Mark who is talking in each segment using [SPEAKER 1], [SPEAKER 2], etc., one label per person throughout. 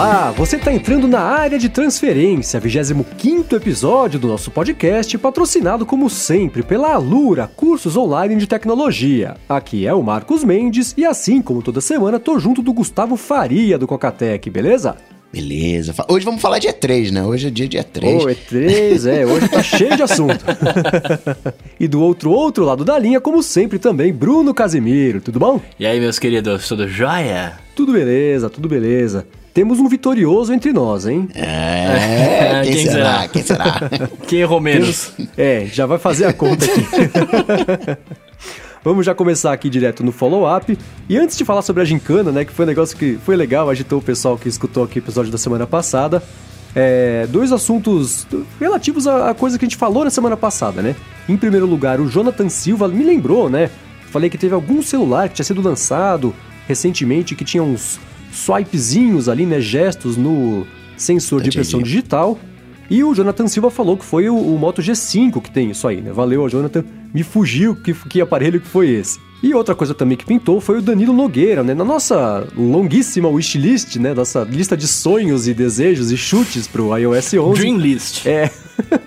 [SPEAKER 1] Olá, você está entrando na área de transferência, 25 episódio do nosso podcast, patrocinado como sempre pela Alura, cursos online de tecnologia. Aqui é o Marcos Mendes e assim como toda semana tô junto do Gustavo Faria do Cocatec, beleza?
[SPEAKER 2] Beleza. Hoje vamos falar de E3, né? Hoje é dia de E3.
[SPEAKER 1] Ô, E3, é, hoje tá cheio de assunto. e do outro outro lado da linha, como sempre também, Bruno Casimiro, tudo bom?
[SPEAKER 3] E aí, meus queridos, tudo jóia?
[SPEAKER 1] Tudo beleza, tudo beleza. Temos um vitorioso entre nós, hein?
[SPEAKER 2] É, quem,
[SPEAKER 3] Quem
[SPEAKER 2] será?
[SPEAKER 3] será?
[SPEAKER 2] Quem será?
[SPEAKER 3] Quem errou menos?
[SPEAKER 1] É, já vai fazer a conta aqui. Vamos já começar aqui direto no follow-up. E antes de falar sobre a gincana, né, que foi um negócio que foi legal, agitou o pessoal que escutou aqui o episódio da semana passada. É, dois assuntos relativos à coisa que a gente falou na semana passada, né? Em primeiro lugar, o Jonathan Silva me lembrou, né? Falei que teve algum celular que tinha sido lançado recentemente que tinha uns swipezinhos ali, né? Gestos no sensor de impressão digital. E o Jonathan Silva falou que foi o, o Moto G5 que tem isso aí, né? Valeu, Jonathan. Me fugiu que, que aparelho que foi esse. E outra coisa também que pintou foi o Danilo Nogueira, né? Na nossa longuíssima wishlist, né? Nossa lista de sonhos e desejos e chutes pro iOS 11.
[SPEAKER 3] Dream List.
[SPEAKER 1] É.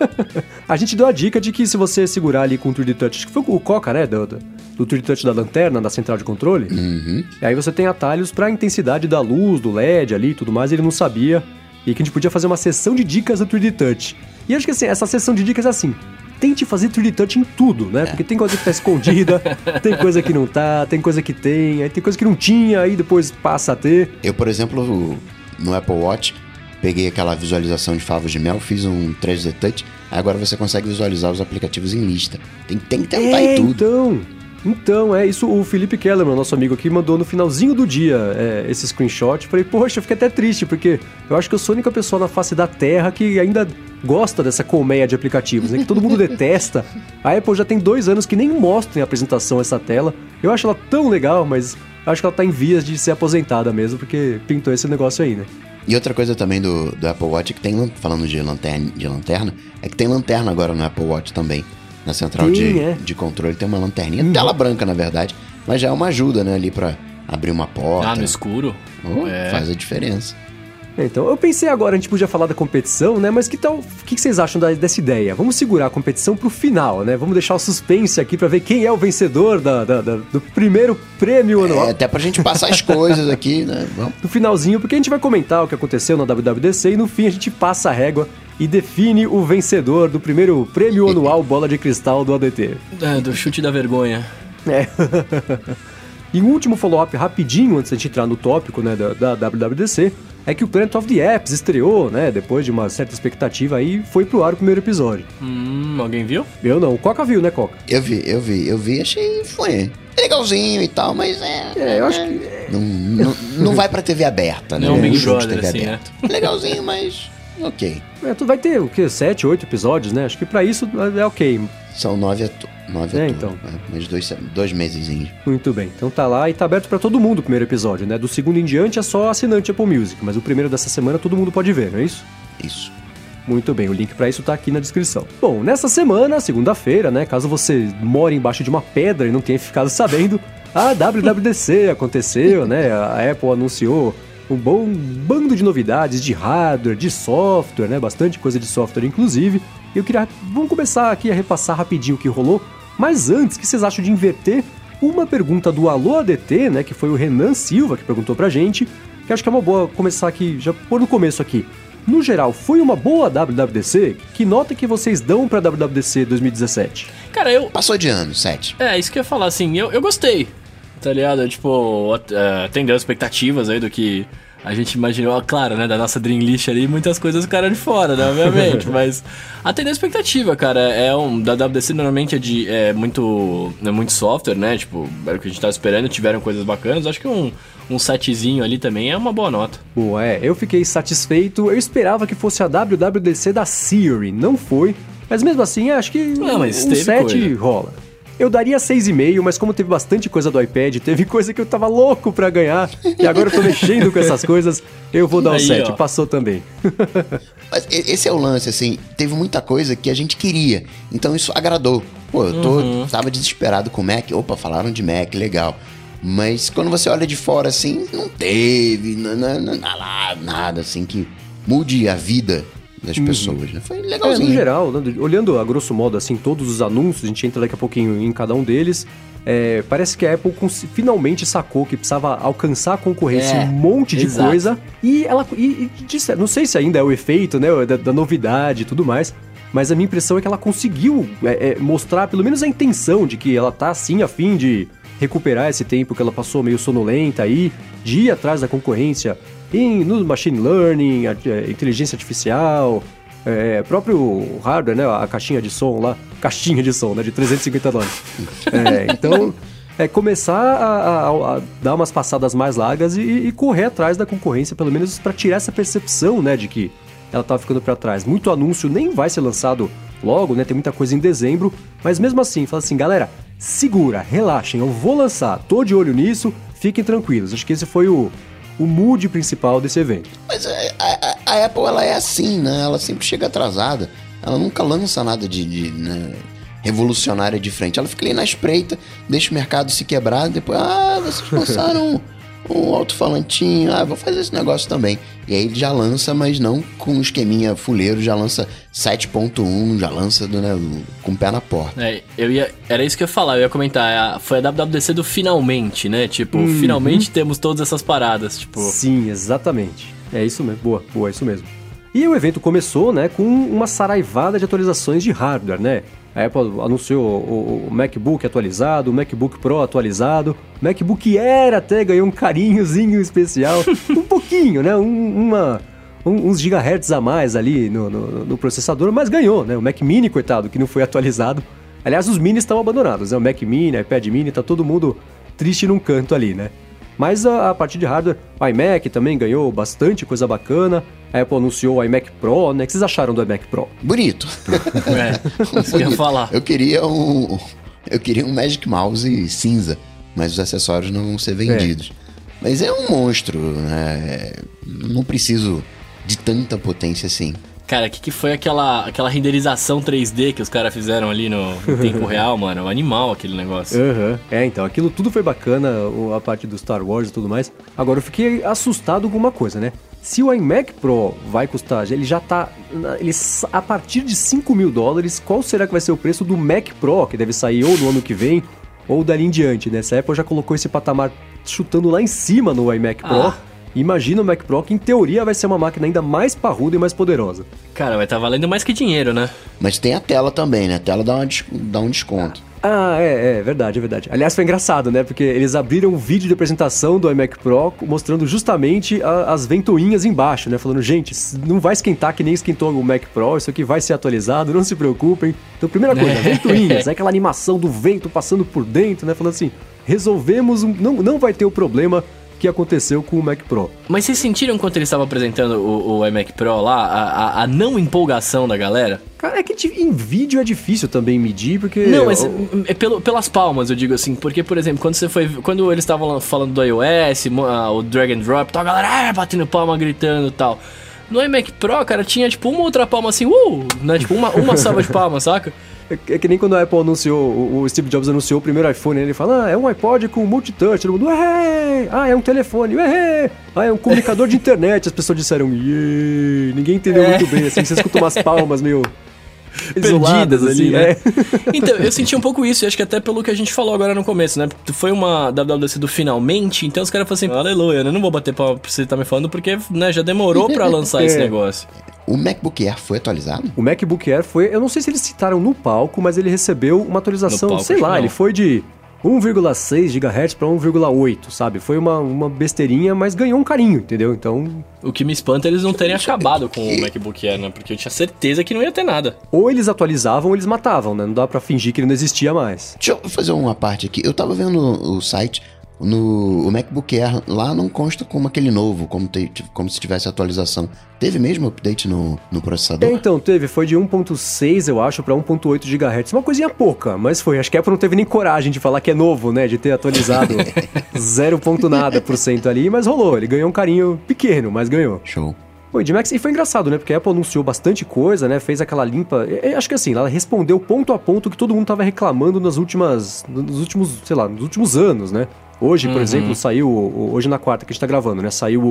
[SPEAKER 1] a gente deu a dica de que se você segurar ali com o 3D Touch, acho que foi o Coca, né? Do, do, do 3D Touch da lanterna, da central de controle.
[SPEAKER 2] Uhum.
[SPEAKER 1] E aí você tem atalhos pra intensidade da luz, do LED ali e tudo mais, ele não sabia. E que a gente podia fazer uma sessão de dicas do 3D Touch. E acho que assim, essa sessão de dicas é assim. Tente fazer 3D Touch em tudo, né? Porque tem coisa que tá escondida, tem coisa que não tá, tem coisa que tem, aí tem coisa que não tinha, aí depois passa a ter.
[SPEAKER 2] Eu, por exemplo, no Apple Watch, peguei aquela visualização de favos de mel, fiz um 3D Touch, agora você consegue visualizar os aplicativos em lista. Tem, tem que tentar
[SPEAKER 1] é,
[SPEAKER 2] em tudo.
[SPEAKER 1] então. Então, é isso. O Felipe Kellerman, nosso amigo aqui, mandou no finalzinho do dia é, esse screenshot. Falei, poxa, eu fiquei até triste, porque eu acho que eu sou a única pessoa na face da Terra que ainda gosta dessa colmeia de aplicativos, né? Que todo mundo detesta. A Apple já tem dois anos que nem mostra em apresentação essa tela. Eu acho ela tão legal, mas acho que ela tá em vias de ser aposentada mesmo, porque pintou esse negócio aí, né?
[SPEAKER 2] E outra coisa também do, do Apple Watch que tem, lan- falando de lanterna, de lanterna, é que tem lanterna agora no Apple Watch também. Na central
[SPEAKER 1] Tem,
[SPEAKER 2] de,
[SPEAKER 1] é.
[SPEAKER 2] de controle tem uma lanterninha, tela branca na verdade, mas já é uma ajuda, né, ali pra abrir uma porta.
[SPEAKER 3] Ah, no escuro?
[SPEAKER 2] Oh,
[SPEAKER 3] É.
[SPEAKER 2] Faz a diferença.
[SPEAKER 1] Então, eu pensei agora, a gente podia falar da competição, né? Mas que tal, o que vocês acham da- dessa ideia? Vamos segurar a competição pro final, né? Vamos deixar o suspense aqui pra ver quem é o vencedor da, da- da- do primeiro prêmio anual.
[SPEAKER 2] É, até pra gente passar as coisas aqui, né? Vamos.
[SPEAKER 1] No finalzinho, porque a gente vai comentar o que aconteceu na WWDC e no fim a gente passa a régua e define o vencedor do primeiro prêmio anual Bola de Cristal do ADT.
[SPEAKER 3] É, do chute da vergonha.
[SPEAKER 1] É. e um último follow-up rapidinho, antes de a gente entrar no tópico né, da, da WWDC, é que o Planet of the Apps estreou, né? Depois de uma certa expectativa aí, foi pro ar o primeiro episódio.
[SPEAKER 3] Hum, alguém viu?
[SPEAKER 1] Eu não, o Coca viu, né, Coca?
[SPEAKER 2] Eu vi, eu vi, eu vi, achei foi legalzinho e tal, mas é.
[SPEAKER 1] É, eu acho que.
[SPEAKER 2] Não, não, não vai pra TV aberta, né?
[SPEAKER 3] Não é um Big Brother,
[SPEAKER 2] TV
[SPEAKER 3] assim, né?
[SPEAKER 2] aberta. Legalzinho, mas. Ok.
[SPEAKER 1] É, tu vai ter o quê? Sete, oito episódios, né? Acho que pra isso é ok.
[SPEAKER 2] São nove a, tu, nove
[SPEAKER 1] É, então.
[SPEAKER 2] né? Mas dois, dois meses.
[SPEAKER 1] Muito bem. Então tá lá e tá aberto pra todo mundo o primeiro episódio, né? Do segundo em diante é só assinante Apple Music, mas o primeiro dessa semana todo mundo pode ver, não é isso?
[SPEAKER 2] Isso.
[SPEAKER 1] Muito bem, o link pra isso tá aqui na descrição. Bom, nessa semana, segunda-feira, né, caso você mora embaixo de uma pedra e não tenha ficado sabendo, a WWDC aconteceu, né? A Apple anunciou um bom bando de novidades de hardware, de software, né? Bastante coisa de software inclusive. E eu queria vamos começar aqui a repassar rapidinho o que rolou, mas antes, o que vocês acham de inverter uma pergunta do Alô ADT, né, que foi o Renan Silva que perguntou pra gente, que acho que é uma boa começar aqui, já pôr no começo aqui. No geral, foi uma boa WWDC? Que nota que vocês dão pra WWDC 2017?
[SPEAKER 3] Cara, eu.
[SPEAKER 2] Passou de ano, sete.
[SPEAKER 3] É, isso que eu ia falar, assim, eu, eu gostei. Tá ligado? Tipo, é, atendeu as expectativas aí do que a gente imaginou, claro, né, da nossa Dream List ali, muitas coisas ficaram de fora, né, obviamente, mas atendeu a expectativa, cara, é um, da WDC normalmente é de, é muito, é muito software, né, tipo, era o que a gente tava esperando, tiveram coisas bacanas, acho que um, um setzinho ali também é uma boa nota.
[SPEAKER 1] Bom, é, eu fiquei satisfeito. Eu esperava que fosse a WWDC da Siri, não foi. Mas mesmo assim, acho que
[SPEAKER 3] mas
[SPEAKER 1] um
[SPEAKER 3] teve
[SPEAKER 1] 7
[SPEAKER 3] coisa.
[SPEAKER 1] rola. Eu daria 6,5, mas como teve bastante coisa do iPad, teve coisa que eu tava louco pra ganhar, e agora eu tô mexendo com essas coisas, eu vou dar um
[SPEAKER 3] Aí,
[SPEAKER 1] 7.
[SPEAKER 3] ó.
[SPEAKER 1] Passou também.
[SPEAKER 2] Mas esse é o lance, assim, teve muita coisa que a gente queria. Então isso agradou. Pô, eu tô,
[SPEAKER 3] Uhum.
[SPEAKER 2] tava desesperado com o Mac. Opa, falaram de Mac, legal. Mas quando você olha de fora assim, não teve nada, nada, nada assim que mude a vida das pessoas, né? Foi
[SPEAKER 1] É,
[SPEAKER 2] legalzinho.
[SPEAKER 1] no geral, né, olhando a grosso modo assim todos os anúncios, a gente entra daqui a pouquinho em cada um deles. é, parece que a Apple finalmente sacou que precisava alcançar a concorrência
[SPEAKER 3] É,
[SPEAKER 1] em um monte de
[SPEAKER 3] exato.
[SPEAKER 1] coisa. E ela. E, e disse- não sei se ainda é o efeito, né? Da, da novidade e tudo mais. Mas a minha impressão é que ela conseguiu é, é, mostrar pelo menos a intenção de que ela tá assim a fim de recuperar esse tempo que ela passou meio sonolenta aí, de ir atrás da concorrência em, no machine learning, é, inteligência artificial, é, próprio hardware, né? A caixinha de som lá. Caixinha de som, né? De 350 dólares. É, então, é começar a, a- a dar umas passadas mais largas e, e correr atrás da concorrência, pelo menos para tirar essa percepção, né? De que ela tá ficando para trás. Muito anúncio nem vai ser lançado logo, né? Tem muita coisa em dezembro. Mas mesmo assim, fala assim, galera, segura, relaxem, eu vou lançar, tô de olho nisso, fiquem tranquilos. Acho que esse foi o, o mood principal desse evento.
[SPEAKER 2] Mas é, a, a- a Apple, ela é assim, né? Ela sempre chega atrasada. Ela nunca lança nada de, de, né, revolucionário de frente. Ela fica ali na espreita, deixa o mercado se quebrar, depois, ah, vocês lançaram um alto-falantinho, ah, vou fazer esse negócio também. E aí ele já lança, mas não com um esqueminha fuleiro, já lança 7.1, já lança né, com o pé na porta.
[SPEAKER 3] É, eu ia, era isso que eu ia falar, eu ia comentar. é Foi a WWDC do finalmente, né? Tipo, finalmente temos todas essas paradas. Tipo,
[SPEAKER 1] Sim, exatamente. É isso mesmo. Boa, boa, é isso mesmo. E o evento começou, né, com uma saraivada de atualizações de hardware, né? A Apple anunciou o, o MacBook atualizado, o MacBook Pro atualizado, o MacBook Air até ganhou um carinhozinho especial, um pouquinho, né? Um- uma, um- uns gigahertz a mais ali no, no- no processador, mas ganhou, né? O Mac Mini, coitado, que não foi atualizado. Aliás, os minis estão abandonados, né? O Mac Mini, iPad Mini, tá todo mundo triste num canto ali, né? Mas a, a partir de hardware, o iMac também ganhou bastante coisa bacana. A Apple anunciou o iMac Pro, né? O que vocês acharam do iMac Pro?
[SPEAKER 2] Bonito.
[SPEAKER 3] é, isso que eu ia falar.
[SPEAKER 2] Eu queria um. Eu queria um Magic Mouse cinza, mas os acessórios não vão ser vendidos. Mas é um monstro, né? Não preciso de tanta potência assim.
[SPEAKER 3] Cara, o que, que foi aquela, aquela renderização 3D que os caras fizeram ali no em tempo real, mano? Animal aquele negócio.
[SPEAKER 1] Aham. É, então, aquilo tudo foi bacana, a parte do Star Wars e tudo mais. Agora, eu fiquei assustado com uma coisa, né? Se o iMac Pro vai custar, ele já tá. Ele, a partir de 5 mil dólares, qual será que vai ser o preço do Mac Pro, que deve sair ou no ano que vem, ou dali em diante, né? Se a Apple já colocou esse patamar chutando lá em cima no iMac Pro.
[SPEAKER 3] Ah.
[SPEAKER 1] Imagina o Mac Pro, que em teoria vai ser uma máquina ainda mais parruda e mais poderosa.
[SPEAKER 3] Cara, vai estar valendo mais que dinheiro, né?
[SPEAKER 2] Mas tem a tela também, né? A tela dá, uma dá um desconto.
[SPEAKER 1] Ah, é, é verdade, é verdade. Aliás, foi engraçado, né? Porque eles abriram um vídeo de apresentação do iMac Pro mostrando justamente a- as ventoinhas embaixo, né? Falando, gente, não vai esquentar que nem esquentou o Mac Pro, isso aqui vai ser atualizado, não se preocupem. Então, primeira coisa, ventoinhas, é aquela animação do vento passando por dentro, né? Falando assim, resolvemos, um, não, não vai ter o problema que aconteceu com o Mac Pro.
[SPEAKER 3] Mas vocês sentiram quando ele estava apresentando o, o iMac Pro lá, a, a- a não empolgação da galera?
[SPEAKER 1] Cara, é que em vídeo é difícil também medir, porque...
[SPEAKER 3] Não, mas é pelo, pelas palmas, eu digo assim. Porque, por exemplo, quando você foi. Quando eles estavam falando do iOS, ah, o drag and drop, tal, a galera ah, batendo palma, gritando e tal. No iMac Pro, cara, tinha tipo uma outra palma assim, uh! Né? Tipo, uma, uma salva de palmas, saca?
[SPEAKER 1] É, é que nem quando a Apple anunciou, o, Steve Jobs anunciou o primeiro iPhone, ele fala, ah, é um iPod com multitouch, todo mundo, ué! Ah, é um telefone, ué! Ah, é um comunicador de internet, as pessoas disseram, "Yay!" Ninguém entendeu muito bem, assim, você escuta umas palmas meio
[SPEAKER 3] Perdidas ali,
[SPEAKER 1] assim,
[SPEAKER 3] né?
[SPEAKER 1] é.
[SPEAKER 3] Então, eu senti um pouco isso, e acho que até pelo que a gente falou agora no começo, né? Foi uma WWDC do finalmente, então os caras falaram assim, aleluia, né? Não vou bater pra você estar me falando, porque né, já demorou pra lançar esse
[SPEAKER 1] É.
[SPEAKER 3] negócio.
[SPEAKER 2] O MacBook Air foi atualizado?
[SPEAKER 1] O MacBook Air foi, eu não sei se eles citaram no palco, mas ele recebeu uma atualização,
[SPEAKER 3] palco,
[SPEAKER 1] sei lá,
[SPEAKER 3] não.
[SPEAKER 1] ele foi de 1,6 GHz para 1,8, sabe? Foi uma, uma besteirinha, mas ganhou um carinho, entendeu? Então,
[SPEAKER 3] O que me espanta é eles não terem acabado com o MacBook Air, né? Porque eu tinha certeza que não ia ter nada.
[SPEAKER 1] ou eles atualizavam ou eles matavam, né? Não dá pra fingir que ele não existia mais.
[SPEAKER 2] Deixa eu fazer uma parte aqui. Eu tava vendo o site, no o MacBook Air lá não consta como aquele novo, como, te- como se tivesse atualização. Teve mesmo update no, no processador?
[SPEAKER 1] É, então, teve, foi de 1.6, eu acho, pra 1.8 GHz. Uma coisinha pouca, mas foi. Acho que a Apple não teve nem coragem de falar que é novo, né? De ter atualizado 0. ponto nada por cento ali, mas rolou. Ele ganhou um carinho pequeno, mas ganhou.
[SPEAKER 2] Show.
[SPEAKER 1] E de Max, e foi engraçado, né? Porque a Apple anunciou bastante coisa, né? Fez aquela limpa. é, é, acho que assim, ela respondeu ponto a ponto que todo mundo tava reclamando nas últimas. Nos últimos, sei lá, nos últimos anos, né? Hoje, por exemplo, saiu, hoje na quarta que a gente tá gravando, né? Saiu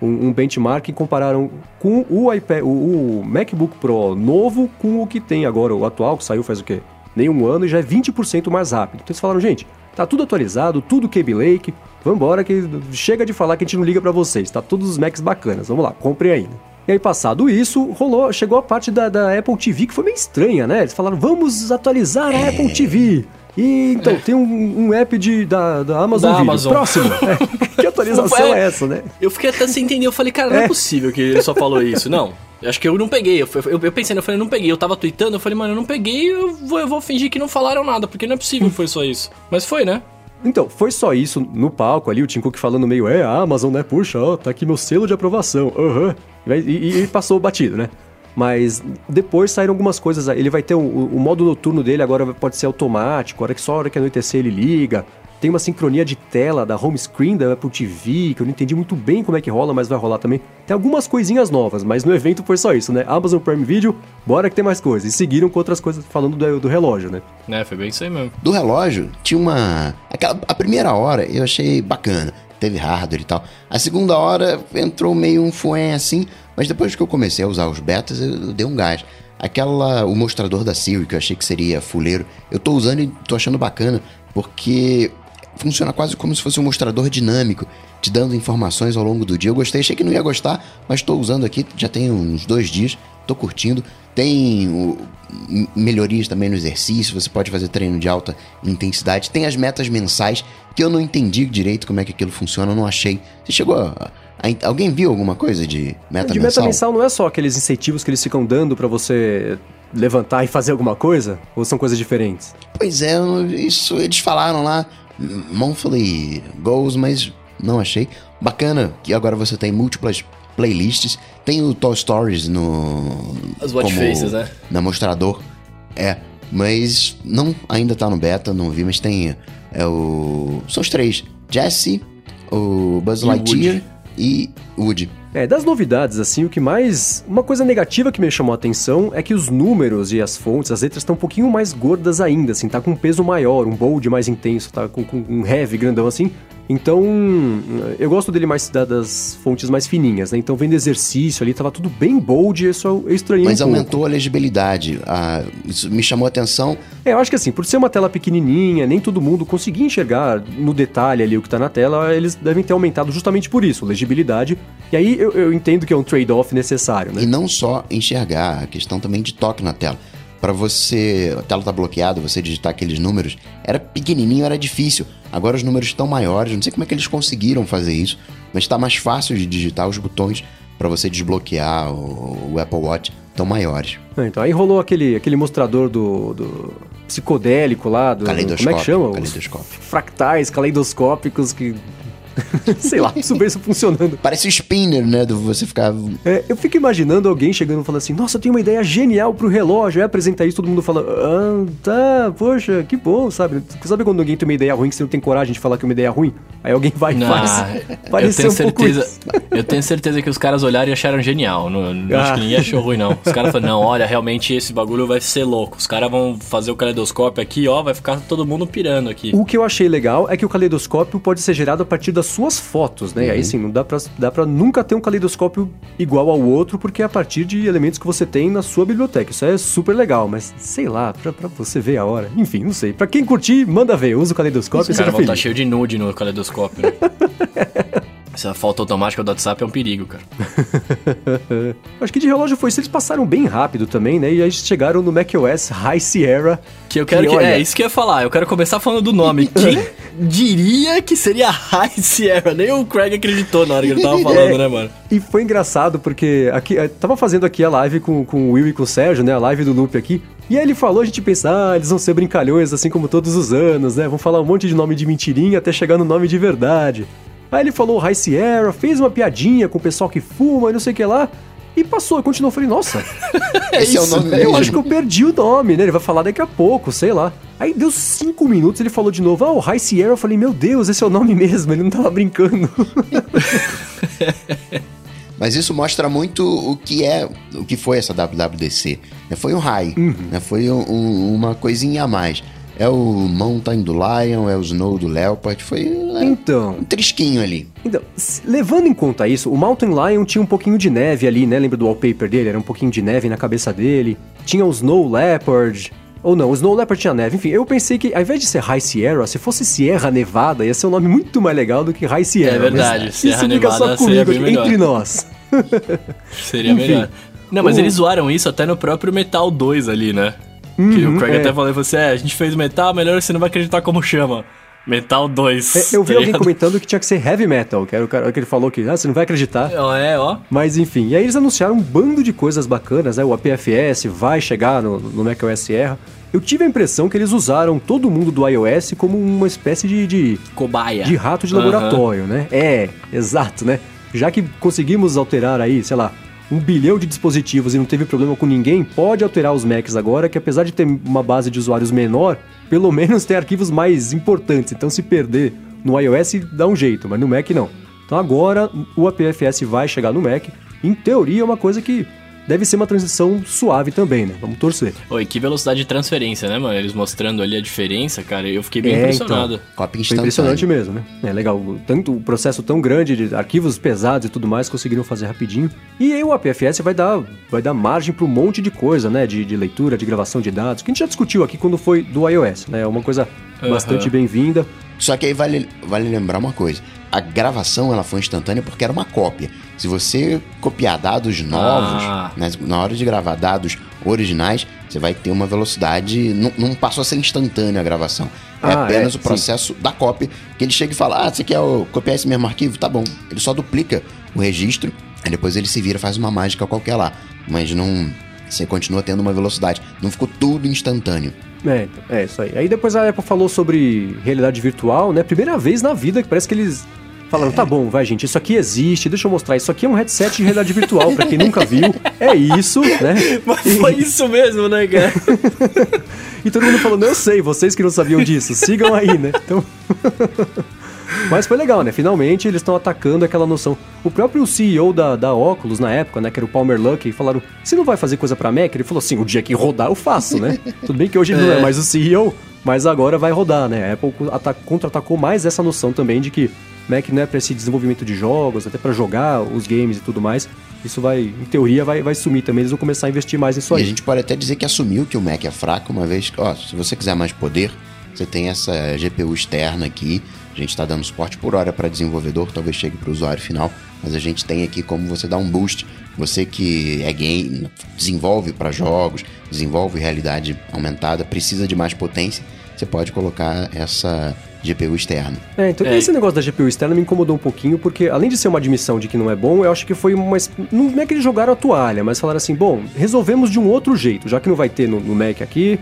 [SPEAKER 1] um, um benchmark e compararam com o iPad, o, o MacBook Pro novo com o que tem agora, o atual, que saiu faz o quê? Nem um ano e já é 20% mais rápido. Então eles falaram, gente, tá tudo atualizado, tudo Kaby Lake, vambora que chega de falar que a gente não liga pra vocês, tá todos os Macs bacanas, vamos lá, compre aí. E aí, passado isso, rolou, chegou a parte da, da Apple TV que foi meio estranha, né? Eles falaram, vamos atualizar a Apple TV. E então, tem um, um app de, da, da Amazon
[SPEAKER 3] Da
[SPEAKER 1] Video.
[SPEAKER 3] Amazon.
[SPEAKER 1] Próximo. É, que atualização
[SPEAKER 3] É.
[SPEAKER 1] é essa, né?
[SPEAKER 3] Eu fiquei até sem entender. Eu falei, cara, não é, possível que ele só falou isso. Não. Acho que eu não peguei. Eu, eu, eu pensei, eu falei, não peguei. Eu tava tweetando, eu falei, mano, eu não peguei, eu vou, eu vou fingir que não falaram nada, porque não é possível que foi só isso. Mas foi, né?
[SPEAKER 1] Então, foi só isso no palco ali, o Tim Cook falando meio, é, a Amazon, né? Puxa, ó, tá aqui meu selo de aprovação. Aham. E vai- E, e passou batido, né? Mas depois saíram algumas coisas. Ele vai ter o, o modo noturno dele agora pode ser automático, a hora que só a hora que anoitecer ele liga. Tem uma sincronia de tela da home screen da Apple TV, que eu não entendi muito bem como é que rola, mas vai rolar também. Tem algumas coisinhas novas, mas no evento foi só isso, né? Amazon Prime Video, bora que tem mais coisas. E seguiram com outras coisas falando do, do relógio, né?
[SPEAKER 3] É, foi bem isso aí mesmo.
[SPEAKER 2] Do relógio, tinha uma. Aquela, a primeira hora eu achei bacana. Teve hardware e tal. A segunda hora entrou meio um fuém assim. Mas depois que eu comecei a usar os betas, eu, dei um gás. Aquela. O mostrador da Siri, que eu achei que seria fuleiro, eu tô usando e tô achando bacana. Porque funciona quase como se fosse um mostrador dinâmico, te dando informações ao longo do dia. Eu gostei, achei que não ia gostar, mas estou usando aqui, já tem uns dois dias, tô curtindo. Tem o- melhorias também no exercício, você pode fazer treino de alta intensidade. Tem as metas mensais, que eu não entendi direito como é que aquilo funciona, eu não achei. Você chegou a. alguém viu alguma coisa de meta
[SPEAKER 1] de
[SPEAKER 2] mensal?
[SPEAKER 1] meta mensal não é só aqueles incentivos que eles ficam dando pra você levantar e fazer alguma coisa? Ou são coisas diferentes?
[SPEAKER 2] Pois é, isso eles falaram lá, monthly goals, mas não achei. Bacana que agora você tem múltiplas playlists, tem o Toy Stories no
[SPEAKER 3] As watch faces, né?
[SPEAKER 2] Na mostrador. É, mas não ainda tá no beta, não vi, mas tem é o são os três, Jesse, o Buzz Lightyear. E Woody.
[SPEAKER 1] É, das novidades, assim, o que mais. Uma coisa negativa que me chamou a atenção é que os números e as fontes, as letras estão um pouquinho mais gordas ainda, assim, tá com um peso maior, um bold mais intenso, tá com, com um heavy grandão assim. Então, eu gosto dele mais da- das fontes mais fininhas, né? Então, vendo exercício ali, tava tudo bem bold, isso eu estranhei
[SPEAKER 2] Mas
[SPEAKER 1] um pouco.
[SPEAKER 2] aumentou a legibilidade. a- isso me chamou a atenção.
[SPEAKER 1] É, eu acho que assim, por ser uma tela pequenininha, nem todo mundo conseguia enxergar no detalhe ali o que tá na tela, eles devem ter aumentado justamente por isso, legibilidade. E aí eu, eu entendo que é um trade-off necessário, né?
[SPEAKER 2] E não só enxergar, a questão também de toque na tela. Pra você, a tela tá bloqueada, você digitar aqueles números, era pequenininho, era difícil. Agora os números estão maiores, não sei como é que eles conseguiram fazer isso, mas tá mais fácil de digitar os botões pra você desbloquear o, o Apple Watch, estão maiores.
[SPEAKER 1] Ah, Então, aí rolou aquele, aquele mostrador do, do psicodélico lá, do, como é que chama? Os fractais, caleidoscópicos que... Sei lá, super isso funcionando.
[SPEAKER 2] Parece o spinner, né, do você ficar...
[SPEAKER 1] É, eu fico imaginando alguém chegando e falando assim, nossa, eu tenho uma ideia genial pro relógio, aí apresentar isso, todo mundo fala, ah, tá, poxa, que bom, sabe? Sabe quando alguém tem uma ideia ruim que você não tem coragem de falar que é uma ideia ruim? Aí alguém vai e
[SPEAKER 3] Não,
[SPEAKER 1] faz.
[SPEAKER 3] eu tenho
[SPEAKER 1] um pouco
[SPEAKER 3] certeza.
[SPEAKER 1] isso.
[SPEAKER 3] Eu tenho certeza que os caras olharam e acharam genial. Não, não
[SPEAKER 1] Ah.
[SPEAKER 3] acho que ninguém achou ruim, não. Os caras falaram, não, olha, realmente esse bagulho vai ser louco. Os caras vão fazer o caleidoscópio aqui, ó, vai ficar todo mundo pirando aqui.
[SPEAKER 1] O que eu achei legal é que o caleidoscópio pode ser gerado a partir das suas fotos, né? E aí sim, não dá pra, dá pra nunca ter um caleidoscópio igual ao outro, porque é a partir de elementos que você tem na sua biblioteca. Isso é super legal, mas sei lá, pra, pra você ver a hora. Enfim, não sei. Pra quem curtir, manda ver. Usa o caleidoscópio e
[SPEAKER 3] Os
[SPEAKER 1] seja
[SPEAKER 3] caras vão estar cheio de nude no caleidoscópio, né? Essa falta automática do WhatsApp é um perigo, cara.
[SPEAKER 1] Acho que de relógio foi isso. Eles passaram bem rápido também, né? E aí chegaram no macOS High Sierra.
[SPEAKER 3] Que eu quero
[SPEAKER 1] Que, olha-
[SPEAKER 3] É, isso que eu ia falar. Eu quero começar falando do nome. Quem diria que seria High Sierra? Nem o Craig acreditou na hora que ele tava falando,
[SPEAKER 1] É.
[SPEAKER 3] né, mano?
[SPEAKER 1] E foi engraçado porque aqui, eh, tava fazendo aqui a live com, com o Will e com o Sérgio, né? A live do Loop aqui. E aí ele falou, a gente pensa, ah, eles vão ser brincalhões assim como todos os anos, né? Vão falar um monte de nome de mentirinha até chegar no nome de verdade. Aí ele falou High Sierra, fez uma piadinha com o pessoal que fuma e não sei o que lá. E passou, e continuou. Eu falei, nossa,
[SPEAKER 2] Esse é o
[SPEAKER 3] isso,
[SPEAKER 2] nome mesmo.
[SPEAKER 1] eu acho que eu perdi o nome, né? Ele vai falar daqui a pouco, sei lá. Aí deu cinco minutos, ele falou de novo, ah, o High Sierra. Eu falei, meu Deus, esse é o nome mesmo, ele não tava brincando.
[SPEAKER 2] Mas isso mostra muito o que é, o que foi essa WWDC. né? Foi um high,
[SPEAKER 1] Uhum.
[SPEAKER 2] né? foi um- um- uma coisinha a mais. É o Mountain do Lion, é o Snow do Leopard. Foi né,
[SPEAKER 1] Então,
[SPEAKER 2] um trisquinho ali.
[SPEAKER 1] Então, levando em conta isso, o Mountain Lion tinha um pouquinho de neve ali, né? Lembra do wallpaper dele? Era um pouquinho de neve na cabeça dele. Tinha o Snow Leopard. Ou não, o Snow Leopard tinha neve. Enfim, eu pensei que ao invés de ser High Sierra, se fosse Sierra Nevada, ia ser um nome muito mais legal do que High Sierra.
[SPEAKER 3] É verdade,
[SPEAKER 1] Mas
[SPEAKER 3] Sierra
[SPEAKER 1] isso fica só
[SPEAKER 3] Nevada
[SPEAKER 1] comigo
[SPEAKER 3] seria bem
[SPEAKER 1] aqui, entre
[SPEAKER 3] melhor.
[SPEAKER 1] nós.
[SPEAKER 3] Seria
[SPEAKER 1] Enfim.
[SPEAKER 3] melhor. Não, mas
[SPEAKER 1] O-
[SPEAKER 3] eles zoaram isso até no próprio Metal 2 ali, né? Que
[SPEAKER 1] Uhum,
[SPEAKER 3] o Craig
[SPEAKER 1] é.
[SPEAKER 3] até falou, você, é, a gente fez metal, melhor você não vai acreditar como chama. Metal 2.
[SPEAKER 1] É, eu vi
[SPEAKER 3] tá
[SPEAKER 1] alguém
[SPEAKER 3] ligado?
[SPEAKER 1] comentando que tinha que ser heavy metal, que era o cara que ele falou que ah, você não vai acreditar.
[SPEAKER 3] É, ó.
[SPEAKER 1] Mas enfim, e aí eles anunciaram um bando de coisas bacanas, né? O APFS vai chegar no, no macOS Sierra. Eu tive a impressão que eles usaram todo mundo do iOS como uma espécie de, de,
[SPEAKER 3] Cobaia.
[SPEAKER 1] de rato de laboratório, né? É, exato, né? Já que conseguimos alterar aí, sei lá, um bilhão de dispositivos e não teve problema com ninguém, pode alterar os Macs agora, que apesar de ter uma base de usuários menor, pelo menos tem arquivos mais importantes. Então se perder no iOS dá um jeito, mas no Mac não. Então agora o APFS vai chegar no Mac. Em teoria é uma coisa que deve ser uma transição suave também, né? Vamos torcer.
[SPEAKER 3] Oi, que velocidade de transferência, né, mano? Eles mostrando ali a diferença, cara. Eu fiquei bem
[SPEAKER 1] É,
[SPEAKER 3] impressionado.
[SPEAKER 2] Cópia
[SPEAKER 1] Foi
[SPEAKER 2] instantânea.
[SPEAKER 1] impressionante mesmo, né? É legal. Tanto o processo tão grande de arquivos pesados e tudo mais conseguiram fazer rapidinho. E aí o APFS vai dar, vai dar margem para um monte de coisa, né? De, de leitura, de gravação de dados, que a gente já discutiu aqui quando foi do iOS, né? É uma coisa
[SPEAKER 3] Aham.
[SPEAKER 1] bastante bem-vinda.
[SPEAKER 2] Só que aí vale, vale lembrar uma coisa. A gravação ela foi instantânea porque era uma cópia. Se você copiar dados novos,
[SPEAKER 3] Ah.
[SPEAKER 2] né, na hora de gravar dados originais, você vai ter uma velocidade. Não, não passou a ser instantânea a gravação. É
[SPEAKER 1] Ah,
[SPEAKER 2] apenas
[SPEAKER 1] é,
[SPEAKER 2] o processo da cópia. Que ele chega e fala: Ah, você quer copiar esse mesmo arquivo? Tá bom. Ele só duplica o registro, aí depois ele se vira, faz uma mágica qualquer lá. Mas não. Você continua tendo uma velocidade. Não ficou tudo instantâneo.
[SPEAKER 1] É, é isso aí. Aí depois a Apple falou sobre realidade virtual, né? Primeira vez na vida que parece que eles falaram, tá bom, vai gente, isso aqui existe, deixa eu mostrar. Isso aqui é um headset de realidade virtual, pra quem nunca viu. É isso, né?
[SPEAKER 3] Mas foi isso mesmo, né, cara?
[SPEAKER 1] E todo mundo falando, eu sei, vocês que não sabiam disso, sigam aí, né? Então. Mas foi legal, né? Finalmente eles estão atacando aquela noção. O próprio CEO da, da Oculus na época, né? Que era o Palmer Luckey, falaram: você não vai fazer coisa pra Mac? Ele falou assim: o dia que rodar eu faço, né? Tudo bem que hoje ele não é
[SPEAKER 3] É.
[SPEAKER 1] mais o CEO, mas agora vai rodar, né? A Apple ata- contra-atacou mais essa noção também de que Mac não é pra esse desenvolvimento de jogos, até pra jogar os games e tudo mais. Isso vai, em teoria, vai, vai sumir também. Eles vão começar a investir mais nisso
[SPEAKER 2] E
[SPEAKER 1] aí.
[SPEAKER 2] a gente pode até dizer que assumiu que o Mac é fraco, uma vez que, ó, se você quiser mais poder, você tem essa GPU externa aqui. A gente está dando suporte por hora para desenvolvedor, talvez chegue para o usuário final, mas a gente tem aqui como você dar um boost. Você que é game, desenvolve para jogos, desenvolve realidade aumentada, precisa de mais potência, você pode colocar essa GPU externa.
[SPEAKER 1] É, então
[SPEAKER 3] É.
[SPEAKER 1] esse negócio da GPU externa me incomodou um pouquinho, porque além de ser uma admissão de que não é bom, eu acho que foi uma. Não é que eles jogaram a toalha, mas falaram assim: bom, resolvemos de um outro jeito, já que não vai ter no, no Mac aqui.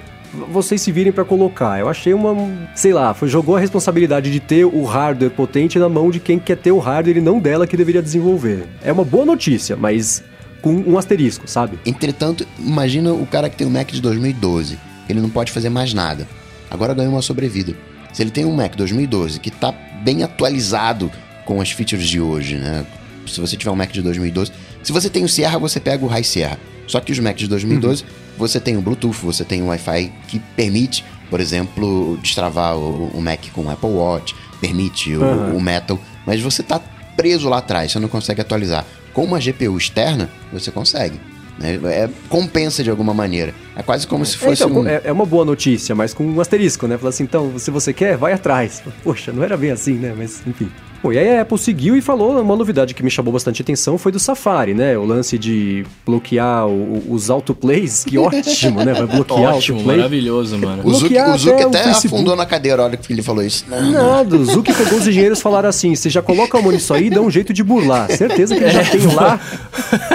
[SPEAKER 1] Vocês se virem pra colocar. Eu achei uma. Sei lá, foi, jogou a responsabilidade de ter o hardware potente na mão de quem quer ter o hardware e não dela que deveria desenvolver. É uma boa notícia, mas com um asterisco, sabe?
[SPEAKER 2] Entretanto, imagina o cara que tem um Mac de 2012, ele não pode fazer mais nada. Agora ganhou uma sobrevida. Se ele tem um Mac 2012 que está bem atualizado com as features de hoje, né? Se você tiver um Mac de 2012, se você tem o Sierra, você pega o High Sierra. Só que os Macs de 2012, você tem o Bluetooth, você tem o Wi-Fi que permite, por exemplo, destravar o, o Mac com o Apple Watch, permite o,
[SPEAKER 1] Aham.
[SPEAKER 2] o Metal, mas você tá preso lá atrás, você não consegue atualizar. Com uma GPU externa, você consegue. Né? É, compensa de alguma maneira. É quase como se
[SPEAKER 1] É,
[SPEAKER 2] fosse
[SPEAKER 1] então,
[SPEAKER 2] um...
[SPEAKER 1] é, é uma boa notícia, mas com um asterisco, né? Falar assim, então, se você quer, vai atrás. Poxa, não era bem assim, né? Mas, enfim. Bom, e aí a Apple seguiu e falou uma novidade que me chamou bastante atenção foi do Safari, né? O lance de bloquear o- os autoplays, que ótimo, né? Vai bloquear
[SPEAKER 3] Ótimo,
[SPEAKER 1] autoplay.
[SPEAKER 3] maravilhoso, mano.
[SPEAKER 2] O Zuki,
[SPEAKER 1] bloquear
[SPEAKER 2] o Zuki
[SPEAKER 1] até o
[SPEAKER 2] até afundou na cadeira a hora que ele falou isso. Não,
[SPEAKER 1] Nada, o Zuki pegou os engenheiros e falaram assim: você já coloca a mão nisso aí e dá um jeito de burlar. Certeza que ele já tem lá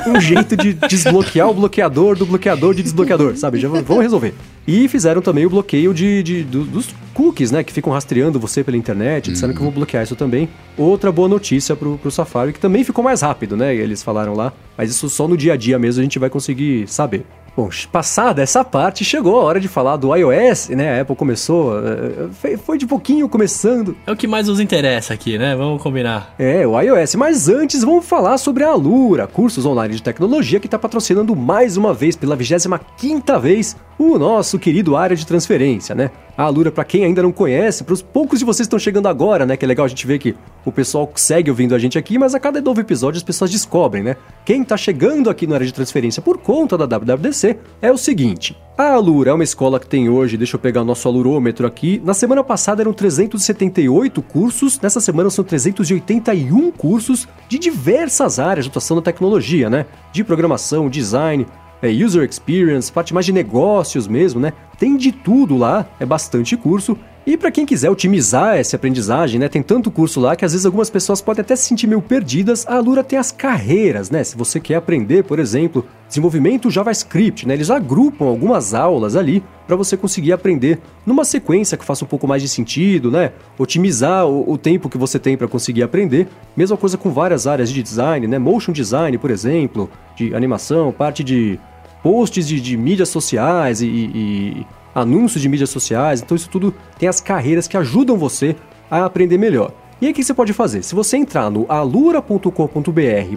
[SPEAKER 1] um jeito de desbloquear o bloqueador do bloqueador de desbloqueador, sabe? Já vão resolver. E fizeram também o bloqueio de, de- do- dos cookies, né? Que ficam rastreando você pela internet, disseram que vão bloquear isso também. Outra boa notícia pro, pro Safari, que também ficou mais rápido, né? Eles falaram lá. Mas isso só no dia a dia mesmo a gente vai conseguir saber. Bom, passada essa parte, chegou a hora de falar do iOS, né? A Apple começou, eh, foi- foi de pouquinho começando.
[SPEAKER 3] É o que mais nos interessa aqui, né? Vamos combinar.
[SPEAKER 1] É, o iOS. Mas antes, vamos falar sobre a Alura, cursos online de tecnologia que está patrocinando mais uma vez, pela 25ª vez, o nosso querido área de transferência, né? A Alura, para quem ainda não conhece, para os poucos de vocês que estão chegando agora, né? Que é legal a gente ver que o pessoal segue ouvindo a gente aqui, mas a cada novo episódio as pessoas descobrem, né? Quem tá chegando aqui na área de transferência por conta da WWDC é o seguinte. A Alura é uma escola que tem hoje, deixa eu pegar o nosso alurômetro aqui. Na semana passada eram 378 cursos, nessa semana são 381 cursos de diversas áreas de atuação na tecnologia, né? De programação, design, é, user experience, parte mais de negócios mesmo, né? Tem de tudo lá, é bastante curso. E para quem quiser otimizar essa aprendizagem, né, tem tanto curso lá que às vezes algumas pessoas podem até se sentir meio perdidas. A Alura tem as carreiras, né? Se você quer aprender, por exemplo, desenvolvimento JavaScript, né? Eles agrupam algumas aulas ali para você conseguir aprender numa sequência que faça um pouco mais de sentido, né? Otimizar o, o tempo que você tem para conseguir aprender. Mesma coisa com várias áreas de design, né? Motion design, por exemplo, de animação, parte de posts de, de mídias sociais e, e anúncios de mídias sociais. Então isso tudo tem as carreiras que ajudam você a aprender melhor. E aí o que você pode fazer? Se você entrar no alura.com.br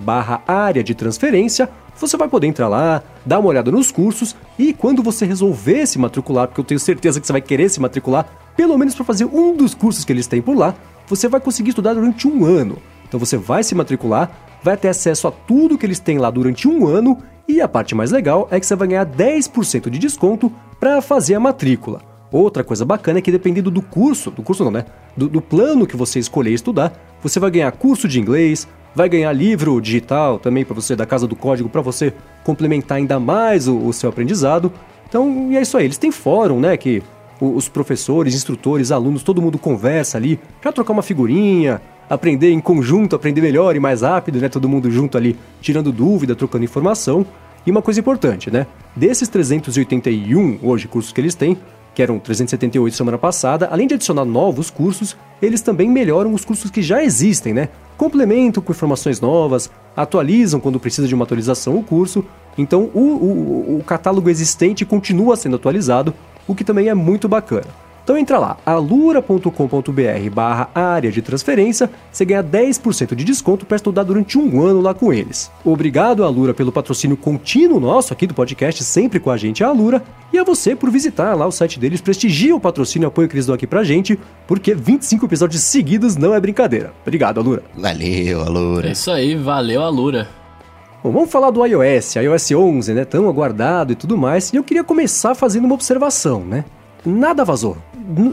[SPEAKER 1] barra área de transferência, você vai poder entrar lá, dar uma olhada nos cursos e quando você resolver se matricular, porque eu tenho certeza que você vai querer se matricular, pelo menos para fazer um dos cursos que eles têm por lá, você vai conseguir estudar durante um ano. Então você vai se matricular, vai ter acesso a tudo que eles têm lá durante um ano e a parte mais legal é que você vai ganhar 10% de desconto para fazer a matrícula. Outra coisa bacana é que dependendo do curso, do curso não, né? Do, do, plano que você escolher estudar, você vai ganhar curso de inglês, vai ganhar livro digital também para você da Casa do Código para você complementar ainda mais o, o, seu aprendizado. Então, e é isso aí. Eles têm fórum, né? Que os professores, instrutores, alunos, todo mundo conversa ali para trocar uma figurinha, aprender em conjunto, aprender melhor e mais rápido, né? Todo mundo junto ali, tirando dúvida, trocando informação. E uma coisa importante, né? Desses 381 hoje cursos que eles têm, que eram 378 semana passada, além de adicionar novos cursos, eles também melhoram os cursos que já existem, né? Complementam com informações novas, atualizam quando precisa de uma atualização o curso. Então o, o, o catálogo existente continua sendo atualizado, o que também é muito bacana. Então entra lá, alura.com.br barra área de transferência, você ganha 10% de desconto para estudar durante um ano lá com eles. Obrigado, Alura, pelo patrocínio contínuo nosso aqui do podcast, sempre com a gente, a Alura, e a você por visitar lá o site deles, prestigia o patrocínio e apoio que eles dão aqui pra gente, porque 25 episódios seguidos não é brincadeira. Obrigado, Alura.
[SPEAKER 2] Valeu, Alura.
[SPEAKER 3] É isso aí, valeu, Alura.
[SPEAKER 1] Bom, vamos falar do iOS, iOS 11, né, tão aguardado e tudo mais, e eu queria começar fazendo uma observação, né? Nada vazou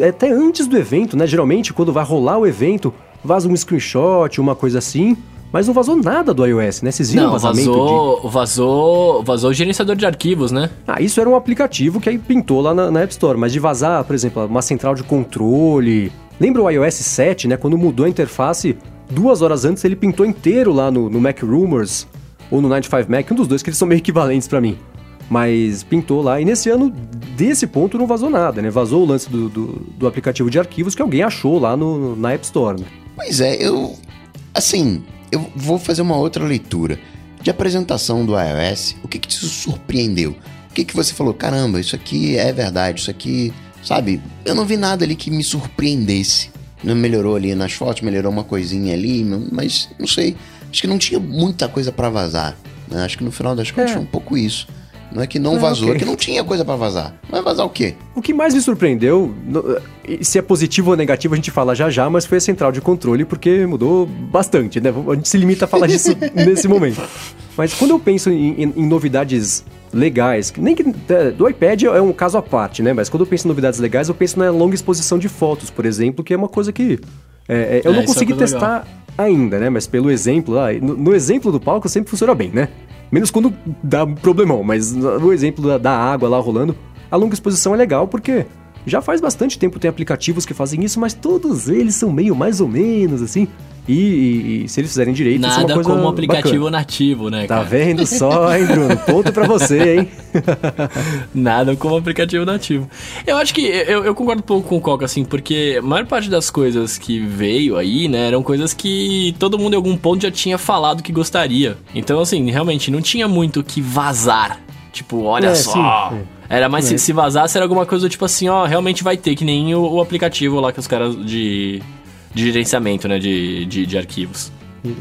[SPEAKER 1] até antes do evento, né? Geralmente, quando vai rolar o evento, vaza um screenshot, uma coisa assim. Mas não vazou nada do iOS, né? Vocês viram
[SPEAKER 3] não,
[SPEAKER 1] vazamento
[SPEAKER 3] vazou,
[SPEAKER 1] de...
[SPEAKER 3] vazou, vazou o gerenciador de arquivos, né?
[SPEAKER 1] Ah, isso era um aplicativo que aí pintou lá na, na App Store. Mas de vazar, por exemplo, uma central de controle... Lembra o iOS 7, né? Quando mudou a interface, duas horas antes ele pintou inteiro lá no, no Mac Rumors ou no 95 Mac, um dos dois que eles são meio equivalentes para mim. Mas pintou lá. E nesse ano, desse ponto, não vazou nada, né? Vazou o lance do, do, do aplicativo de arquivos que alguém achou lá no, na App Store, né?
[SPEAKER 2] Pois é, eu. Assim, eu vou fazer uma outra leitura. De apresentação do iOS, o que, que te surpreendeu? O que, que você falou? Caramba, isso aqui é verdade, isso aqui. Sabe? Eu não vi nada ali que me surpreendesse. Não melhorou ali nas fotos, melhorou uma coisinha ali, mas não sei. Acho que não tinha muita coisa para vazar. Né? Acho que no final das contas é. foi um pouco isso. Não é que não vazou, okay. é que não tinha coisa para vazar. Vai vazar o quê?
[SPEAKER 1] O que mais me surpreendeu, se é positivo ou negativo a gente fala já já, mas foi a central de controle porque mudou bastante, né? A gente se limita a falar disso nesse momento. Mas quando eu penso em, em, em novidades legais, nem que é, do iPad é um caso à parte, né? Mas quando eu penso em novidades legais, eu penso na longa exposição de fotos, por exemplo, que é uma coisa que é, é, eu é, não consegui é testar legal. Ainda, né? Mas pelo exemplo, ah, no, no exemplo do palco sempre funciona bem, né? Menos quando dá problemão, mas o exemplo da, da água lá rolando, a longa exposição é legal porque já faz bastante tempo tem aplicativos que fazem isso, mas todos eles são meio mais ou menos assim. E, e, e, se eles fizerem direito,
[SPEAKER 3] Nada
[SPEAKER 1] isso é uma coisa
[SPEAKER 3] como um aplicativo
[SPEAKER 1] bacana.
[SPEAKER 3] nativo, né,
[SPEAKER 1] Tá vendo só, hein, Bruno? Ponto pra você, hein?
[SPEAKER 3] Nada como aplicativo nativo. Eu acho que eu, eu, concordo um pouco com o Coca, assim, porque a maior parte das coisas que veio aí, né, eram coisas que todo mundo em algum ponto já tinha falado que gostaria. Então, assim, realmente não tinha muito que vazar. Tipo, olha é, só. Sim, é. Era mais é. se, se vazasse, era alguma coisa tipo assim, ó, realmente vai ter, que nem o, o aplicativo lá que os caras de de gerenciamento, né, de, de, de arquivos.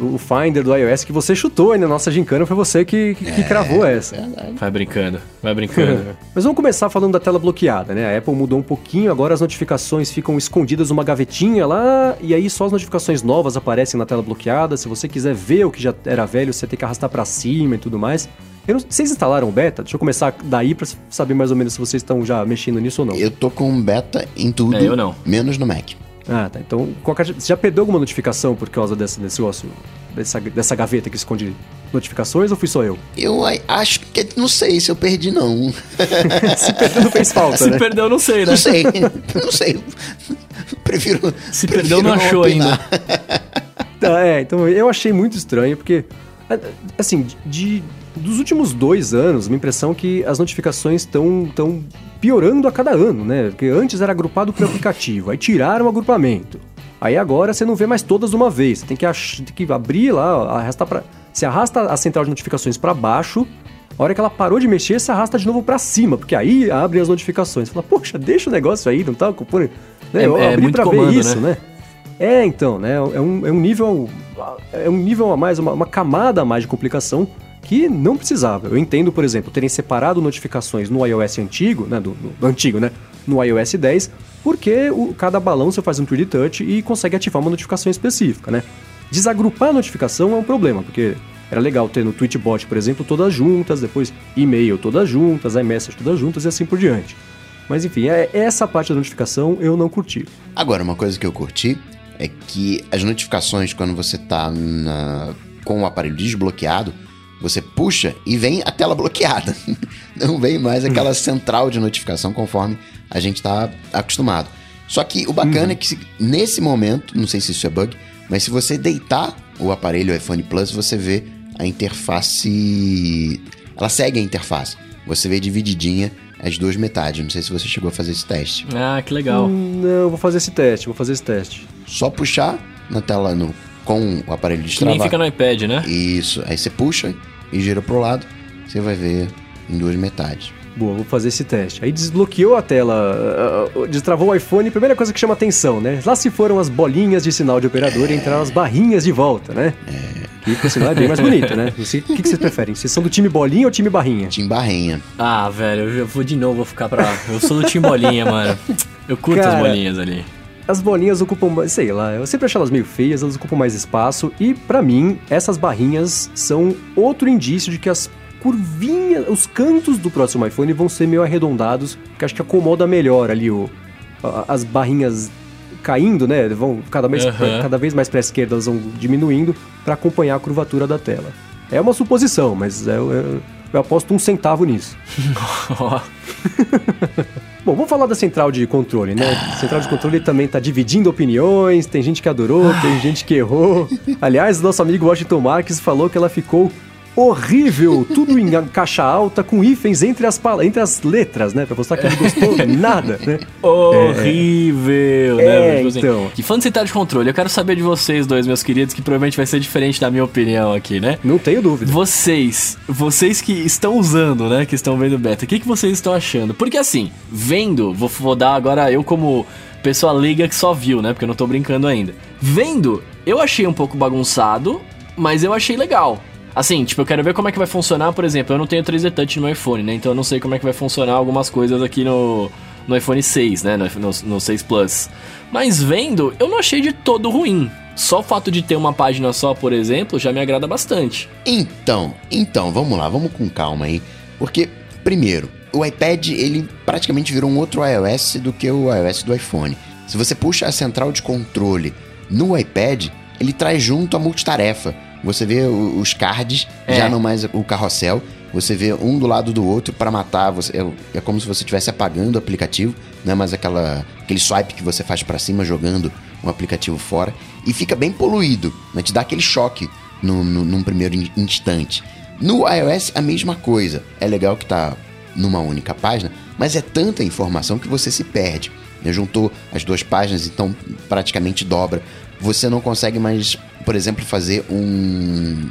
[SPEAKER 1] O Finder do iOS que você chutou aí na nossa gincana foi você que, que, que cravou essa.
[SPEAKER 3] Vai brincando, vai brincando.
[SPEAKER 1] Mas vamos começar falando da tela bloqueada, né? A Apple mudou um pouquinho, agora as notificações ficam escondidas numa gavetinha lá, e aí só as notificações novas aparecem na tela bloqueada. Se você quiser ver o que já era velho, você tem que arrastar pra cima e tudo mais. Eu não- vocês instalaram o beta? Deixa eu começar daí pra saber mais ou menos se vocês estão já mexendo nisso ou não.
[SPEAKER 2] Eu tô com beta em tudo,
[SPEAKER 3] É, eu não.
[SPEAKER 2] menos no Mac.
[SPEAKER 1] Ah, tá. Então, qualquer... você já perdeu alguma notificação por causa desse, desse negócio, dessa, dessa gaveta que esconde notificações ou fui só eu?
[SPEAKER 2] Eu acho que. Não sei se eu perdi, não.
[SPEAKER 1] Se perdeu, não fez falta,
[SPEAKER 3] Se
[SPEAKER 1] né?
[SPEAKER 3] perdeu, não sei, né?
[SPEAKER 2] Não sei. não sei. Prefiro.
[SPEAKER 3] Se
[SPEAKER 2] prefiro
[SPEAKER 3] perdeu, não achou
[SPEAKER 2] opinar.
[SPEAKER 1] Tá, é, então eu achei muito estranho, porque, a- assim, de, dos últimos dois anos, minha impressão é que as notificações estão tão piorando a cada ano, né? Porque antes era agrupado por aplicativo, aí tiraram o agrupamento. Aí agora você não vê mais todas de uma vez, você tem que, tem que abrir lá, arrastar pra, você arrasta a central de notificações para baixo, a hora que ela parou de mexer, você arrasta de novo para cima, porque aí abre as notificações. Você fala, poxa, deixa o negócio aí, não tá ocupando. Né?
[SPEAKER 3] É-
[SPEAKER 1] eu
[SPEAKER 3] é
[SPEAKER 1] abri
[SPEAKER 3] muito
[SPEAKER 1] pra
[SPEAKER 3] comando,
[SPEAKER 1] ver isso,
[SPEAKER 3] né?
[SPEAKER 1] né? É, então, né? É um, é um nível. É um nível a mais, uma, uma camada a mais de complicação que não precisava. Eu entendo, por exemplo, terem separado notificações no iOS antigo, né? Do, do- antigo, né? No iOS 10, porque o, cada balão você faz um 3D Touch e consegue ativar uma notificação específica, né? Desagrupar a notificação é um problema, porque era legal ter no Tweetbot, por exemplo, todas juntas, depois e-mail todas juntas, iMessage todas juntas e assim por diante. Mas enfim, é, essa parte da notificação eu não curti.
[SPEAKER 2] Agora, uma coisa que eu curti é que as notificações, quando você tá na- com o aparelho desbloqueado, você puxa e vem a tela bloqueada. Não vem mais aquela central de notificação conforme a gente tá acostumado. Só que o bacana é que se- nesse momento, não sei se isso é bug, mas se você deitar o aparelho o iPhone Plus, você vê a interface. Ela segue a interface. Você vê divididinha as duas metades. Não sei se você chegou a fazer esse teste.
[SPEAKER 3] Ah, que legal.
[SPEAKER 1] Hum, Não, vou fazer esse teste, vou fazer esse teste.
[SPEAKER 2] Só puxar na tela no, com o aparelho
[SPEAKER 3] Que nem
[SPEAKER 2] destravado.
[SPEAKER 3] fica no iPad, né?
[SPEAKER 2] Isso. Aí você puxa e gira pro lado. Você vai ver em duas metades.
[SPEAKER 1] Boa, vou fazer esse teste. Aí desbloqueou a tela, ah, ah, destravou o iPhone, primeira coisa que chama atenção, né? Lá se foram as bolinhas de sinal de operador e entraram as barrinhas de volta, né? Que por sinal é bem mais bonito, né? O que, que vocês preferem? Vocês são do time bolinha ou time barrinha?
[SPEAKER 2] Tim Barrenha.
[SPEAKER 3] Ah, velho, eu vou de novo, vou ficar pra. Eu sou do time bolinha, mano. Eu curto as
[SPEAKER 1] Cara,
[SPEAKER 3] bolinhas ali.
[SPEAKER 1] As bolinhas ocupam, mais- sei lá, eu sempre acho elas meio feias, elas ocupam mais espaço e pra mim essas barrinhas são outro indício de que as curvinhas, os cantos do próximo iPhone vão ser meio arredondados, que acho que acomoda melhor ali o as barrinhas caindo, né? Vão cada vez
[SPEAKER 3] Aham.
[SPEAKER 1] cada vez mais para esquerda, elas vão diminuindo pra acompanhar a curvatura da tela. É uma suposição, mas é- é- eu aposto um centavo nisso. Bom, vamos falar da central de controle, né? A central de controle também tá dividindo opiniões, tem gente que adorou, tem gente que errou. Aliás, nosso amigo Washington Marques falou que ela ficou horrível, tudo em caixa alta, com hífens entre as, entre as letras, né? Pra mostrar que ele gostou nada, né?
[SPEAKER 3] horrível,
[SPEAKER 1] É,
[SPEAKER 3] né? Assim,
[SPEAKER 1] então.
[SPEAKER 3] Que fã de de controle, eu quero saber de vocês dois, meus queridos, que provavelmente vai ser diferente da minha opinião aqui, né?
[SPEAKER 1] Não tenho dúvida.
[SPEAKER 3] Vocês, vocês que estão usando, né, que estão vendo o beta, o que, que vocês estão achando? Porque assim, vendo, vou, vou dar agora eu como pessoa leiga que só viu, né, porque eu não tô brincando ainda. Vendo, eu achei um pouco bagunçado, mas eu achei legal. Assim, tipo, eu quero ver como é que vai funcionar, por exemplo, eu não tenho 3D Touch no meu iPhone, né, então eu não sei como é que vai funcionar algumas coisas aqui no, no iPhone 6, né, no, no, no 6 Plus. Mas vendo, eu não achei de todo ruim. Só o fato de ter uma página só, por exemplo, já me agrada bastante.
[SPEAKER 2] Então, então, vamos lá, vamos com calma aí. Porque, primeiro, o iPad, ele praticamente virou um outro iOS do que o iOS do iPhone. Se você puxa a central de controle no iPad, ele traz junto a multitarefa. Você vê os cards,
[SPEAKER 3] É.
[SPEAKER 2] já não mais o carrossel. Você vê um do lado do outro para matar. Você, é, é como se você estivesse apagando o aplicativo, não é mais aquela, aquele swipe que você faz para cima jogando um aplicativo fora. E fica bem poluído, né? te dá aquele choque no, no- num primeiro in- instante. No iOS, a mesma coisa. É legal que tá numa única página, mas é tanta informação que você se perde. né? Juntou as duas páginas, então praticamente dobra. Você não consegue mais, por exemplo, fazer um.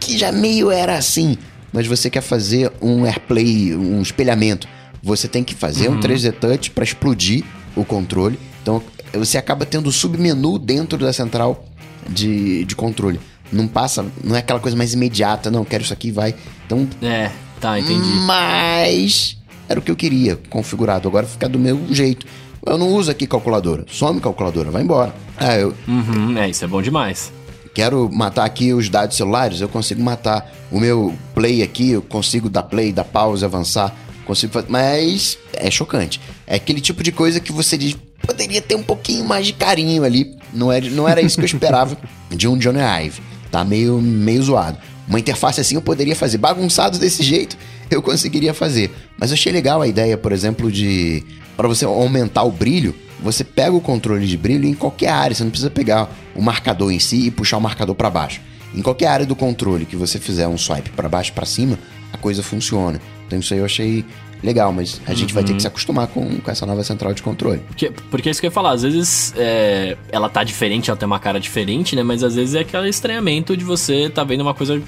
[SPEAKER 2] que já meio era assim, mas você quer fazer um AirPlay, um espelhamento. Você tem que fazer um 3D Touch para explodir o controle. Então você acaba tendo o submenu dentro da central de, de controle. Não passa, não é aquela coisa mais imediata, não, quero isso aqui, vai. Então,
[SPEAKER 3] É, tá, entendi.
[SPEAKER 2] mas era o que eu queria, configurado. Agora fica do meu jeito. Eu não uso aqui calculadora. Some calculadora, vai embora. Ah, eu
[SPEAKER 3] Uhum, é, isso é bom demais.
[SPEAKER 2] quero matar aqui os dados celulares, eu consigo matar. O meu play aqui, eu consigo dar play, dar pause, avançar. Consigo fazer. Mas é chocante. É aquele tipo de coisa que você diz. Poderia ter um pouquinho mais de carinho ali. Não era, não era isso que eu esperava de um Johnny Ive. Tá meio, meio zoado. Uma interface assim eu poderia fazer. Bagunçado desse jeito, eu conseguiria fazer. Mas eu achei legal a ideia, por exemplo, de. Para você aumentar o brilho, você pega o controle de brilho em qualquer área. Você não precisa pegar o marcador em si e puxar o marcador para baixo. Em qualquer área do controle que você fizer um swipe para baixo para cima, a coisa funciona. Então isso aí eu achei legal, mas a gente vai ter que se acostumar com, com essa nova central de controle.
[SPEAKER 3] Porque, porque é isso que eu ia falar, às vezes é, ela tá diferente, ela tem uma cara diferente, né? Mas às vezes é aquele estranhamento de você tá vendo uma coisa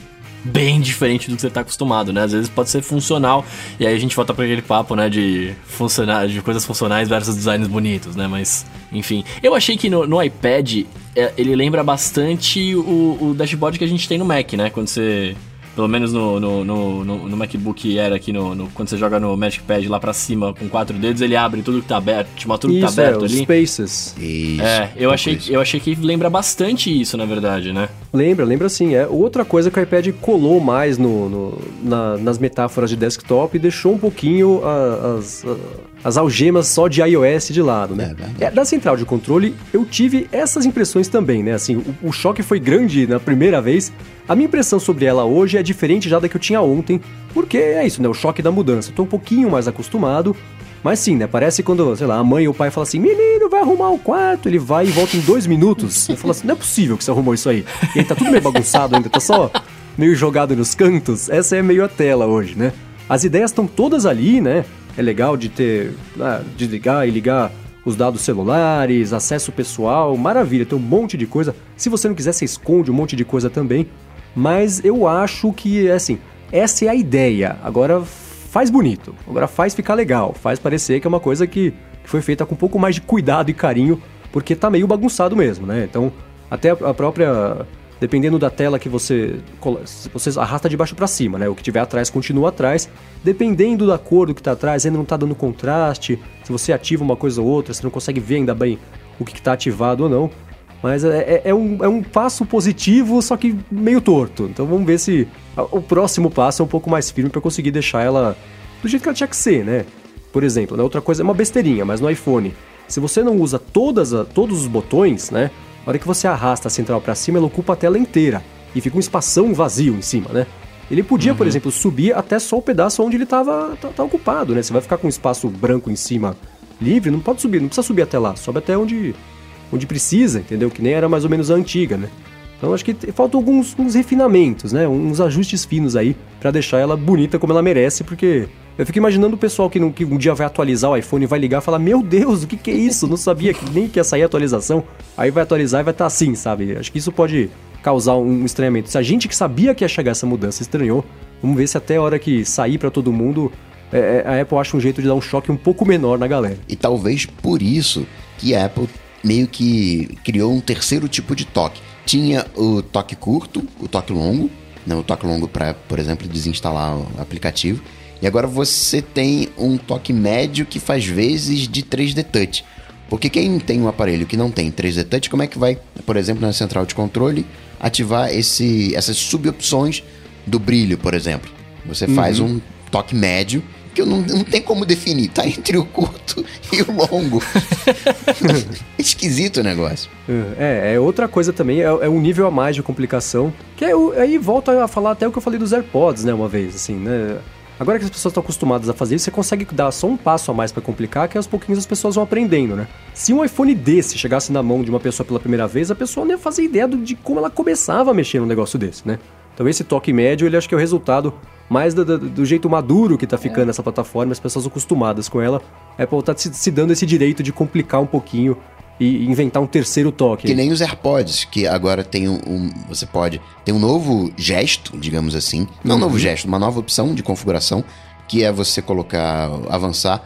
[SPEAKER 3] bem diferente do que você tá acostumado, né? Às vezes pode ser funcional, e aí a gente volta pra aquele papo, né, de, funcionar, de coisas funcionais versus designs bonitos, né? Mas, enfim. Eu achei que no, no iPad é, ele lembra bastante o, o dashboard que a gente tem no Mac, né? Quando você. Pelo menos no, no, no, no- no MacBook era aqui, no, no- quando você joga no Magic Pad lá pra cima com quatro dedos, ele abre tudo que tá aberto, te mostra tudo que tá
[SPEAKER 1] Isso, é,
[SPEAKER 3] aberto
[SPEAKER 1] os
[SPEAKER 3] ali.
[SPEAKER 1] Spaces.
[SPEAKER 2] Isso,
[SPEAKER 3] É, eu
[SPEAKER 2] pouco
[SPEAKER 3] achei,
[SPEAKER 2] isso.
[SPEAKER 3] eu achei que lembra bastante isso, na verdade, né?
[SPEAKER 1] Lembra, lembra sim. É outra coisa que o iPad colou mais no, no- na- nas metáforas de desktop e deixou um pouquinho as, a- as algemas só de iOS de lado,
[SPEAKER 2] É
[SPEAKER 1] né? É, da central de controle, eu tive essas impressões também, né? Assim, o, o choque foi grande na primeira vez. A minha impressão sobre ela hoje é diferente já da que eu tinha ontem, porque é isso, né? O choque da mudança. Eu tô um pouquinho mais acostumado, mas sim, né? Parece quando, sei lá, a mãe ou o pai falam assim: menino, vai arrumar o quarto. Ele vai e volta em dois minutos. Eu falo assim: não é possível que você arrumou isso aí. E aí tá tudo meio bagunçado ainda, tá só meio jogado nos cantos. Essa é meio a tela hoje, né? As ideias estão todas ali, né? É legal de ter. Ah, desligar e ligar os dados celulares, acesso pessoal, maravilha, tem um monte de coisa. Se você não quiser, você esconde um monte de coisa também. Mas eu acho que, assim, essa é a ideia. Agora faz bonito. Agora faz ficar legal. Faz parecer que é uma coisa que, que foi feita com um pouco mais de cuidado e carinho, porque tá meio bagunçado mesmo, né? Então, até a própria. Dependendo da tela que você. Você arrasta de baixo para cima, né? O que tiver atrás continua atrás. Dependendo da cor do que tá atrás, ainda não tá dando contraste. Se você ativa uma coisa ou outra, você não consegue ver ainda bem o que, que tá ativado ou não. Mas é, é- é um, é um passo positivo, só que meio torto. Então vamos ver se o próximo passo é um pouco mais firme para conseguir deixar ela do jeito que ela tinha que ser, né? Por exemplo, né? outra coisa é uma besteirinha, mas no iPhone, se você não usa todas a- todos os botões, né? Na hora que você arrasta a central para cima, ela ocupa a tela inteira e fica um espação vazio em cima, né? Ele podia, por exemplo, subir até só o pedaço onde ele estava tá, tá ocupado, né? Você vai ficar com um espaço branco em cima livre, não pode subir, não precisa subir até lá, sobe até onde onde precisa, entendeu? Que nem era mais ou menos a antiga, né? Então acho que faltam alguns uns refinamentos, né? Uns ajustes finos aí pra deixar ela bonita como ela merece, porque eu fico imaginando o pessoal que, não, que um dia vai atualizar o iPhone vai ligar e falar: Meu Deus, o que, que é isso? Não sabia que nem que ia sair a atualização. Aí vai atualizar e vai estar assim, sabe? Acho que isso pode causar um estranhamento. Se a gente que sabia que ia chegar essa mudança estranhou, vamos ver se até a hora que sair pra todo mundo, é, é, a Apple acha um jeito de dar um choque um pouco menor na galera.
[SPEAKER 2] E talvez por isso que a Apple meio que criou um terceiro tipo de toque. Tinha o toque curto, o toque longo, né? o toque longo para, por exemplo, desinstalar o aplicativo. E agora você tem um toque médio que faz vezes de 3D Touch. Porque quem tem um aparelho que não tem 3D Touch, como é que vai, por exemplo, na central de controle, ativar esse, essas subopções do brilho, por exemplo? Você faz um toque médio, que eu não, não tem como definir, tá entre o curto e o longo. Esquisito o negócio.
[SPEAKER 1] É, é outra coisa também, é, é um nível a mais de complicação. Que é, aí volta a falar até o que eu falei dos AirPods, né, uma vez, assim, né? Agora que as pessoas estão acostumadas a fazer isso, você consegue dar só um passo a mais pra complicar, que aos pouquinhos as pessoas vão aprendendo, né? Se um iPhone desse chegasse na mão de uma pessoa pela primeira vez, a pessoa não ia fazer ideia de como ela começava a mexer num negócio desse, né? Então esse toque médio, ele acho que é o resultado mais do, do- do jeito maduro que tá ficando essa plataforma, as pessoas acostumadas com ela. A Apple tá se, se dando esse direito de complicar um pouquinho e inventar um terceiro toque.
[SPEAKER 2] Que nem os AirPods, que agora tem um, um- Você pode. Tem um novo gesto, digamos assim. Não um novo gesto, uma nova opção de configuração, que é você colocar. avançar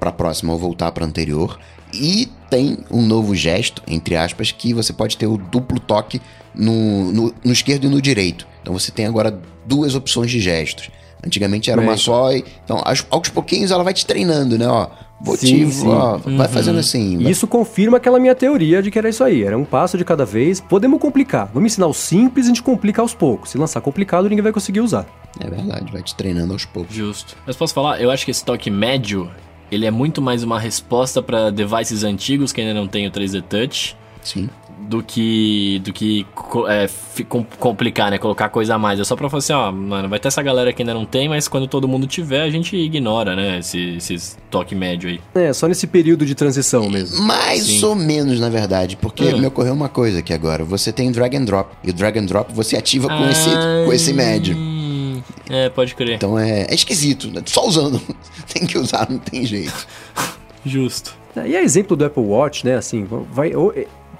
[SPEAKER 2] para a próxima ou voltar para anterior. E tem um novo gesto, entre aspas, que você pode ter o duplo toque no, no, no esquerdo e no direito. Então você tem agora duas opções de gestos. Antigamente era
[SPEAKER 1] Bem,
[SPEAKER 2] uma só, e, então aos, aos pouquinhos ela vai te treinando, né? Ó, vou
[SPEAKER 1] Sim,
[SPEAKER 2] te,
[SPEAKER 1] sim.
[SPEAKER 2] ó, vai fazendo assim. vai-
[SPEAKER 1] Isso confirma aquela minha teoria de que era isso aí. Era um passo de cada vez. Podemos complicar. Vamos ensinar o simples e a gente complica aos poucos. Se lançar complicado, ninguém vai conseguir usar.
[SPEAKER 2] É verdade, vai te treinando aos poucos.
[SPEAKER 3] Justo. Mas posso falar? Eu acho que esse toque médio, ele é muito mais uma resposta pra devices antigos que ainda não tem o 3D Touch
[SPEAKER 2] Sim.
[SPEAKER 3] Do que do que é, complicar, né? Colocar coisa a mais. É só pra falar assim, ó, mano, vai ter essa galera que ainda não tem, mas quando todo mundo tiver, a gente ignora, né? Esse, esses toque médio aí.
[SPEAKER 1] É, só nesse período de transição mesmo.
[SPEAKER 2] Mais
[SPEAKER 3] Sim.
[SPEAKER 2] ou menos, na verdade, porque
[SPEAKER 3] Hum.
[SPEAKER 2] me ocorreu uma coisa aqui agora. Você tem drag and drop. E o drag and drop você ativa com, esse, com esse médio.
[SPEAKER 3] É, pode crer.
[SPEAKER 2] Então é, é esquisito, né? Só usando. tem que usar, não tem jeito.
[SPEAKER 3] Justo.
[SPEAKER 1] É, E é exemplo do Apple Watch, né? Assim, vai.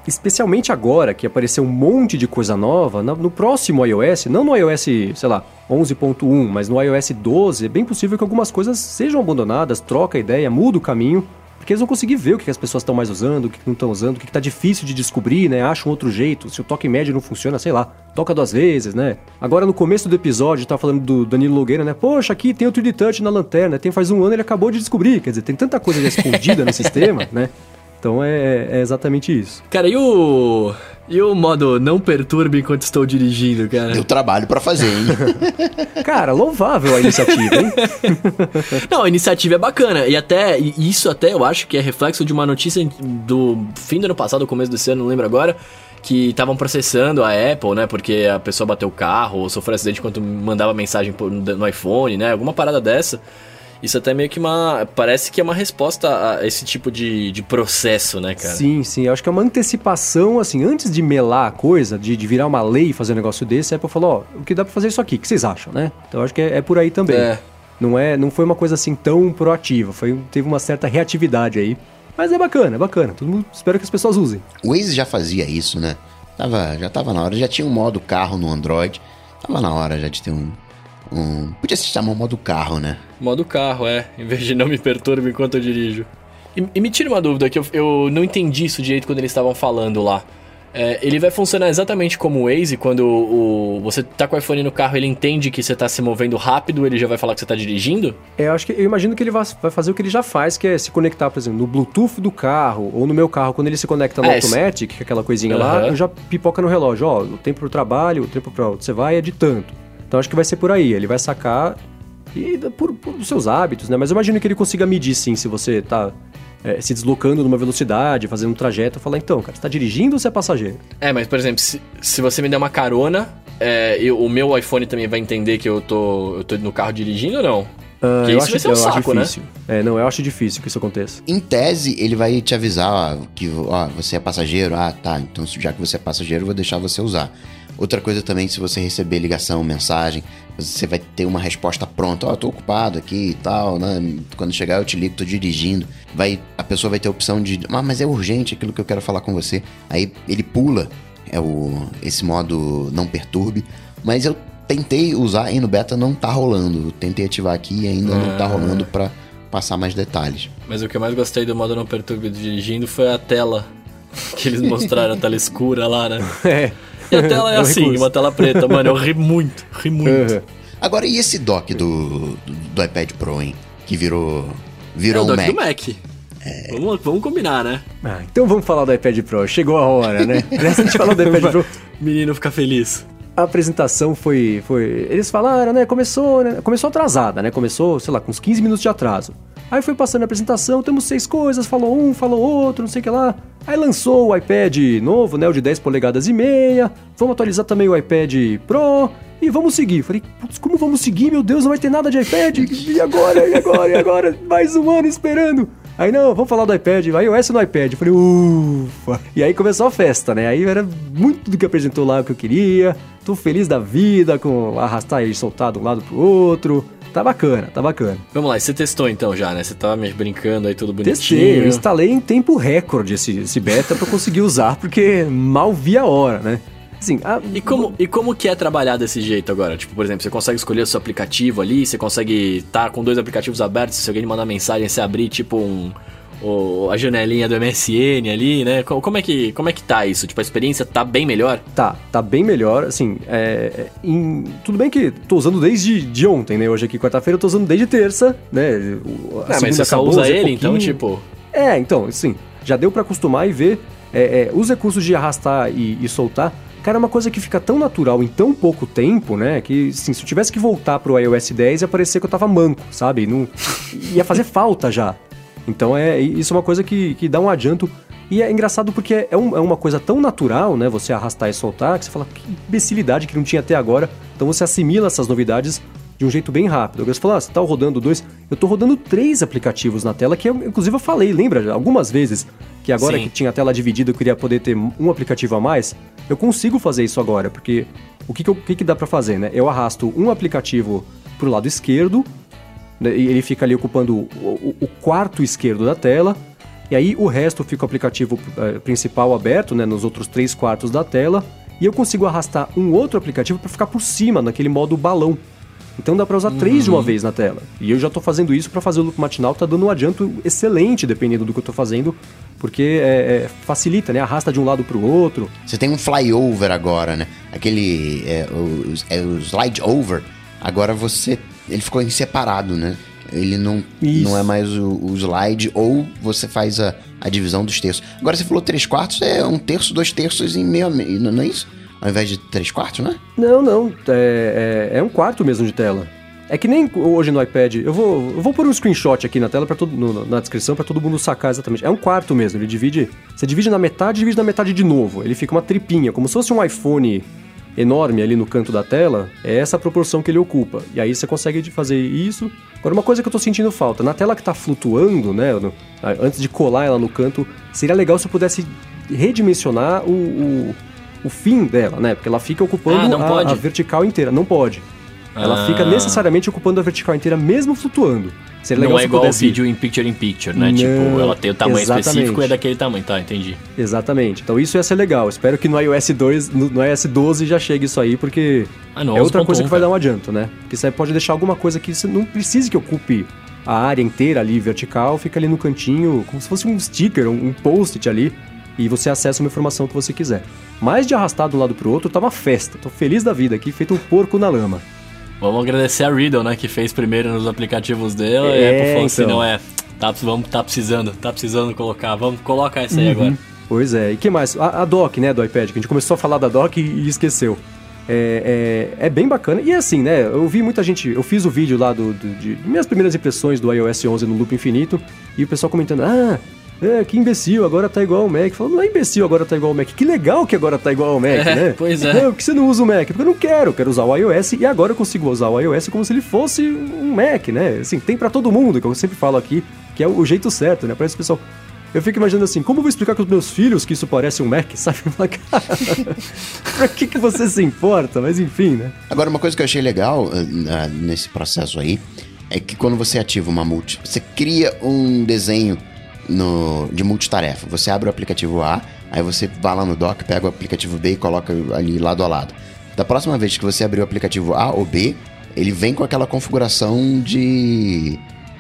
[SPEAKER 1] Especialmente agora que apareceu um monte de coisa nova, no próximo iOS, não no iOS, sei lá, 11.1, mas no iOS 12, é bem possível que algumas coisas sejam abandonadas, troca a ideia, muda o caminho, porque eles vão conseguir ver o que as pessoas estão mais usando, o que não estão usando, o que está difícil de descobrir, né? Acha um outro jeito. Se o toque médio não funciona, sei lá, toca duas vezes, né? Agora no começo do episódio, tá falando do Danilo Nogueira, né? Poxa, aqui tem o 3D Touch na lanterna, tem faz um ano ele acabou de descobrir. Quer dizer, tem tanta coisa escondida no sistema, né? Então é, é exatamente isso.
[SPEAKER 3] Cara, e o. E o modo não perturbe enquanto estou dirigindo, cara?
[SPEAKER 2] Deu trabalho pra fazer, hein?
[SPEAKER 1] Cara, louvável a iniciativa, hein?
[SPEAKER 3] Não, a iniciativa é bacana. E até. E isso até eu acho que é reflexo de uma notícia do fim do ano passado, começo desse ano, não lembro agora. Que estavam processando a Apple, né? Porque a pessoa bateu o carro ou sofreu acidente enquanto mandava mensagem no iPhone, né? Alguma parada dessa. Isso até meio que uma. Parece que é uma resposta a esse tipo de, de processo, né, cara?
[SPEAKER 1] Sim, sim. Eu acho que é uma antecipação, assim, antes de melar a coisa, de, de virar uma lei e fazer um negócio desse, a Apple falou, ó, o que dá pra fazer é isso aqui, o que vocês acham, né? Então eu acho que é, é por aí também.
[SPEAKER 3] É.
[SPEAKER 1] Não, é, não foi uma coisa assim tão proativa, foi, teve uma certa reatividade aí. Mas é bacana, é bacana. Todo mundo espero que as pessoas usem.
[SPEAKER 2] O Waze já fazia isso, né? Tava, já tava na hora, já tinha um modo carro no Android. Tava na hora já de ter um. Um podia se chamar modo carro, né?
[SPEAKER 3] Modo carro, é. Em vez de não me perturbe enquanto eu dirijo. E, e me tira uma dúvida, que eu, eu não entendi isso direito quando eles estavam falando lá. É, ele vai funcionar exatamente como o Waze, quando o, você tá com o iPhone no carro, ele entende que você tá se movendo rápido, ele já vai falar que você tá dirigindo?
[SPEAKER 1] É, eu acho que eu imagino que ele vai, vai fazer o que ele já faz, que é se conectar, por exemplo, no Bluetooth do carro ou no meu carro, quando ele se conecta no
[SPEAKER 3] É,
[SPEAKER 1] Automatic, que é aquela coisinha lá,
[SPEAKER 3] Aham.
[SPEAKER 1] eu já pipoca no relógio, ó, o tempo pro trabalho, o tempo pra onde você vai é de tanto. Então acho que vai ser por aí, ele vai sacar e por, por seus hábitos, né? Mas eu imagino que ele consiga medir sim, se você tá é, se deslocando numa velocidade, fazendo um trajeto, falar, então, cara, você tá dirigindo ou você é passageiro?
[SPEAKER 3] É, mas por exemplo, se, se você me der uma carona, é, eu- o meu iPhone também vai entender que eu tô, eu tô no carro dirigindo ou não?
[SPEAKER 1] Ah,
[SPEAKER 3] Porque
[SPEAKER 1] eu
[SPEAKER 3] isso
[SPEAKER 1] acho,
[SPEAKER 3] vai ser um
[SPEAKER 1] eu acho
[SPEAKER 3] saco, né?
[SPEAKER 1] difícil. É, não, eu acho difícil que isso aconteça.
[SPEAKER 2] Em tese, ele vai te avisar ó, que ó, você é passageiro. Ah, tá. Então, já que você é passageiro, eu vou deixar você usar. Outra coisa também, se você receber ligação, mensagem, você vai ter uma resposta pronta. Ó, tô ocupado aqui e tal, né? Quando chegar eu te ligo, tô dirigindo. Vai, a pessoa vai ter a opção de, ah, mas é urgente aquilo que eu quero falar com você. Aí ele pula é o, esse modo não perturbe. Mas eu tentei usar e no beta não tá rolando. Eu tentei ativar aqui e ainda não tá rolando pra passar mais detalhes.
[SPEAKER 3] Mas o que eu mais gostei do modo não perturbe dirigindo foi a tela que eles mostraram, a tela escura lá, né?
[SPEAKER 1] É.
[SPEAKER 3] E a tela é,
[SPEAKER 1] É
[SPEAKER 3] assim,
[SPEAKER 1] recurso.
[SPEAKER 3] uma tela preta, mano. Eu ri muito, ri muito.
[SPEAKER 1] Uhum.
[SPEAKER 2] Agora, e esse dock do, do, do iPad Pro, hein? Que virou,
[SPEAKER 3] É
[SPEAKER 2] virou
[SPEAKER 3] o
[SPEAKER 2] um
[SPEAKER 3] dock
[SPEAKER 2] Mac.
[SPEAKER 3] do Mac. Vamos, vamos combinar, né?
[SPEAKER 1] Ah, então vamos falar do iPad Pro. Chegou a hora, né? De a gente falar do iPad Pro,
[SPEAKER 3] Menino fica feliz.
[SPEAKER 1] A apresentação foi, foi. Eles falaram, né? Começou, né? Começou atrasada, né? Começou, sei lá, com uns 15 minutos de atraso. Aí foi passando a apresentação, temos seis coisas, falou um, falou outro, não sei o que lá. Aí lançou o iPad novo, né? O de 10 polegadas e meia. Vamos atualizar também o iPad Pro. E vamos seguir. Falei, putz, como vamos seguir? Meu Deus, não vai ter nada de iPad. E agora? E agora? E agora? Mais um ano esperando. Aí não, vamos falar do iPad, iOS no iPad. Eu falei, ufa. E aí começou a festa, né? Aí era muito do que apresentou lá o que eu queria. Tô feliz da vida com arrastar e soltar de um lado pro outro. Tá bacana, tá bacana.
[SPEAKER 3] Vamos lá, e você testou então já, né? Você tava me brincando aí tudo bonitinho.
[SPEAKER 1] Testei, eu instalei em tempo recorde esse, esse beta pra conseguir usar, porque mal vi a hora, né? Assim, a-
[SPEAKER 3] E como, e como que é trabalhar desse jeito agora? Tipo, por exemplo, você consegue escolher o seu aplicativo ali, você consegue estar com dois aplicativos abertos, se alguém mandar mensagem, você abrir tipo um, o, a janelinha do MSN ali, né? Co- Como é, que, como é que tá isso? Tipo, a experiência tá bem melhor?
[SPEAKER 1] Tá, tá bem melhor, assim, é, é, em- tudo bem que tô usando desde de ontem, né? Hoje aqui, quarta-feira, eu tô usando desde terça, né? A
[SPEAKER 3] Ah, mas você só
[SPEAKER 1] acabou,
[SPEAKER 3] usa
[SPEAKER 1] usei
[SPEAKER 3] ele, então,
[SPEAKER 1] pouquinho.
[SPEAKER 3] tipo...
[SPEAKER 1] É, então, sim, já deu pra acostumar e ver. É, é, os recursos de arrastar e, e soltar, cara, é uma coisa que fica tão natural em tão pouco tempo, né? Que, assim, se eu tivesse que voltar pro iOS 10, ia parecer que eu tava manco, sabe? Não, ia fazer falta já. Então, é, isso é uma coisa que, que dá um adianto. E é engraçado porque é, um- é uma coisa tão natural, né? Você arrastar e soltar, que você fala, que imbecilidade que não tinha até agora. Então você assimila essas novidades de um jeito bem rápido. Você fala, ah, você tá rodando dois. Eu tô rodando três aplicativos na tela, que eu, inclusive eu falei, lembra algumas vezes que agora
[SPEAKER 3] Sim.
[SPEAKER 1] que tinha a tela dividida eu queria poder ter um aplicativo a mais. Eu consigo fazer isso agora, porque o que, que, eu- o que, que dá pra fazer, né? Eu arrasto um aplicativo pro lado esquerdo, né, e ele fica ali ocupando o, o- o quarto esquerdo da tela. E aí o resto fica o aplicativo eh, principal aberto, né, nos outros três quartos da tela. E eu consigo arrastar um outro aplicativo para ficar por cima, naquele modo balão. Então dá para usar três de uma vez na tela. E eu já tô fazendo isso para fazer o loop matinal, tá dando um adianto excelente dependendo do que eu tô fazendo, porque é, é, facilita, né? Arrasta de um lado pro outro.
[SPEAKER 2] Você tem um flyover agora, né? Aquele. É, o, é o slide over. Agora você. Ele ficou em separado, né? Ele não,
[SPEAKER 1] Isso.
[SPEAKER 2] não é mais o, o slide, ou você faz a, a divisão dos terços. Agora você falou três quartos, é um terço, dois terços em meio não é isso? Ao invés de três quartos, né?
[SPEAKER 1] Não, não. É, é, é um quarto mesmo de tela. É que nem hoje no iPad. Eu vou, eu vou pôr um screenshot aqui na tela para todo no- na descrição para todo mundo sacar exatamente. É um quarto mesmo. Ele divide. Você divide na metade, divide na metade de novo. Ele fica uma tripinha, como se fosse um iPhone enorme ali no canto da tela. É essa a proporção que ele ocupa. E aí você consegue fazer isso. Agora uma coisa que eu tô sentindo falta, na tela que tá flutuando, né, antes de colar ela no canto, seria legal se eu pudesse redimensionar o, o, o fim dela, né? Porque ela fica ocupando
[SPEAKER 3] Ah, não
[SPEAKER 1] a- a vertical inteira. Não pode. Ela
[SPEAKER 3] Ah.
[SPEAKER 1] fica necessariamente ocupando a vertical inteira, mesmo flutuando. Seria legal
[SPEAKER 3] não é igual
[SPEAKER 1] pudesse...
[SPEAKER 3] vídeo em picture in picture, né?
[SPEAKER 1] Não,
[SPEAKER 3] tipo, ela tem o tamanho
[SPEAKER 1] exatamente.
[SPEAKER 3] específico e é daquele tamanho, tá? Entendi.
[SPEAKER 1] Exatamente. Então isso ia ser legal. Espero que no iOS 2, no, no iOS 12 já chegue isso aí, porque
[SPEAKER 3] Ah, no
[SPEAKER 1] é outra
[SPEAKER 3] 11.1,
[SPEAKER 1] coisa que vai
[SPEAKER 3] cara.
[SPEAKER 1] dar um adianto, né? Porque isso aí pode deixar alguma coisa que você não precise que ocupe a área inteira ali vertical, fica ali no cantinho, como se fosse um sticker, um, um post-it ali, e você acessa uma informação que você quiser. Mas de arrastar de um lado pro outro, tá uma festa. Tô feliz da vida aqui, feito um porco na lama.
[SPEAKER 3] Vamos agradecer a Riddle, né? Que fez primeiro nos aplicativos dela.
[SPEAKER 1] É,
[SPEAKER 3] e Apple falou assim,
[SPEAKER 1] então.
[SPEAKER 3] não é... Tá, vamos, tá precisando, tá precisando colocar. Vamos colocar
[SPEAKER 1] Uhum.
[SPEAKER 3] aí agora.
[SPEAKER 1] Pois é, e que mais? A, a dock, né, do iPad, que a gente começou a falar da dock e, e esqueceu. É, é, é bem bacana. E assim, né, eu vi muita gente... Eu fiz o vídeo lá do, do- de minhas primeiras impressões do iOS 11 no Loop Infinito, e o pessoal comentando, ah... É, que imbecil, agora tá igual ao Mac. Falando, não é imbecil, agora tá igual ao Mac. Que legal que agora tá igual ao Mac,
[SPEAKER 3] É,
[SPEAKER 1] né?
[SPEAKER 3] pois é.
[SPEAKER 1] Não, por que você não usa o Mac? Porque eu não quero, eu quero usar o iOS e agora eu consigo usar o iOS como se ele fosse um Mac, né? Assim, tem pra todo mundo, que eu sempre falo aqui, que é o jeito certo, né? Parece que o pessoal. Eu fico imaginando assim, como eu vou explicar com os meus filhos que isso parece um Mac, sabe? Pra que, que você se importa? Mas enfim, né?
[SPEAKER 2] Agora, uma coisa que eu achei legal na- nesse processo aí é que quando você ativa uma multi, você cria um desenho no, de multitarefa. Você abre o aplicativo A, aí você vai lá no dock, pega o aplicativo B e coloca ali lado a lado. Da próxima vez que você abrir o aplicativo A ou B, ele vem com aquela configuração de,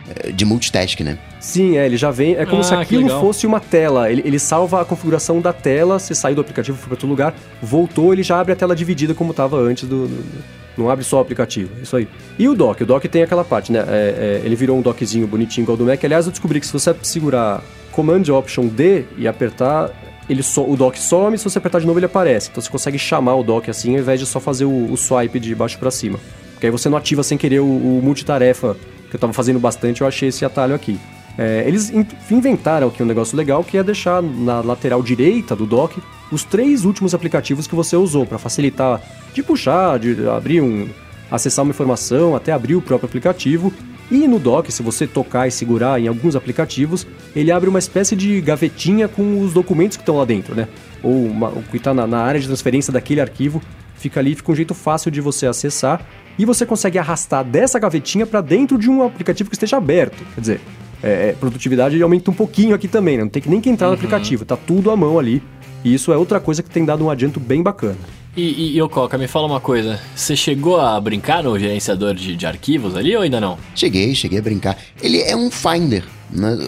[SPEAKER 2] eh, de multitask, né?
[SPEAKER 1] Sim, é, ele já vem. É como
[SPEAKER 3] Ah,
[SPEAKER 1] se aquilo fosse uma tela. Ele, ele salva a configuração da tela, você saiu do aplicativo, foi para outro lugar, voltou, ele já abre a tela dividida como estava antes do. do- não abre só o aplicativo, é isso aí. E o dock? O dock tem aquela parte, né? É, é, ele virou um dockzinho bonitinho igual do Mac. Aliás, eu descobri que se você segurar Command Option D e apertar, ele so, o dock some, se você apertar de novo ele aparece. Então você consegue chamar o dock assim, ao invés de só fazer o, o swipe de baixo para cima. Porque aí você não ativa sem querer o, o multitarefa, que eu tava fazendo bastante, eu achei esse atalho aqui. É, eles in- inventaram aqui um negócio legal que é deixar na lateral direita do dock os três últimos aplicativos que você usou para facilitar de puxar, de abrir um, acessar uma informação, até abrir o próprio aplicativo. E no dock, se você tocar e segurar em alguns aplicativos, ele abre uma espécie de gavetinha com os documentos que estão lá dentro, né? Ou uma- o que está na, na área de transferência daquele arquivo, fica ali, fica um jeito fácil de você acessar. E você consegue arrastar dessa gavetinha para dentro de um aplicativo que esteja aberto. Quer dizer, é, é, produtividade aumenta um pouquinho aqui também, né? Não tem que nem que entrar no aplicativo, tá tudo à mão ali. E isso é outra coisa que tem dado um adianto bem bacana.
[SPEAKER 3] E, e, e ô Coca, me fala uma coisa. Você chegou a brincar no gerenciador de, de arquivos ali ou ainda não?
[SPEAKER 2] Cheguei, cheguei a brincar. Ele é um Finder. Né?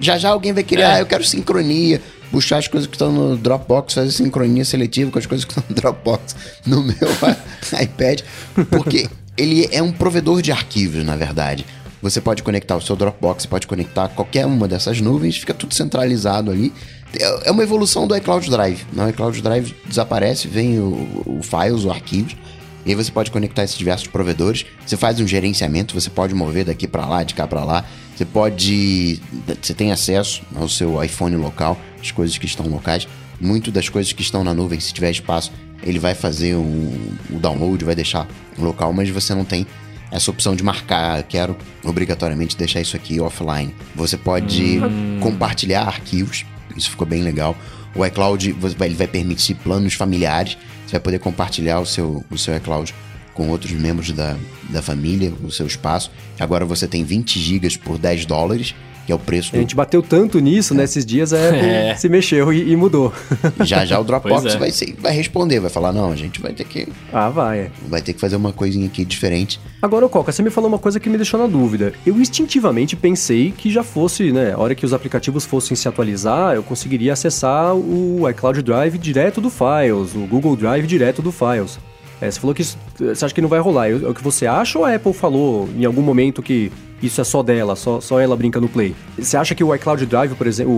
[SPEAKER 2] Já já alguém vai querer,
[SPEAKER 3] É.
[SPEAKER 2] ah, eu quero sincronia. Puxar as coisas que estão no Dropbox, fazer sincronia seletiva com as coisas que estão no Dropbox no meu iPad. Porque ele é um provedor de arquivos, na verdade. Você pode conectar o seu Dropbox, você pode conectar qualquer uma dessas nuvens, fica tudo centralizado ali. É é uma evolução do iCloud Drive. No iCloud Drive desaparece, vem o, o files, os arquivos. E aí você pode conectar esses diversos provedores. Você faz um gerenciamento, você pode mover daqui para lá, de cá para lá. Você pode. Você tem acesso ao seu iPhone local, as coisas que estão locais. Muito das coisas que estão na nuvem, se tiver espaço, ele vai fazer um, o download, vai deixar local, mas você não tem essa opção de marcar, quero obrigatoriamente deixar isso aqui offline. Você pode compartilhar arquivos, isso ficou bem legal. O iCloud ele vai permitir planos familiares, você vai poder compartilhar o seu, o seu iCloud com outros membros da, da família, o seu espaço. Agora você tem 20 gigas por 10 dólares, que é o preço
[SPEAKER 1] A
[SPEAKER 2] do
[SPEAKER 1] gente bateu tanto nisso nesses dias, a Apple
[SPEAKER 3] É.
[SPEAKER 1] se mexeu e, e mudou.
[SPEAKER 2] Já já o Dropbox
[SPEAKER 3] é.
[SPEAKER 2] vai, ser, vai responder, vai falar, não, a gente vai ter que
[SPEAKER 1] ah, vai. é.
[SPEAKER 2] vai ter que fazer uma coisinha aqui diferente.
[SPEAKER 1] Agora, ô Coca, você me falou uma coisa que me deixou na dúvida. Eu instintivamente pensei que já fosse, né, a hora que os aplicativos fossem se atualizar, eu conseguiria acessar o iCloud Drive direto do Files, o Google Drive direto do Files. É, você falou que isso, você acha que não vai rolar. É o que você acha ou a Apple falou em algum momento que isso é só dela, só, só ela brinca no Play? Você acha que o iCloud Drive, por exemplo, o,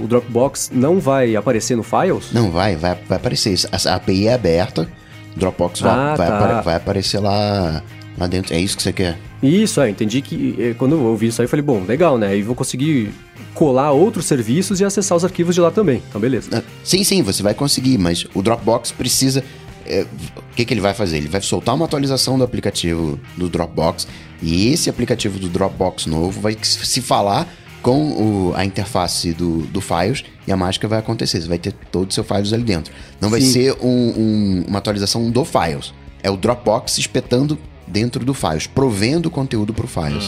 [SPEAKER 1] o- o Dropbox, não vai aparecer no Files?
[SPEAKER 2] Não, vai, vai, vai aparecer. A, API é aberta, o Dropbox vai,
[SPEAKER 1] Ah,
[SPEAKER 2] vai,
[SPEAKER 1] tá.
[SPEAKER 2] apare- vai aparecer lá, lá dentro. É isso que você quer?
[SPEAKER 1] Isso, é, entendi que eh, quando eu ouvi isso aí, eu falei, bom, legal, né? Aí vou conseguir colar outros serviços e acessar os arquivos de lá também. Então, beleza.
[SPEAKER 2] Ah, Sim, sim, você vai conseguir, mas o Dropbox precisa. É, o que, que ele vai fazer? Ele vai soltar uma atualização do aplicativo do Dropbox e esse aplicativo do Dropbox novo vai se falar com o- a interface do, do Files e a mágica vai acontecer. Você vai ter todo o seu Files ali dentro. Não vai
[SPEAKER 1] Sim.
[SPEAKER 2] ser um- um- uma atualização do Files. É o Dropbox espetando dentro do Files, provendo conteúdo pro Files.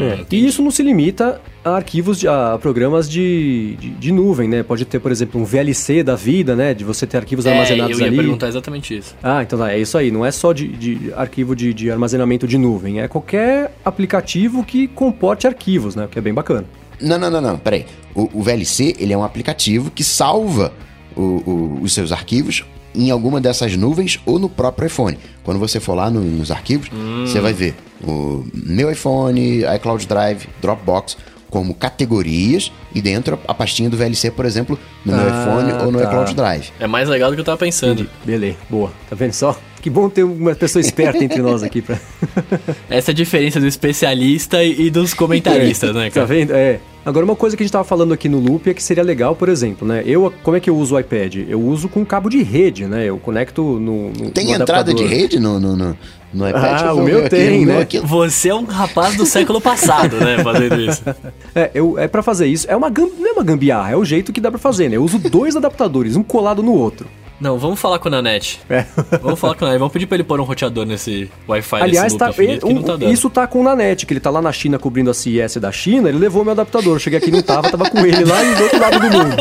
[SPEAKER 1] É, E isso não se limita a arquivos, de, a programas de, de, de nuvem, né? Pode ter, por exemplo, um VLC da vida, né? De você ter arquivos
[SPEAKER 3] É,
[SPEAKER 1] armazenados
[SPEAKER 3] eu ia
[SPEAKER 1] ali.
[SPEAKER 3] perguntar exatamente isso.
[SPEAKER 1] Ah, então tá, é isso aí. Não é só de, de arquivo de, de armazenamento de nuvem. É qualquer aplicativo que comporte arquivos, né? O que é bem bacana.
[SPEAKER 2] Não, não, não, não, peraí. O, o VLC, ele é um aplicativo que salva o- o- os seus arquivos em alguma dessas nuvens ou no próprio iPhone. Quando você for lá no- nos arquivos, você vai ver o meu iPhone, iCloud Drive, Dropbox como categorias e dentro a pastinha do VLC, por exemplo, no meu
[SPEAKER 1] Ah,
[SPEAKER 2] iPhone ou no
[SPEAKER 1] tá.
[SPEAKER 2] iCloud Drive.
[SPEAKER 3] É mais legal do que eu tava pensando.
[SPEAKER 1] Beleza, boa. Tá vendo só? Que bom ter uma pessoa esperta entre nós aqui pra.
[SPEAKER 3] Essa é a diferença do especialista e, dos comentaristas, né,
[SPEAKER 1] Tá
[SPEAKER 3] cara?
[SPEAKER 1] vendo? É. Agora, uma coisa que a gente tava falando aqui no Loop é que seria legal, por exemplo, né? Eu, como é que eu uso o iPad? Eu uso com cabo de rede, né? Eu conecto no. no
[SPEAKER 2] Tem
[SPEAKER 1] no
[SPEAKER 2] entrada de rede no, no, no, no iPad?
[SPEAKER 1] Ah, o meu
[SPEAKER 2] aqui,
[SPEAKER 1] tem, né?
[SPEAKER 2] aqui-
[SPEAKER 3] Você é um rapaz do século passado, né, fazendo isso.
[SPEAKER 1] É, eu, é para fazer isso. É uma não é uma gambiarra, é o jeito que dá pra fazer, né? Eu uso dois adaptadores, um colado no outro.
[SPEAKER 3] Não, vamos falar com o Nanete.
[SPEAKER 1] É.
[SPEAKER 3] Vamos falar com o Nanete. Vamos pedir pra ele pôr um roteador nesse Wi-Fi
[SPEAKER 1] Aliás,
[SPEAKER 3] nesse
[SPEAKER 1] tá,
[SPEAKER 3] não
[SPEAKER 1] um-
[SPEAKER 3] tá
[SPEAKER 1] isso tá com o Nanete, que ele tá lá na China cobrindo a CIS da China, ele levou meu adaptador. Eu cheguei aqui e não tava, tava com ele lá do outro lado do mundo.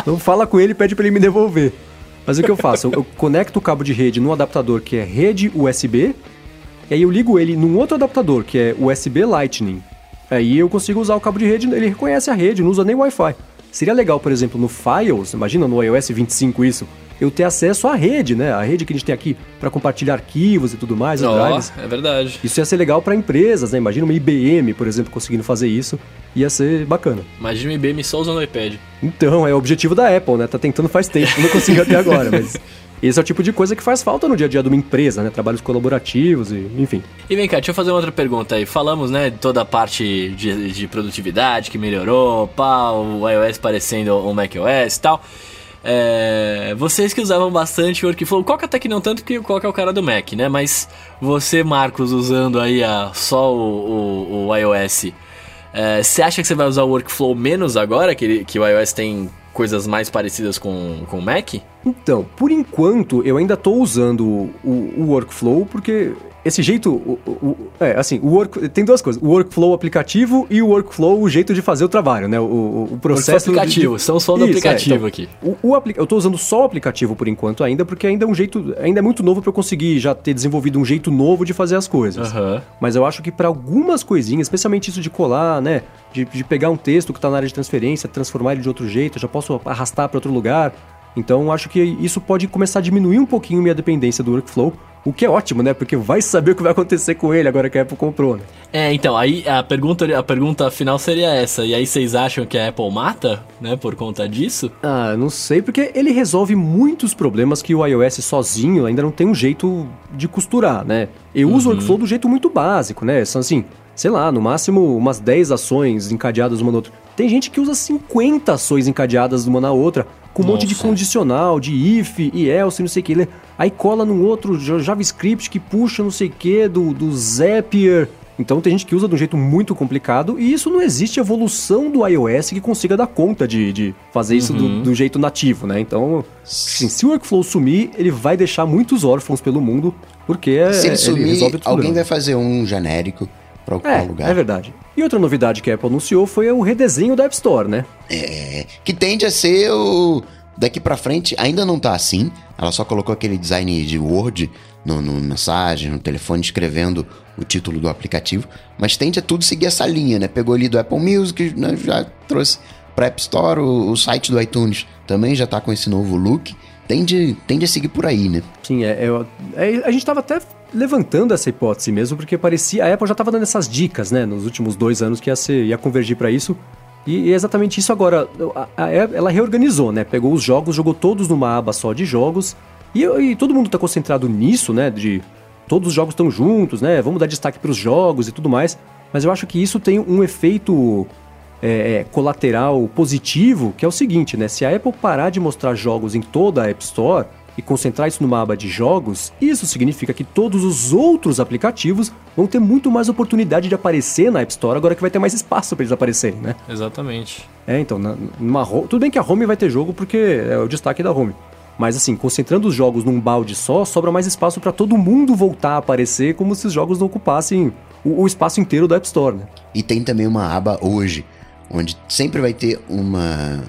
[SPEAKER 1] Então fala com ele e pede pra ele me devolver. Mas o que eu faço? Eu, eu conecto o cabo de rede num adaptador que é rede USB, e aí eu ligo ele num outro adaptador que é USB Lightning. Aí eu consigo usar o cabo de rede, ele reconhece a rede, não usa nem Wi-Fi. Seria legal, por exemplo, no Files, imagina no iOS 25 isso, eu ter acesso à rede, né? A rede que a gente tem aqui pra compartilhar arquivos e tudo mais,
[SPEAKER 3] Ó,
[SPEAKER 1] drives.
[SPEAKER 3] é verdade.
[SPEAKER 1] Isso ia ser legal pra empresas, né? Imagina uma IBM, por exemplo, conseguindo fazer isso. Ia ser bacana.
[SPEAKER 3] Imagina o IBM só usando o iPad.
[SPEAKER 1] Então, é o objetivo da Apple, né? Tá tentando faz tempo, não conseguiu até agora, mas esse é o tipo de coisa que faz falta no dia a dia de uma empresa, né? Trabalhos colaborativos e, enfim.
[SPEAKER 3] E vem cá, deixa eu fazer uma outra pergunta aí. Falamos, né, de toda a parte de, de produtividade que melhorou, o iOS parecendo o macOS e tal. É, vocês que usavam bastante o Workflow, Coca até que não tanto, porque o Coca é o cara do Mac, né? Mas você, Marcos, usando aí a, só o, o- o iOS, é, você acha que você vai usar o Workflow menos agora, que, que o iOS tem coisas mais parecidas com, o Mac?
[SPEAKER 1] Então, por enquanto, eu ainda tô usando o, o workflow porque esse jeito, o, o- o- é, assim, o work, tem duas coisas, o workflow aplicativo e o workflow, o jeito de fazer o trabalho, né? O, o, o processo...
[SPEAKER 3] aplicativo,
[SPEAKER 1] de-
[SPEAKER 3] estamos falando do
[SPEAKER 1] é,
[SPEAKER 3] aplicativo
[SPEAKER 1] então,
[SPEAKER 3] aqui.
[SPEAKER 1] O, o eu tô usando só o aplicativo por enquanto ainda, porque ainda é um jeito, ainda é muito novo para eu conseguir já ter desenvolvido um jeito novo de fazer as coisas.
[SPEAKER 3] Aham.
[SPEAKER 1] Mas eu acho que para algumas coisinhas, especialmente isso de colar, né? De, de pegar um texto que tá na área de transferência, transformar ele de outro jeito, eu já posso arrastar para outro lugar. Então eu acho que isso pode começar a diminuir um pouquinho minha dependência do workflow, o que é ótimo, né? Porque vai saber o que vai acontecer com ele agora que a Apple comprou, né?
[SPEAKER 3] É, então, aí a pergunta, a pergunta final seria essa. E aí vocês acham que a Apple mata, né, por conta disso?
[SPEAKER 1] Ah, não sei, porque ele resolve muitos problemas que o iOS sozinho ainda não tem um jeito de costurar, né? Eu uso o workflow do jeito muito básico, né? São assim, sei lá, no máximo umas 10 ações encadeadas uma na outra. Tem gente que usa 50 ações encadeadas uma na outra, com um monte de condicional, de if e else, não sei o que. Aí cola num outro Ja- JavaScript que puxa não sei o que do, do Zapier. Então tem gente que usa de um jeito muito complicado e isso não existe evolução do iOS que consiga dar conta de, de fazer isso do, do jeito nativo, né? Então, assim, se o workflow sumir, ele vai deixar muitos órfãos pelo mundo, porque é,
[SPEAKER 2] Se ele
[SPEAKER 1] resolve
[SPEAKER 2] sumir,
[SPEAKER 1] tudo
[SPEAKER 2] alguém
[SPEAKER 1] não.
[SPEAKER 2] vai fazer um genérico pra ocupar
[SPEAKER 1] É,
[SPEAKER 2] o lugar.
[SPEAKER 1] é verdade. E outra novidade que a Apple anunciou foi o redesenho da App Store, né?
[SPEAKER 2] É, que tende a ser o. Daqui pra frente, ainda não tá assim. Ela só colocou aquele design de Word no, no mensagem, no telefone, escrevendo o título do aplicativo. Mas tende a tudo seguir essa linha, né? Pegou ali do Apple Music, né, já trouxe pra App Store, o, o site do iTunes também já tá com esse novo look. Tende, tende a seguir por aí, né?
[SPEAKER 1] Sim, é, é- é- a gente tava até levantando essa hipótese mesmo, porque parecia. A Apple já tava dando essas dicas, né, nos últimos dois anos que ia, ser, ia convergir para isso. E é exatamente isso agora. A, a ela reorganizou, né? Pegou os jogos, jogou todos numa aba só de jogos. E, e todo mundo tá concentrado nisso, né? De todos os jogos estão juntos, né? Vamos dar destaque para os jogos e tudo mais. Mas eu acho que isso tem um efeito é, é, colateral positivo, que é o seguinte, né? Se a Apple parar de mostrar jogos em toda a App Store e concentrar isso numa aba de jogos, isso significa que todos os outros aplicativos vão ter muito mais oportunidade de aparecer na App Store, agora que vai ter mais espaço para eles aparecerem, né?
[SPEAKER 3] Exatamente.
[SPEAKER 1] É, então, numa tudo bem que a Home vai ter jogo porque é o destaque da Home. Mas assim, concentrando os jogos num balde só, sobra mais espaço para todo mundo voltar a aparecer como se os jogos não ocupassem o, o espaço inteiro da App Store, né?
[SPEAKER 2] E tem também uma aba hoje, onde sempre vai ter uma,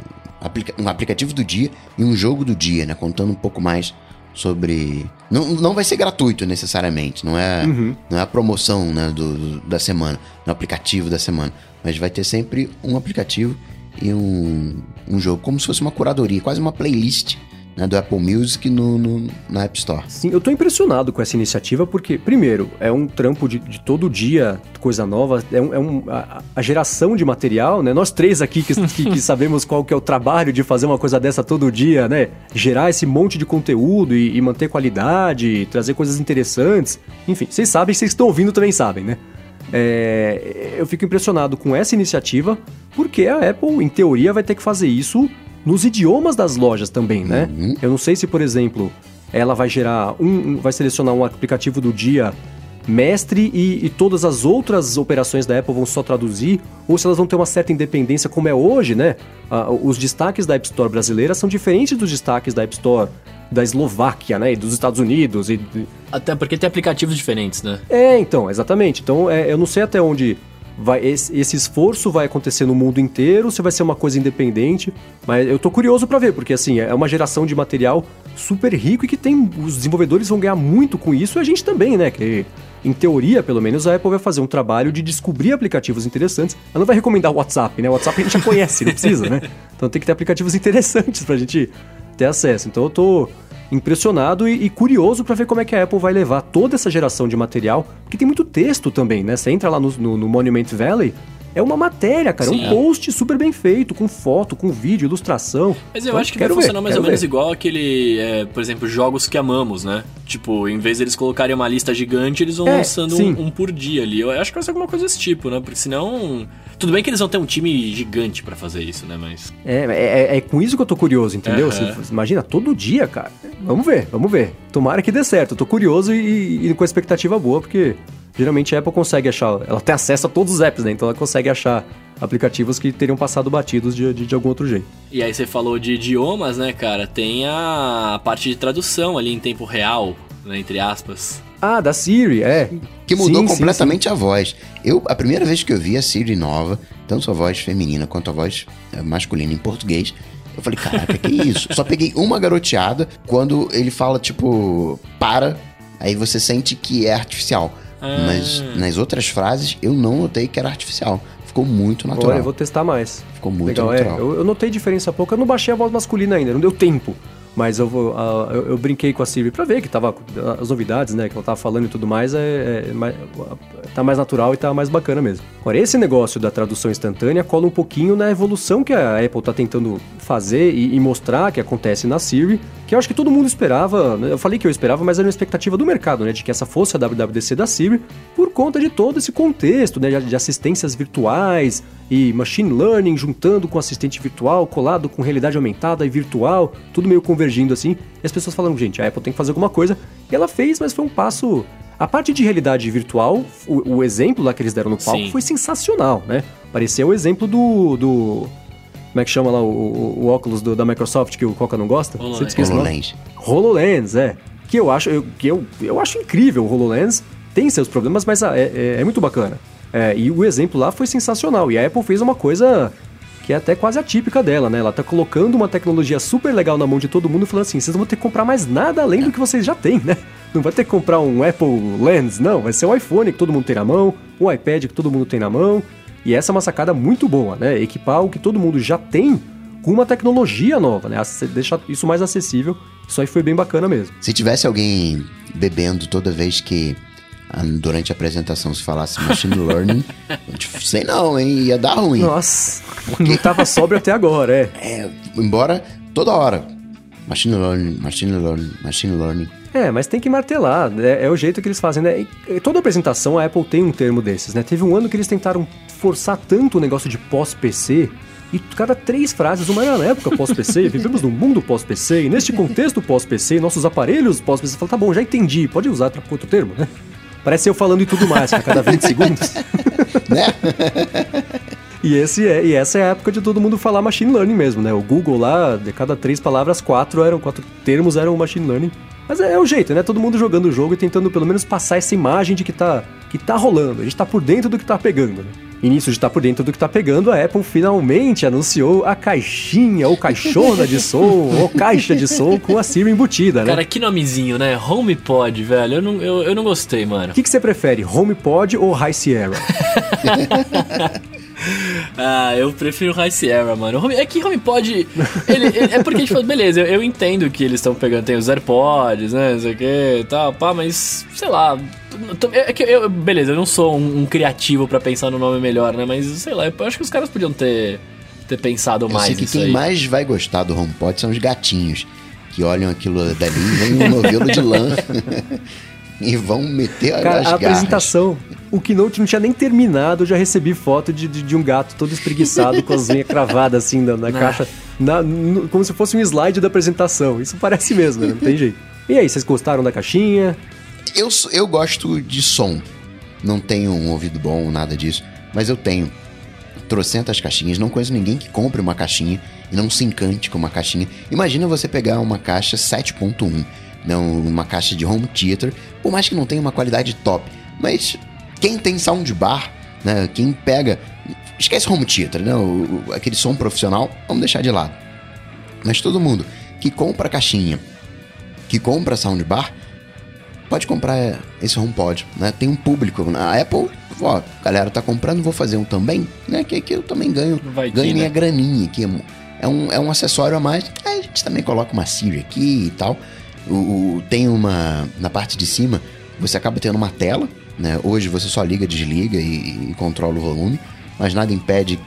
[SPEAKER 2] um aplicativo do dia e um jogo do dia, né? Contando um pouco mais sobre. Não, não vai ser gratuito necessariamente, não é, não é a promoção né, do, do- da semana, no aplicativo da semana. Mas vai ter sempre um aplicativo e um, um jogo, como se fosse uma curadoria, quase uma playlist né, do Apple Music no, no- na App Store.
[SPEAKER 1] Sim, eu tô impressionado com essa iniciativa porque, primeiro, é um trampo de, de todo dia, coisa nova, é, um, é um- a, a geração de material, né? Nós três aqui que, que- que sabemos qual que é o trabalho de fazer uma coisa dessa todo dia, né? Gerar esse monte de conteúdo e, e manter qualidade, trazer coisas interessantes. Enfim, vocês sabem, vocês estão ouvindo também sabem, né? É, eu fico impressionado com essa iniciativa, porque a Apple, em teoria, vai ter que fazer isso nos idiomas das lojas também, né? Eu não sei se, por exemplo, ela vai gerar um, um- vai selecionar um aplicativo do dia mestre e, e todas as outras operações da Apple vão só traduzir, ou se elas vão ter uma certa independência como é hoje, né? Ah, os destaques da App Store brasileira são diferentes dos destaques da App Store da Eslováquia, né? E dos Estados Unidos e,
[SPEAKER 3] Até porque tem aplicativos diferentes, né?
[SPEAKER 1] é, então, exatamente. Então, é, eu não sei até onde vai esse, esse esforço vai acontecer no mundo inteiro, se vai ser uma coisa independente, mas eu tô curioso pra ver, porque assim, é uma geração de material super rico e que tem os desenvolvedores vão ganhar muito com isso, e a gente também, né, que em teoria, pelo menos, a Apple vai fazer um trabalho de descobrir aplicativos interessantes. Ela não vai recomendar o WhatsApp, né? O WhatsApp a gente já conhece, não precisa, né? Então tem que ter aplicativos interessantes pra gente ter acesso. Então eu tô impressionado e, e curioso pra ver como é que a Apple vai levar toda essa geração de material, porque tem muito texto também, né? Você entra lá no, no- no Monument Valley, é uma matéria, cara, é
[SPEAKER 3] Sim.
[SPEAKER 1] um post super bem feito, com foto, com vídeo, ilustração.
[SPEAKER 3] Mas eu
[SPEAKER 1] Então,
[SPEAKER 3] acho que vai
[SPEAKER 1] ver,
[SPEAKER 3] funcionar mais ou menos
[SPEAKER 1] ver.
[SPEAKER 3] igual aquele, é, por exemplo, jogos que amamos, né? Tipo, em vez deles colocarem uma lista gigante, eles vão
[SPEAKER 1] É,
[SPEAKER 3] lançando um, um por dia ali. Eu acho que vai ser alguma coisa desse tipo, né? Porque senão. Tudo bem que eles vão ter um time gigante pra fazer isso, né? Mas.
[SPEAKER 1] É, é, é com isso que eu tô curioso, entendeu? Imagina, todo dia, cara. Vamos ver, vamos ver. Tomara que dê certo. Eu tô curioso e, e com expectativa boa, porque geralmente a Apple consegue achar. Ela tem acesso a todos os apps, né? Então ela consegue achar aplicativos que teriam passado batidos de, de, de algum outro jeito.
[SPEAKER 3] E aí você falou de idiomas, né, cara? Tem a parte de tradução ali em tempo real, né, entre aspas.
[SPEAKER 1] Ah, da Siri, é.
[SPEAKER 2] Que mudou
[SPEAKER 1] Sim, sim,
[SPEAKER 2] completamente a voz. Eu, a primeira vez que eu vi a Siri nova, tanto a voz feminina quanto a voz eh, masculina em português, eu falei, caraca, que isso? Só peguei uma garoteada quando ele fala, tipo, para, aí você sente que é artificial.
[SPEAKER 3] Ah.
[SPEAKER 2] Mas nas outras frases, eu não notei que era artificial. Ficou muito
[SPEAKER 1] Olha,
[SPEAKER 2] natural.
[SPEAKER 1] eu vou testar mais.
[SPEAKER 2] Ficou muito
[SPEAKER 1] Legal, é.
[SPEAKER 2] natural.
[SPEAKER 1] Eu, eu notei diferença pouco. Eu não baixei a voz masculina ainda, não deu tempo. Mas eu, vou, ah, eu, eu brinquei com a Siri pra ver que tava as novidades, né? Que ela tava falando e tudo mais, é, é mais- tá mais natural e tá mais bacana mesmo. Agora, esse negócio da tradução instantânea cola um pouquinho na evolução que a Apple tá tentando fazer e, e mostrar que acontece na Siri, que eu acho que todo mundo esperava. né? Eu falei que eu esperava, mas era uma expectativa do mercado, né? De que essa fosse a WWDC da Siri, por conta de todo esse contexto, né? de- De assistências virtuais e machine learning juntando com assistente virtual, colado com realidade aumentada e virtual, tudo meio convergindo assim. E as pessoas falando, gente, a Apple tem que fazer alguma coisa. E ela fez, mas foi um passo. A parte de realidade virtual, o, o exemplo lá que eles deram no palco
[SPEAKER 3] Sim.
[SPEAKER 1] foi sensacional, né? Parecia o exemplo do. do como é que chama lá o, o- o óculos do- da Microsoft que o Coca não gosta?
[SPEAKER 3] HoloLens.
[SPEAKER 1] O nome.
[SPEAKER 2] HoloLens.
[SPEAKER 1] HoloLens, é. Que eu acho, eu, que eu, eu acho incrível o HoloLens. Tem seus problemas, mas ah, é, é- é muito bacana. É, e o exemplo lá foi sensacional. E a Apple fez uma coisa que é até quase atípica dela, né? Ela tá colocando uma tecnologia super legal na mão de todo mundo, falando assim: vocês não vão ter que comprar mais nada além do que vocês já têm, né? Não vai ter que comprar um Apple Lens, não. Vai ser um iPhone que todo mundo tem na mão, um iPad que todo mundo tem na mão. E essa é uma sacada muito boa, né? Equipar o que todo mundo já tem com uma tecnologia nova, né? Deixar isso mais acessível. Isso aí foi bem bacana mesmo.
[SPEAKER 2] Se tivesse alguém bebendo toda vez que ah, durante a apresentação se falasse machine learning, sei não, hein? Ia dar ruim.
[SPEAKER 1] Nossa, não tava sóbrio até agora, é.
[SPEAKER 2] É, embora toda hora. Machine learning, machine learning, machine learning.
[SPEAKER 1] É, mas tem que martelar, né? é o jeito que eles fazem, né? E toda apresentação a Apple tem um termo desses, né? Teve um ano que eles tentaram forçar tanto o negócio de pós-PC e cada três frases, uma era na época pós-PC, vivemos num mundo pós-PC, e neste contexto pós-PC, nossos aparelhos pós-PC, fala, tá bom, já entendi, pode usar para outro termo, né? Parece eu falando e tudo mais, a cada 20 segundos.
[SPEAKER 2] Né?
[SPEAKER 1] E, esse é, e essa é a época de todo mundo falar machine learning mesmo, né? O Google lá, de cada três palavras, quatro eram, quatro termos eram machine learning. Mas é, é o jeito, né? Todo mundo jogando o jogo e tentando pelo menos passar essa imagem de que tá, que tá rolando. A gente tá por dentro do que tá pegando, né? E nisso de estar por dentro do que tá pegando, a Apple finalmente anunciou a caixinha, ou caixona de som, ou caixa de som com a Siri embutida, né?
[SPEAKER 3] Cara, que nomezinho, né? HomePod, velho. Eu não, eu, eu não gostei, mano.
[SPEAKER 1] O que, que você prefere, HomePod ou High Sierra?
[SPEAKER 3] Ah, eu prefiro High Sierra, mano. É que HomePod. Ele, ele- é porque, tipo, beleza, eu, eu entendo que eles estão pegando. Tem os AirPods, né? Não sei o que e tal, pá, mas sei lá. t- É que eu, beleza, eu não sou um, um criativo pra pensar no nome melhor, né? Mas sei lá, eu acho que os caras podiam ter, ter pensado
[SPEAKER 2] Eu
[SPEAKER 3] mais
[SPEAKER 2] sei que quem
[SPEAKER 3] aí.
[SPEAKER 2] mais vai gostar do HomePod são os gatinhos. Que olham aquilo dali e vem um novelo de lã. e vão meter
[SPEAKER 1] Cara,
[SPEAKER 2] as
[SPEAKER 1] a
[SPEAKER 2] garras.
[SPEAKER 1] apresentação, o Keynote não tinha nem terminado, eu já recebi foto de, de, de um gato todo espreguiçado com as unhas cravadas assim na, na
[SPEAKER 3] Ah.
[SPEAKER 1] caixa, na- no- como se fosse um slide da apresentação. Isso parece mesmo, né? não tem jeito. E aí, vocês gostaram da caixinha?
[SPEAKER 2] Eu, eu gosto de som. Não tenho um ouvido bom, nada disso. Mas eu tenho trocentas caixinhas. Não conheço ninguém que compre uma caixinha e não se encante com uma caixinha. Imagina você pegar uma caixa 7.1, não uma caixa de home theater, por mais que não tenha uma qualidade top. Mas quem tem soundbar, né, quem pega... Esquece home theater, né, o- o- aquele som profissional, vamos deixar de lado. Mas todo mundo que compra caixinha, que compra soundbar, pode comprar esse HomePod, né? Tem um público. A Apple, ó, a galera tá comprando, vou fazer um também, né? Que, que eu também ganho,
[SPEAKER 3] Vai que,
[SPEAKER 2] ganho minha
[SPEAKER 3] né?
[SPEAKER 2] graninha aqui. É um, é um acessório a mais. Aí a gente também coloca uma Siri aqui e tal. O, o- tem uma... Na parte de cima, você acaba tendo uma tela, né? Hoje você só liga, desliga e, e controla o volume. Mas nada impede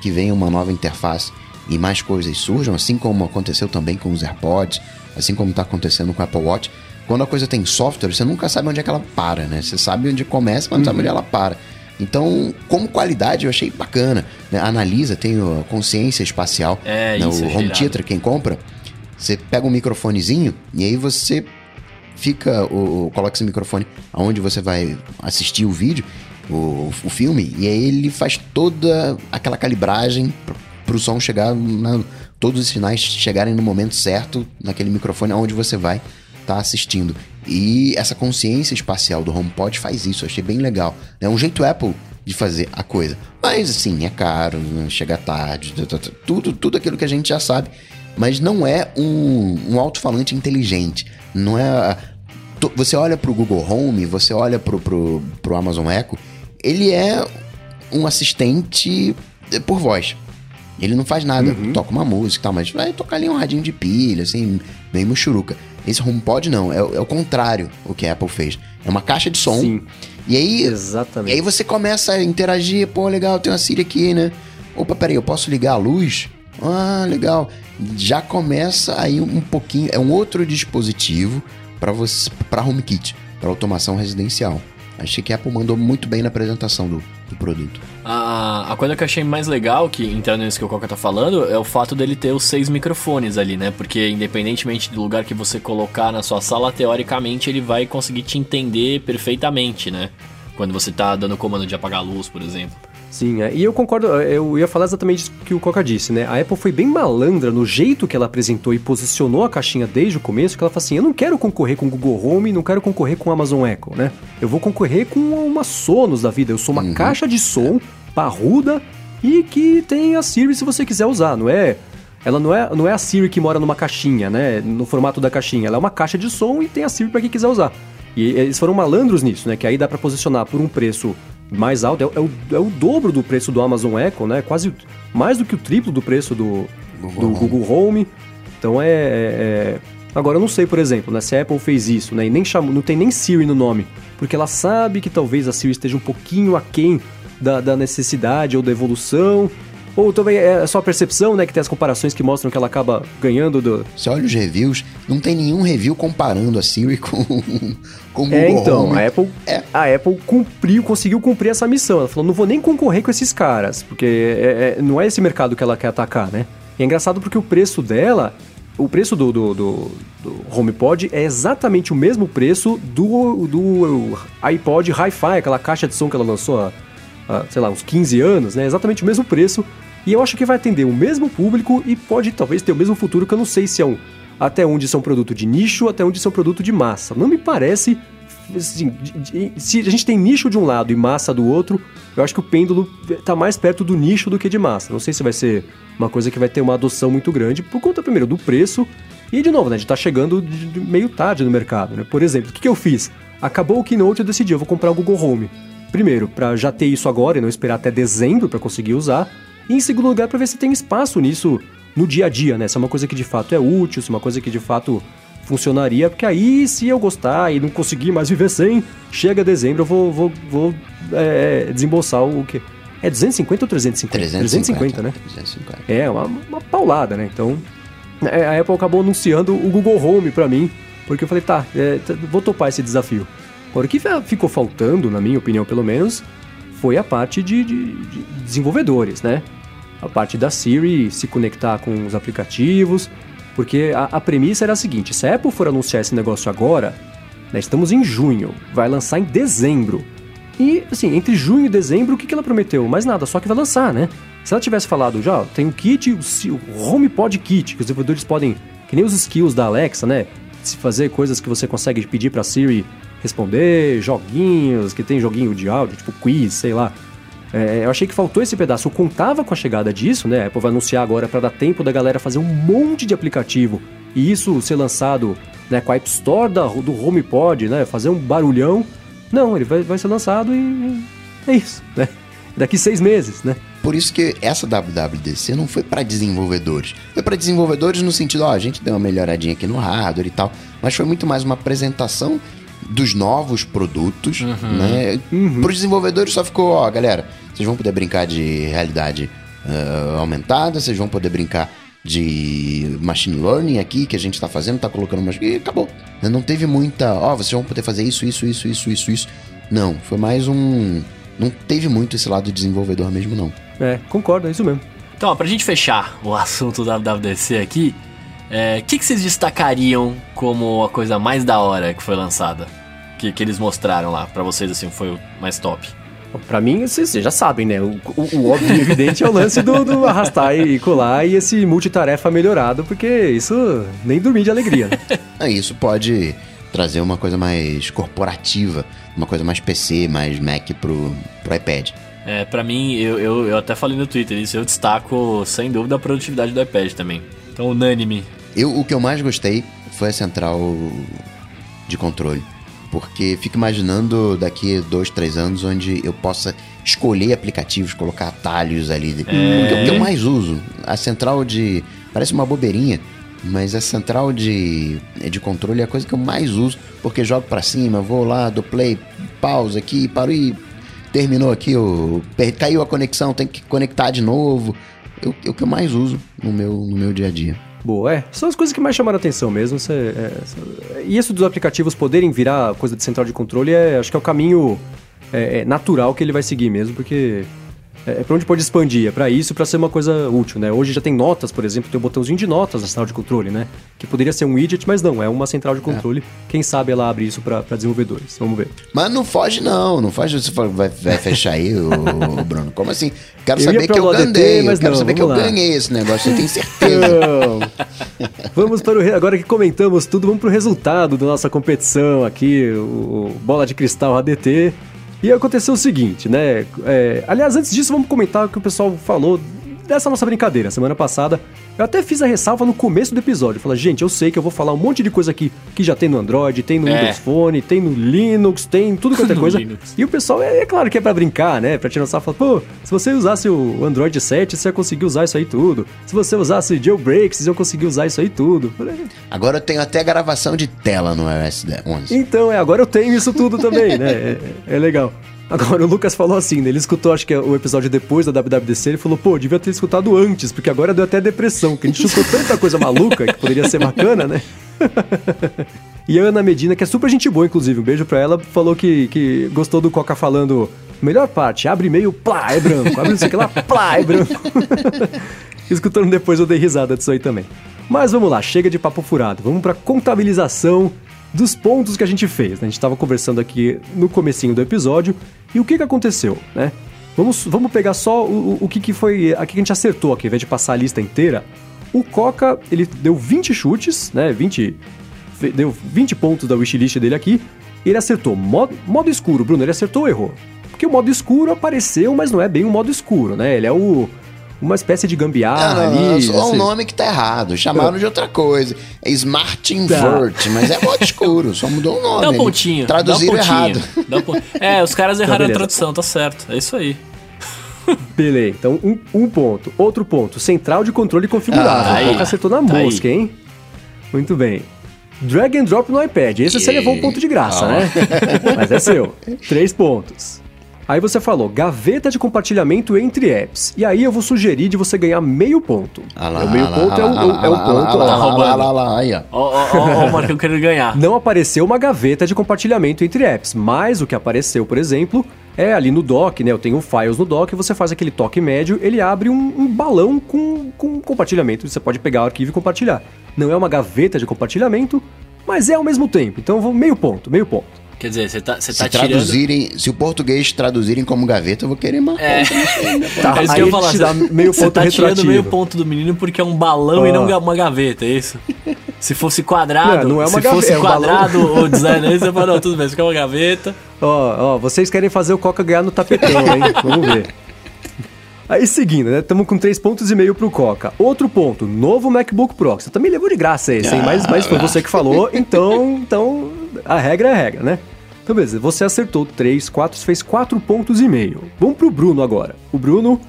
[SPEAKER 2] que venha uma nova interface e mais coisas surjam, assim como aconteceu também com os AirPods, assim como está acontecendo com o Apple Watch. Quando a coisa tem software, você nunca sabe onde é que ela para, né? Você sabe onde começa, mas não sabe onde ela para. Então, como qualidade, eu achei bacana. né? Analisa, tem a consciência espacial.
[SPEAKER 3] É,
[SPEAKER 2] né?
[SPEAKER 3] isso,
[SPEAKER 2] O
[SPEAKER 3] é
[SPEAKER 2] Home. Theater, quem compra, você pega um microfonezinho e aí você fica, o, o- coloca esse microfone aonde você vai assistir o vídeo, o, o filme, e aí ele faz toda aquela calibragem pro, pro som chegar, na, todos os sinais chegarem no momento certo naquele microfone aonde você vai estar assistindo. E essa consciência espacial do HomePod faz isso, eu achei bem legal. É um jeito Apple de fazer a coisa. Mas assim, é caro, né, chega tarde, tudo, tudo aquilo que a gente já sabe. Mas não é um, um alto-falante inteligente. Não é. Você olha pro Google Home, você olha pro, pro, pro Amazon Echo, ele é um assistente por voz. Ele não faz nada, uhum. toca uma música e tal, mas vai tocar ali um radinho de pilha, assim, meio muxuruca. Esse HomePod não, é, é, o contrário o que a Apple fez. É uma caixa de som. Sim. E aí,
[SPEAKER 1] Exatamente.
[SPEAKER 2] E aí você começa a interagir, pô, legal, tem uma Siri aqui, né? Opa, peraí, eu posso ligar a luz? Ah, legal. Já começa aí um pouquinho, é um outro dispositivo para você para HomeKit, para automação residencial. Achei que a Apple mandou muito bem na apresentação do, do produto.
[SPEAKER 3] A, a coisa que eu achei mais legal, que entrando nisso que o Coca tá falando, é o fato dele ter os seis microfones ali, né? Porque independentemente do lugar que você colocar na sua sala, teoricamente ele vai conseguir te entender perfeitamente, né? Quando você tá dando comando de apagar a luz, por exemplo.
[SPEAKER 1] Sim, é. e eu concordo, eu ia falar exatamente o que o Coca disse, né? A Apple foi bem malandra no jeito que ela apresentou e posicionou a caixinha desde o começo, que ela falou assim, eu não quero concorrer com o Google Home, não quero concorrer com o Amazon Echo, né? Eu vou concorrer com uma Sonos da vida, eu sou uma uhum. caixa de som parruda e que tem a Siri se você quiser usar, não é? Ela não é, não é a Siri que mora numa caixinha, né? No formato da caixinha, ela é uma caixa de som e tem a Siri para quem quiser usar. E eles foram malandros nisso, né? Que aí dá para posicionar por um preço mais alto, é, é, o, é o dobro do preço do Amazon Echo, né? Quase mais do que o triplo do preço do Google, do Home. Google Home. Então é, é, é, Agora eu não sei, por exemplo, né, se a Apple fez isso, né? E nem chamou, não tem nem Siri no nome. Porque ela sabe que talvez a Siri esteja um pouquinho aquém da, da necessidade ou da evolução. Ou também é só a percepção, né? Que tem as comparações que mostram que ela acaba ganhando do.
[SPEAKER 2] Você olha os reviews, não tem nenhum review comparando a Siri com, com o
[SPEAKER 1] Google É, então, Home. a Apple, é. a Apple cumpriu, conseguiu cumprir essa missão. Ela falou, não vou nem concorrer com esses caras, porque é, é, não é esse mercado que ela quer atacar, né? E é engraçado porque o preço dela o preço do, do, do, do, HomePod é exatamente o mesmo preço do, do iPod Hi-Fi, aquela caixa de som que ela lançou há, há, sei lá, uns 15 anos, né? Exatamente o mesmo preço e eu acho que vai atender o mesmo público e pode talvez ter o mesmo futuro, que eu não sei se é um até onde um produto de nicho, até onde um produto de massa. Não me parece. Assim, se a gente tem nicho de um lado e massa do outro, eu acho que o pêndulo está mais perto do nicho do que de massa. Não sei se vai ser uma coisa que vai ter uma adoção muito grande, por conta, primeiro, do preço e, de novo, né, a gente tá chegando de meio tarde no mercado. Né? Por exemplo, o que, que eu fiz? Acabou o Keynote, eu decidi, eu vou comprar o Google Home. Primeiro, para já ter isso agora e não esperar até dezembro para conseguir usar. E em segundo lugar, para ver se tem espaço nisso no dia a dia, né? Se é uma coisa que de fato é útil, se é uma coisa que de fato funcionaria, porque aí se eu gostar e não conseguir mais viver sem, chega dezembro eu vou, vou, vou é, desembolsar o que? É 250 ou 350?
[SPEAKER 2] 350, 350
[SPEAKER 1] né? 350. É, uma, uma paulada, né? Então, é, a Apple acabou anunciando o Google Home para mim, porque eu falei, tá, é, vou topar esse desafio. Agora, o que ficou faltando, na minha opinião pelo menos, foi a parte de, de, de desenvolvedores, né? A parte da Siri se conectar com os aplicativos, porque a, a premissa era a seguinte: se a Apple for anunciar esse negócio agora, né, estamos em junho, vai lançar em dezembro. E, assim, entre junho e dezembro, o que, que ela prometeu? Mais nada, só que vai lançar, né? Se ela tivesse falado já, tem o kit, o HomePod Kit, que os desenvolvedores podem, que nem os skills da Alexa, né? Se fazer coisas que você consegue pedir pra Siri responder, joguinhos, que tem joguinho de áudio, tipo quiz, sei lá. É, eu achei que faltou esse pedaço. Eu contava com a chegada disso, né? A Apple vai anunciar agora para dar tempo da galera fazer um monte de aplicativo e isso ser lançado né, com a App Store da, do HomePod, né? Fazer um barulhão. Não, ele vai, vai ser lançado e é isso, né? Daqui seis meses, né?
[SPEAKER 2] Por isso que essa WWDC não foi para desenvolvedores. Foi para desenvolvedores no sentido, ó, a gente deu uma melhoradinha aqui no hardware e tal, mas foi muito mais uma apresentação dos novos produtos, uhum. né? Uhum. Para os desenvolvedores só ficou, ó, galera, vocês vão poder brincar de realidade uh, aumentada, vocês vão poder brincar de machine learning aqui que a gente está fazendo, está colocando umas e acabou. Não teve muita, ó, vocês vão poder fazer isso, isso, isso, isso, isso, isso. Não, foi mais um, não teve muito esse lado de desenvolvedor mesmo não.
[SPEAKER 1] É, concordo, é isso mesmo.
[SPEAKER 3] Então, ó, pra gente fechar o assunto da WWDC aqui, o é, que, que vocês destacariam como a coisa mais da hora que foi lançada? Que, que eles mostraram lá, para vocês, assim, foi o mais top?
[SPEAKER 1] Pra mim, vocês já sabem, né? O, o, o óbvio e evidente é o lance do, do, arrastar e colar e esse multitarefa melhorado, porque isso nem dormir de alegria. Né?
[SPEAKER 2] É, isso pode trazer uma coisa mais corporativa, uma coisa mais PC, mais Mac pro, pro iPad.
[SPEAKER 3] É, pra mim, eu, eu, eu até falei no Twitter isso, eu destaco sem dúvida a produtividade do iPad também. Então, unânime.
[SPEAKER 2] Eu, o que eu mais gostei foi a central de controle. Porque fico imaginando daqui dois, três anos onde eu possa escolher aplicativos, colocar atalhos ali. Porque o que eu mais uso, a central de. Parece uma bobeirinha, mas a central de, de controle é a coisa que eu mais uso, porque jogo pra cima, vou lá, dou play, pausa aqui, paro e terminou aqui, o, caiu a conexão, tem que conectar de novo. Eu- É o que eu mais uso no meu, no meu dia a dia.
[SPEAKER 1] Boa, é. São as coisas que mais chamaram atenção mesmo. Cê, é, cê- e isso dos aplicativos poderem virar coisa de central de controle, é, acho que é o caminho é, é, natural que ele vai seguir mesmo, porque é, é pra onde pode expandir, é pra isso, pra ser uma coisa útil, né? Hoje já tem notas, por exemplo, tem um botãozinho de notas na central de controle, né? Que poderia ser um widget, mas não, é uma central de controle. Quem sabe ela abre isso pra, pra desenvolvedores. Vamos ver.
[SPEAKER 2] Mas não foge, não. Não foge. Você vai, vai fechar aí, o, Bruno. Como assim? Quero
[SPEAKER 1] Eu
[SPEAKER 2] saber que eu
[SPEAKER 1] ADT,
[SPEAKER 2] ganhei.
[SPEAKER 1] mas
[SPEAKER 2] quero
[SPEAKER 1] não,
[SPEAKER 2] saber que eu
[SPEAKER 1] lá.
[SPEAKER 2] ganhei esse negócio. Eu tenho certeza.
[SPEAKER 1] Vamos para o. Agora que comentamos tudo, vamos para o resultado da nossa competição aqui, o o Bola de Cristal ADT. E aconteceu o seguinte, né? é, aliás, antes disso, vamos comentar o que o pessoal falou dessa nossa brincadeira. Semana passada, eu até fiz a ressalva no começo do episódio. Falei, gente, eu sei que eu vou falar um monte de coisa aqui que já tem no Android, tem no
[SPEAKER 3] É.
[SPEAKER 1] Windows Phone, tem no Linux, tem tudo quanto é coisa.
[SPEAKER 3] Linux.
[SPEAKER 1] E o pessoal, é, é claro que é pra brincar, né? Pra tirar sarro, falar, pô, se você usasse o Android 7, você ia conseguir usar isso aí tudo. Se você usasse jailbreak, vocês iam conseguir usar isso aí tudo. Falei,
[SPEAKER 2] Agora eu tenho até gravação de tela no iOS 11.
[SPEAKER 1] Então, é, agora eu tenho isso tudo também, né? É, é legal. Agora, o Lucas falou assim, né? Ele escutou, acho que é o episódio depois da WWDC, ele falou, pô, devia ter escutado antes, porque agora deu até depressão, que a gente escutou tanta coisa maluca que poderia ser bacana, né? e a Ana Medina, que é super gente boa, inclusive, um beijo pra ela, falou que, que gostou do Coca falando, melhor parte, abre e-mail, plá, é branco, abre sei o que lá, plá, é branco. Escutando depois eu dei risada disso aí também. Mas vamos lá, chega de papo furado. Vamos pra contabilização dos pontos que a gente fez. né? A gente estava conversando aqui no comecinho do episódio e o que, que aconteceu, né? Vamos, vamos pegar só o, o- que, que foi. Aqui que a gente acertou aqui, ao invés de passar a lista inteira. O Coca, ele deu 20 chutes, né? 20. fe- Deu 20 pontos da wishlist dele aqui. Ele acertou modo, modo escuro, Bruno. Ele acertou ou errou? Porque o modo escuro apareceu, mas não é bem o modo escuro, né? Ele é o. Uma espécie de gambiarra
[SPEAKER 2] Ah, não,
[SPEAKER 1] ali.
[SPEAKER 2] só um
[SPEAKER 1] assim.
[SPEAKER 2] nome que tá errado. Chamaram de outra coisa. É Smart Invert, mas é modo escuro. Só mudou o nome.
[SPEAKER 3] Dá um pontinho.
[SPEAKER 2] Traduziram
[SPEAKER 3] dá um pontinho,
[SPEAKER 2] errado.
[SPEAKER 3] dá um pon- É, os caras erraram a tradução, tá certo. É isso aí.
[SPEAKER 1] Beleza, então um, um ponto. Outro ponto, central de controle configurável.
[SPEAKER 3] Ah, aí,
[SPEAKER 1] acertou na
[SPEAKER 3] tá
[SPEAKER 1] mosca, hein? Muito bem. Drag and drop no iPad. Esse você levou um ponto de graça,
[SPEAKER 2] Ah.
[SPEAKER 1] né? Mas é seu. Três pontos. Aí você falou, gaveta de compartilhamento entre apps. E aí eu vou sugerir de você ganhar meio ponto.
[SPEAKER 2] Ah lá,
[SPEAKER 1] o meio
[SPEAKER 2] ah lá,
[SPEAKER 1] ponto é o,
[SPEAKER 2] ah lá,
[SPEAKER 1] é o
[SPEAKER 2] ah lá,
[SPEAKER 1] ponto.
[SPEAKER 2] ah
[SPEAKER 1] ó.
[SPEAKER 2] lá,
[SPEAKER 3] Tá
[SPEAKER 2] ah lá,
[SPEAKER 3] roubando.
[SPEAKER 2] ah lá, ah lá, aí, ó.
[SPEAKER 3] Ó, ó, ó, ó, o Marcão querendo ganhar.
[SPEAKER 1] Não apareceu uma gaveta de compartilhamento entre apps, mas o que apareceu, por exemplo, é ali no dock, né? Eu tenho files no dock, você faz aquele toque médio, ele abre um, um balão com, com compartilhamento. Você pode pegar o arquivo e compartilhar. Não é uma gaveta de compartilhamento, mas é ao mesmo tempo. Então, eu vou meio ponto, meio ponto.
[SPEAKER 3] Quer dizer, você tá, você
[SPEAKER 2] Se
[SPEAKER 3] tá tirando...
[SPEAKER 2] traduzirem, se o português traduzirem como gaveta, eu vou querer uma
[SPEAKER 3] É.
[SPEAKER 1] Tá,
[SPEAKER 3] É isso
[SPEAKER 1] aí
[SPEAKER 3] que eu falar. você-
[SPEAKER 1] meio ponto
[SPEAKER 3] tá tirando
[SPEAKER 1] retroativo.
[SPEAKER 3] meio ponto do menino porque é um balão e
[SPEAKER 1] Ó.
[SPEAKER 3] não ga- uma gaveta, é isso? Se fosse quadrado,
[SPEAKER 1] Não, não é uma
[SPEAKER 3] se
[SPEAKER 1] gaveta,
[SPEAKER 3] fosse
[SPEAKER 1] é um balão.
[SPEAKER 3] quadrado o design aí, você fala, não, tudo bem, isso é uma gaveta.
[SPEAKER 1] Ó, ó, vocês querem fazer o Coca ganhar no tapetão, hein? Vamos ver. Aí seguindo, né? Estamos com três pontos e meio pro Coca. Outro ponto, novo MacBook Pro. Você também levou de graça esse, hein? Mas, mas foi você que falou, então, então a regra é a regra, né? Então beleza, você acertou três, quatro, fez quatro pontos e meio. Vamos pro Bruno agora. O Bruno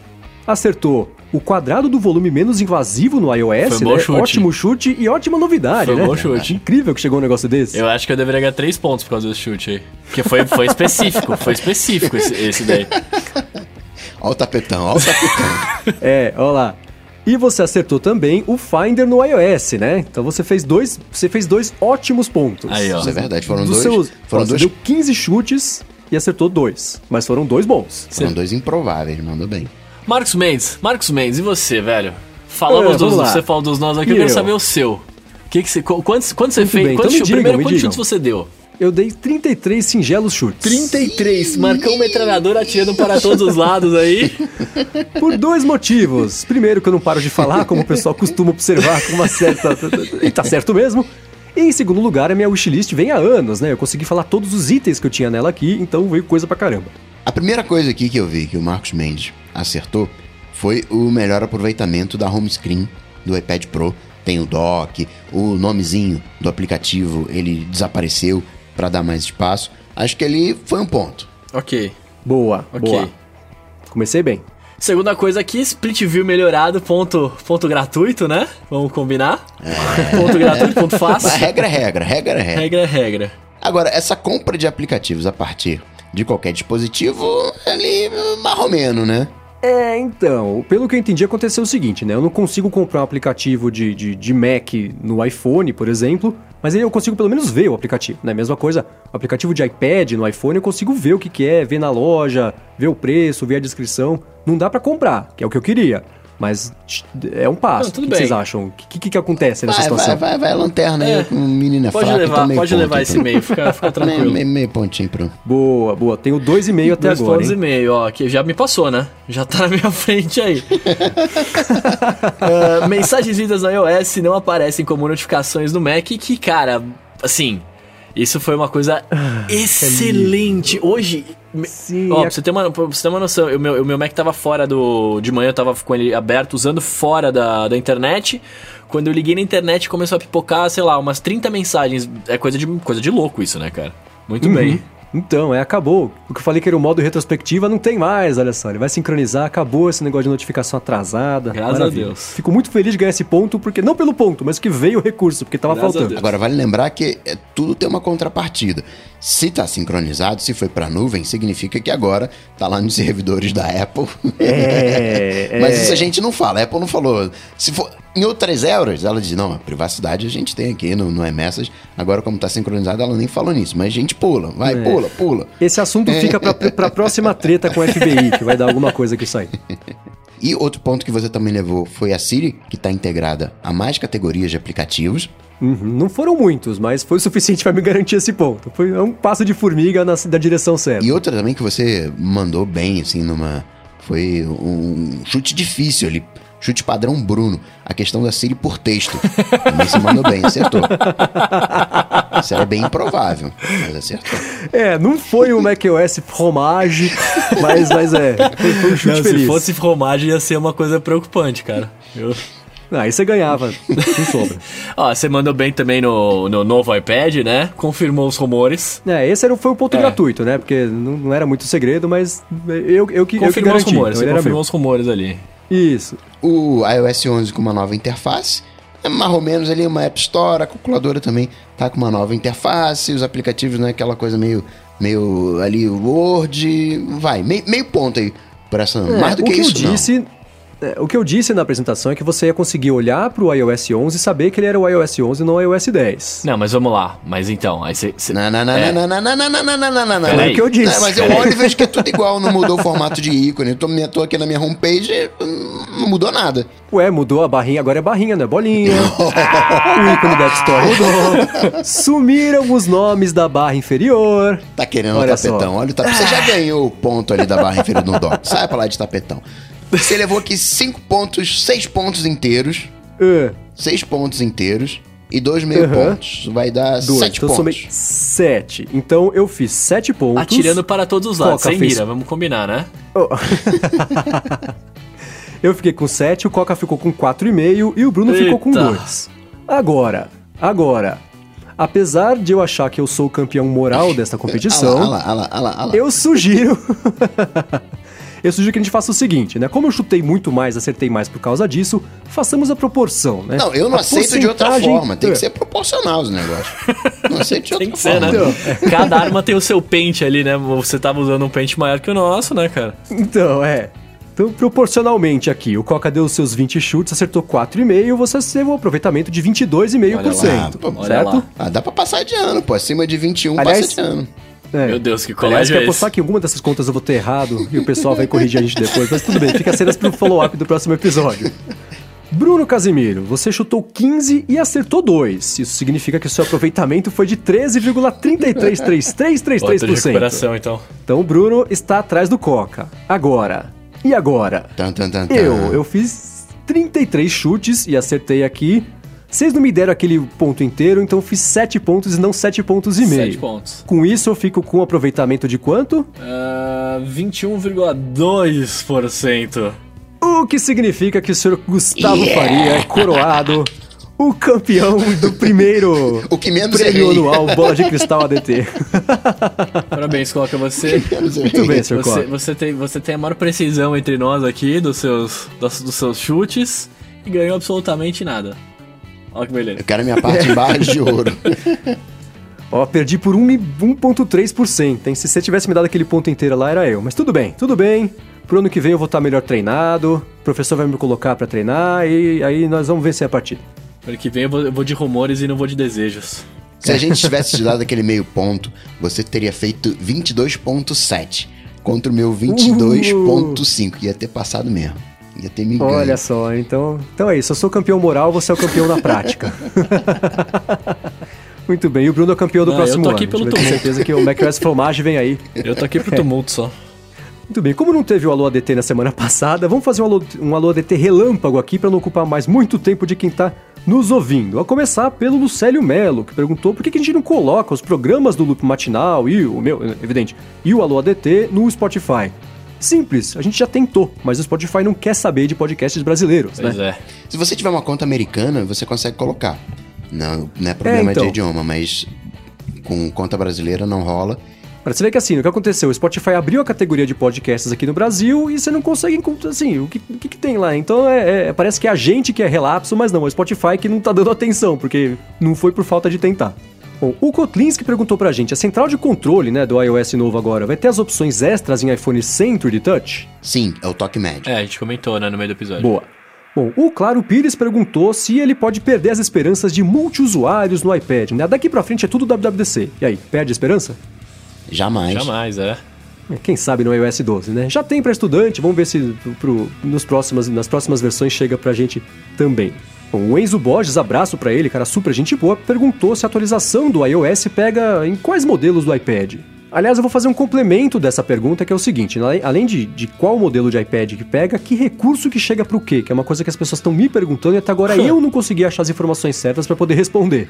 [SPEAKER 1] acertou o quadrado do volume menos invasivo no iOS,
[SPEAKER 3] Foi bom
[SPEAKER 1] né?
[SPEAKER 3] chute.
[SPEAKER 1] Ótimo chute e ótima novidade,
[SPEAKER 3] Foi
[SPEAKER 1] né?
[SPEAKER 3] bom chute.
[SPEAKER 1] Incrível que chegou um negócio desse.
[SPEAKER 3] Eu acho que eu deveria ganhar três pontos por causa desse chute aí. Porque foi, foi específico, foi específico esse, esse daí.
[SPEAKER 2] Ó o tapetão, ó o tapetão.
[SPEAKER 1] É, olha lá. E você acertou também o Finder no iOS, né? Então você fez dois, você fez dois ótimos pontos.
[SPEAKER 3] Aí, ó.
[SPEAKER 2] Isso é verdade, foram
[SPEAKER 1] Dos
[SPEAKER 2] dois.
[SPEAKER 1] seus,
[SPEAKER 2] foram
[SPEAKER 1] ó,
[SPEAKER 2] dois,
[SPEAKER 1] Você deu 15 chutes e acertou dois. Mas foram dois bons.
[SPEAKER 2] foram dois improváveis, mandou bem.
[SPEAKER 3] Marcos Mendes, Marcos Mendes, e você, velho? Falamos
[SPEAKER 1] É,
[SPEAKER 3] dos,
[SPEAKER 1] lá.
[SPEAKER 3] você falou dos nós aqui,
[SPEAKER 1] E
[SPEAKER 3] eu quero
[SPEAKER 1] eu?
[SPEAKER 3] saber o seu. Que que você, qu- quantos, quantos você
[SPEAKER 1] Muito
[SPEAKER 3] fez?
[SPEAKER 1] bem,
[SPEAKER 3] quantos
[SPEAKER 1] então digam,
[SPEAKER 3] primeiro,
[SPEAKER 1] me
[SPEAKER 3] quantos
[SPEAKER 1] digam.
[SPEAKER 3] chutes você deu?
[SPEAKER 1] Eu dei 33 singelos chutes.
[SPEAKER 3] 33, Marcão metralhador atirando para todos os lados aí.
[SPEAKER 1] Por dois motivos. Primeiro, que eu não paro de falar, como o pessoal costuma observar com uma certa. E tá certo mesmo. Em segundo lugar, a minha wishlist vem há anos, né? Eu consegui falar todos os itens que eu tinha nela aqui, então veio coisa pra caramba.
[SPEAKER 2] A primeira coisa aqui que eu vi que o Marcos Mendes acertou foi o melhor aproveitamento da home screen do iPad Pro. Tem o dock, o nomezinho do aplicativo ele desapareceu para dar mais espaço. Acho que ali foi um ponto.
[SPEAKER 3] Ok.
[SPEAKER 1] Boa,
[SPEAKER 3] Ok.
[SPEAKER 1] boa. Comecei bem.
[SPEAKER 3] Segunda coisa aqui, Split View melhorado, ponto, ponto gratuito, né? Vamos combinar? Ponto gratuito, ponto
[SPEAKER 2] Mas
[SPEAKER 3] fácil.
[SPEAKER 2] regra é regra, regra é regra.
[SPEAKER 3] Regra é regra.
[SPEAKER 2] Agora, essa compra de aplicativos a partir de qualquer dispositivo, ali, marromeno, né?
[SPEAKER 1] É, então, pelo que eu entendi, aconteceu o seguinte, né? Eu não consigo comprar um aplicativo de, de, de Mac no iPhone, por exemplo, mas eu consigo pelo menos ver o aplicativo, né? Mesma coisa, o aplicativo de iPad no iPhone eu consigo ver o que, que é, ver na loja, ver o preço, ver a descrição. Não dá pra comprar, que é o que eu queria. Mas é um passo.
[SPEAKER 3] Não, tudo
[SPEAKER 1] o que,
[SPEAKER 3] bem.
[SPEAKER 1] vocês acham? O que, que, que acontece nessa
[SPEAKER 2] Vai, vai,
[SPEAKER 1] situação?
[SPEAKER 2] vai, vai a lanterna aí,
[SPEAKER 3] É.
[SPEAKER 2] é
[SPEAKER 3] Pode
[SPEAKER 2] fraco,
[SPEAKER 3] levar,
[SPEAKER 2] então meio
[SPEAKER 3] pode
[SPEAKER 2] ponto
[SPEAKER 3] levar
[SPEAKER 2] aí
[SPEAKER 3] esse e-mail, fica, fica
[SPEAKER 2] Meio,
[SPEAKER 3] tranquilo.
[SPEAKER 2] meio, meio pontinho pro...
[SPEAKER 1] Boa, boa. Tenho dois e meio até
[SPEAKER 3] Dois
[SPEAKER 1] agora,
[SPEAKER 3] pontos e meio, ó, que já me passou, né? Já tá na minha frente aí. Ah, mensagens vindas no iOS não aparecem como notificações no Mac, que, cara, assim, isso foi uma coisa excelente. Hoje,
[SPEAKER 1] Sim,
[SPEAKER 3] ó,
[SPEAKER 1] é-
[SPEAKER 3] pra você ter uma, pra você ter uma noção, o meu, o meu Mac tava fora do. De manhã eu tava com ele aberto, usando fora da, da internet. Quando eu liguei na internet, começou a pipocar, sei lá, umas 30 mensagens. É coisa de, coisa de louco isso, né, cara? Muito bem.
[SPEAKER 1] Então, é, acabou. O que eu falei que era o modo retrospectiva não tem mais, olha só. Ele vai sincronizar, acabou esse negócio de notificação atrasada.
[SPEAKER 3] Graças
[SPEAKER 1] Maravilha.
[SPEAKER 3] a Deus.
[SPEAKER 1] Fico muito feliz de ganhar esse ponto, porque não pelo ponto, mas que veio o recurso, porque tava
[SPEAKER 3] Graças
[SPEAKER 1] faltando.
[SPEAKER 2] Agora, vale lembrar que é, tudo tem uma contrapartida. Se tá sincronizado, se foi pra nuvem, significa que agora tá lá nos servidores da Apple.
[SPEAKER 1] É,
[SPEAKER 2] Mas
[SPEAKER 1] é.
[SPEAKER 2] isso a gente não fala. A Apple não falou. Se for em outras euros, ela diz: não, a privacidade a gente tem aqui no, no iMessage. Agora, como tá sincronizado, ela nem falou nisso. Mas a gente pula, vai,
[SPEAKER 1] É.
[SPEAKER 2] pula, pula.
[SPEAKER 1] Esse assunto fica pra, pra próxima treta com o FBI, que vai dar alguma coisa que sai.
[SPEAKER 2] E outro ponto que você também levou foi a Siri, que está integrada a mais categorias de aplicativos.
[SPEAKER 1] Uhum, Não foram muitos, mas foi o suficiente pra me garantir esse ponto. Foi um passo de formiga na, da direção certa.
[SPEAKER 2] E outra também que você mandou bem, assim, numa. Foi um chute difícil ali. Chute padrão Bruno. A questão da Siri por texto. Também se mandou bem, acertou. Isso era bem improvável, mas acertou.
[SPEAKER 1] É, não foi um macOS fromage, mas, mas é, foi, foi um chute
[SPEAKER 3] Não,
[SPEAKER 1] feliz.
[SPEAKER 3] se fosse fromagem ia ser uma coisa preocupante, cara. Eu-
[SPEAKER 1] Ah, aí você ganhava, não sobra.
[SPEAKER 3] Ó, você mandou bem também no, no novo iPad, né? Confirmou os rumores.
[SPEAKER 1] É, esse era, foi o ponto
[SPEAKER 3] É.
[SPEAKER 1] gratuito, né? Porque não, não era muito segredo, mas eu, eu, que, eu que
[SPEAKER 3] Confirmou os
[SPEAKER 1] garanti.
[SPEAKER 3] rumores,
[SPEAKER 1] então
[SPEAKER 3] você confirmou
[SPEAKER 1] meu.
[SPEAKER 3] os rumores ali.
[SPEAKER 1] Isso.
[SPEAKER 2] O iOS 11 com uma nova interface. É mais ou menos ali uma App Store, a calculadora também tá com uma nova interface, os aplicativos, né, aquela coisa meio, meio ali, Word, vai, meio, meio ponto aí por essa,
[SPEAKER 1] É,
[SPEAKER 2] mais do
[SPEAKER 1] o
[SPEAKER 2] que,
[SPEAKER 1] que
[SPEAKER 2] isso
[SPEAKER 1] eu disse, é, o que eu disse na apresentação é que você ia conseguir olhar pro iOS 11 e saber que ele era o iOS 11 e não o iOS 10.
[SPEAKER 3] Não, mas vamos lá. Mas então, aí você. você-
[SPEAKER 2] não. Não, não, não,
[SPEAKER 3] É.
[SPEAKER 2] não, não, não, não, não, não, não, não, não.
[SPEAKER 1] É o que eu disse.
[SPEAKER 2] Não, mas eu olho e vejo que é tudo igual, não mudou o formato de ícone. Eu tô, tô aqui na minha homepage, hum, não mudou nada.
[SPEAKER 1] Ué, mudou a barrinha, agora é barrinha, não é bolinha. o ícone da App Store mudou. Sumiram os nomes da barra inferior.
[SPEAKER 2] Tá querendo
[SPEAKER 1] Olha
[SPEAKER 2] o tapetão.
[SPEAKER 1] só.
[SPEAKER 2] Olha o tapetão. Você já ganhou o ponto ali da barra inferior no dock. Sai pra lá de tapetão. Você levou aqui 5 pontos, 6 pontos inteiros.
[SPEAKER 1] Ah,
[SPEAKER 2] 6 pontos inteiros. E dois meio
[SPEAKER 1] Aham.
[SPEAKER 2] pontos. Vai dar
[SPEAKER 1] dois.
[SPEAKER 2] 7
[SPEAKER 1] então eu somei
[SPEAKER 2] pontos.
[SPEAKER 1] sete. Então eu fiz sete pontos.
[SPEAKER 3] Atirando para todos os lados,
[SPEAKER 1] Coca
[SPEAKER 3] sem
[SPEAKER 1] fez-
[SPEAKER 3] mira, vamos combinar, né?
[SPEAKER 1] Oh. eu fiquei com 7, o Coca ficou com 4,5 e o Bruno ficou com
[SPEAKER 3] Eita.
[SPEAKER 1] 2. Agora, agora, apesar de eu achar que eu sou o campeão moral desta competição,
[SPEAKER 2] Ah lá, ah lá, ah lá, ah lá.
[SPEAKER 1] eu sugiro. eu sugiro que a gente faça o seguinte, né? Como eu chutei muito mais, acertei mais por causa disso, façamos a proporção, né?
[SPEAKER 2] Não, eu não
[SPEAKER 1] A
[SPEAKER 2] aceito de outra
[SPEAKER 1] porcentagem-
[SPEAKER 2] forma. Tem
[SPEAKER 1] É.
[SPEAKER 2] que ser proporcional os negócios. Não aceito de outra
[SPEAKER 3] Tem que ser,
[SPEAKER 2] forma.
[SPEAKER 3] né? Cada arma tem o seu pente ali, né? Você tava usando um pente maior que o nosso, né, cara?
[SPEAKER 1] Então, é. Então, proporcionalmente aqui, o Coca deu os seus 20 chutes, acertou 4,5, você teve um aproveitamento de 22,5%.
[SPEAKER 2] Olha lá,
[SPEAKER 3] olha
[SPEAKER 1] certo?
[SPEAKER 3] lá.
[SPEAKER 2] Ah, dá pra passar de ano, pô. Acima de 21
[SPEAKER 1] Aliás-
[SPEAKER 2] passa de ano.
[SPEAKER 1] É.
[SPEAKER 3] Meu Deus, que
[SPEAKER 1] Aliás,
[SPEAKER 3] colégio
[SPEAKER 1] quer
[SPEAKER 3] é
[SPEAKER 1] apostar
[SPEAKER 3] esse?
[SPEAKER 1] que alguma dessas contas eu vou ter errado e o pessoal vai corrigir a gente depois, mas tudo bem, fica cenas pro follow-up do próximo episódio. Bruno Casimiro, você chutou 15 e acertou 2. Isso significa que o seu aproveitamento foi de
[SPEAKER 3] Outra de
[SPEAKER 1] 13,333333%.
[SPEAKER 3] recuperação, então.
[SPEAKER 1] Então o Bruno está atrás do Coca. Agora, e agora?
[SPEAKER 2] Tan, tan, tan, tan.
[SPEAKER 1] Eu, eu fiz 33 chutes e acertei aqui Vocês não me deram aquele ponto inteiro, então eu fiz 7 pontos e não 7 pontos e meio.
[SPEAKER 3] 7 pontos.
[SPEAKER 1] Com isso eu fico com um aproveitamento de quanto?
[SPEAKER 3] Uh, 21,2%.
[SPEAKER 1] O que significa que o senhor Gustavo yeah! Faria é coroado o campeão do primeiro
[SPEAKER 2] o que menos
[SPEAKER 1] prêmio errei. anual Bola de Cristal ADT.
[SPEAKER 3] Parabéns, Coca, você. Muito bem, senhor você, você, tem, você tem a maior precisão entre nós aqui dos seus, dos, dos seus chutes e ganhou absolutamente nada. Olha que beleza.
[SPEAKER 2] Eu quero minha parte embaixo de ouro.
[SPEAKER 1] Ó, perdi por 1,3%, hein? Se você tivesse me dado aquele ponto inteiro lá, era eu. Mas tudo bem, tudo bem. Pro ano que vem eu vou estar melhor treinado, o professor vai me colocar para treinar e aí nós vamos vencer a partida.
[SPEAKER 3] Ano que vem eu vou, eu vou, de rumores e não vou de desejos.
[SPEAKER 2] Se a gente tivesse te dado aquele meio ponto, você teria feito 22.7 contra o meu 22.5. Uh! Ia ter passado mesmo. Ia ter me ganho.
[SPEAKER 1] Olha só, então, então é isso. Eu sou campeão moral, você é o campeão na prática. Muito bem, e o Bruno é o campeão do não, próximo ano. Eu tô aqui ano. pelo tumulto. certeza que o macOS Fromage vem aí.
[SPEAKER 3] Eu tô aqui pro tumulto só.
[SPEAKER 1] Muito bem, como não teve o Alô ADT na semana passada, vamos fazer um Alô, um Alô ADT relâmpago aqui para não ocupar mais muito tempo de quem tá nos ouvindo. A começar pelo Lucélio Melo, que perguntou por que, que a gente não coloca os programas do Loop Matinal e o meu, evidente, e o Alô ADT no Spotify. Simples, a gente já tentou, mas o Spotify não quer saber de podcasts brasileiros,
[SPEAKER 3] pois
[SPEAKER 1] né?
[SPEAKER 3] É.
[SPEAKER 2] Se você tiver uma conta americana, você consegue colocar. Não, não é problema é, então. de idioma, mas com conta brasileira não rola.
[SPEAKER 1] Pra você ver que assim, o que aconteceu? O Spotify abriu a categoria de podcasts aqui no Brasil e você não consegue encontrar, assim, o que, o que, que tem lá? Então é, é, parece que é a gente que é relapso, mas não, é o Spotify que não tá dando atenção, porque não foi por falta de tentar. Bom, o Kotlinski perguntou pra gente, a central de controle, né, do iOS novo agora, vai ter as opções extras em iPhone sem 3D Touch?
[SPEAKER 2] Sim, é o toque médio.
[SPEAKER 3] É, a gente comentou, né, no meio do episódio.
[SPEAKER 1] Boa. Bom, o Claro Pires perguntou se ele pode perder as esperanças de multiusuários no iPad, né? Daqui pra frente é tudo WWDC. E aí, perde a esperança?
[SPEAKER 2] Jamais.
[SPEAKER 3] Jamais, é.
[SPEAKER 1] Quem sabe no iOS 12, né? Já tem para estudante, vamos ver se pro, nos próximas, nas próximas versões chega pra gente também. Bom, o Enzo Borges, abraço para ele, cara super gente boa, perguntou se a atualização do iOS pega em quais modelos do iPad. Aliás, eu vou fazer um complemento dessa pergunta, que é o seguinte: além de, de qual modelo de iPad que pega, que recurso que chega pro quê? Que é uma coisa que as pessoas estão me perguntando e até agora eu não consegui achar as informações certas para poder responder.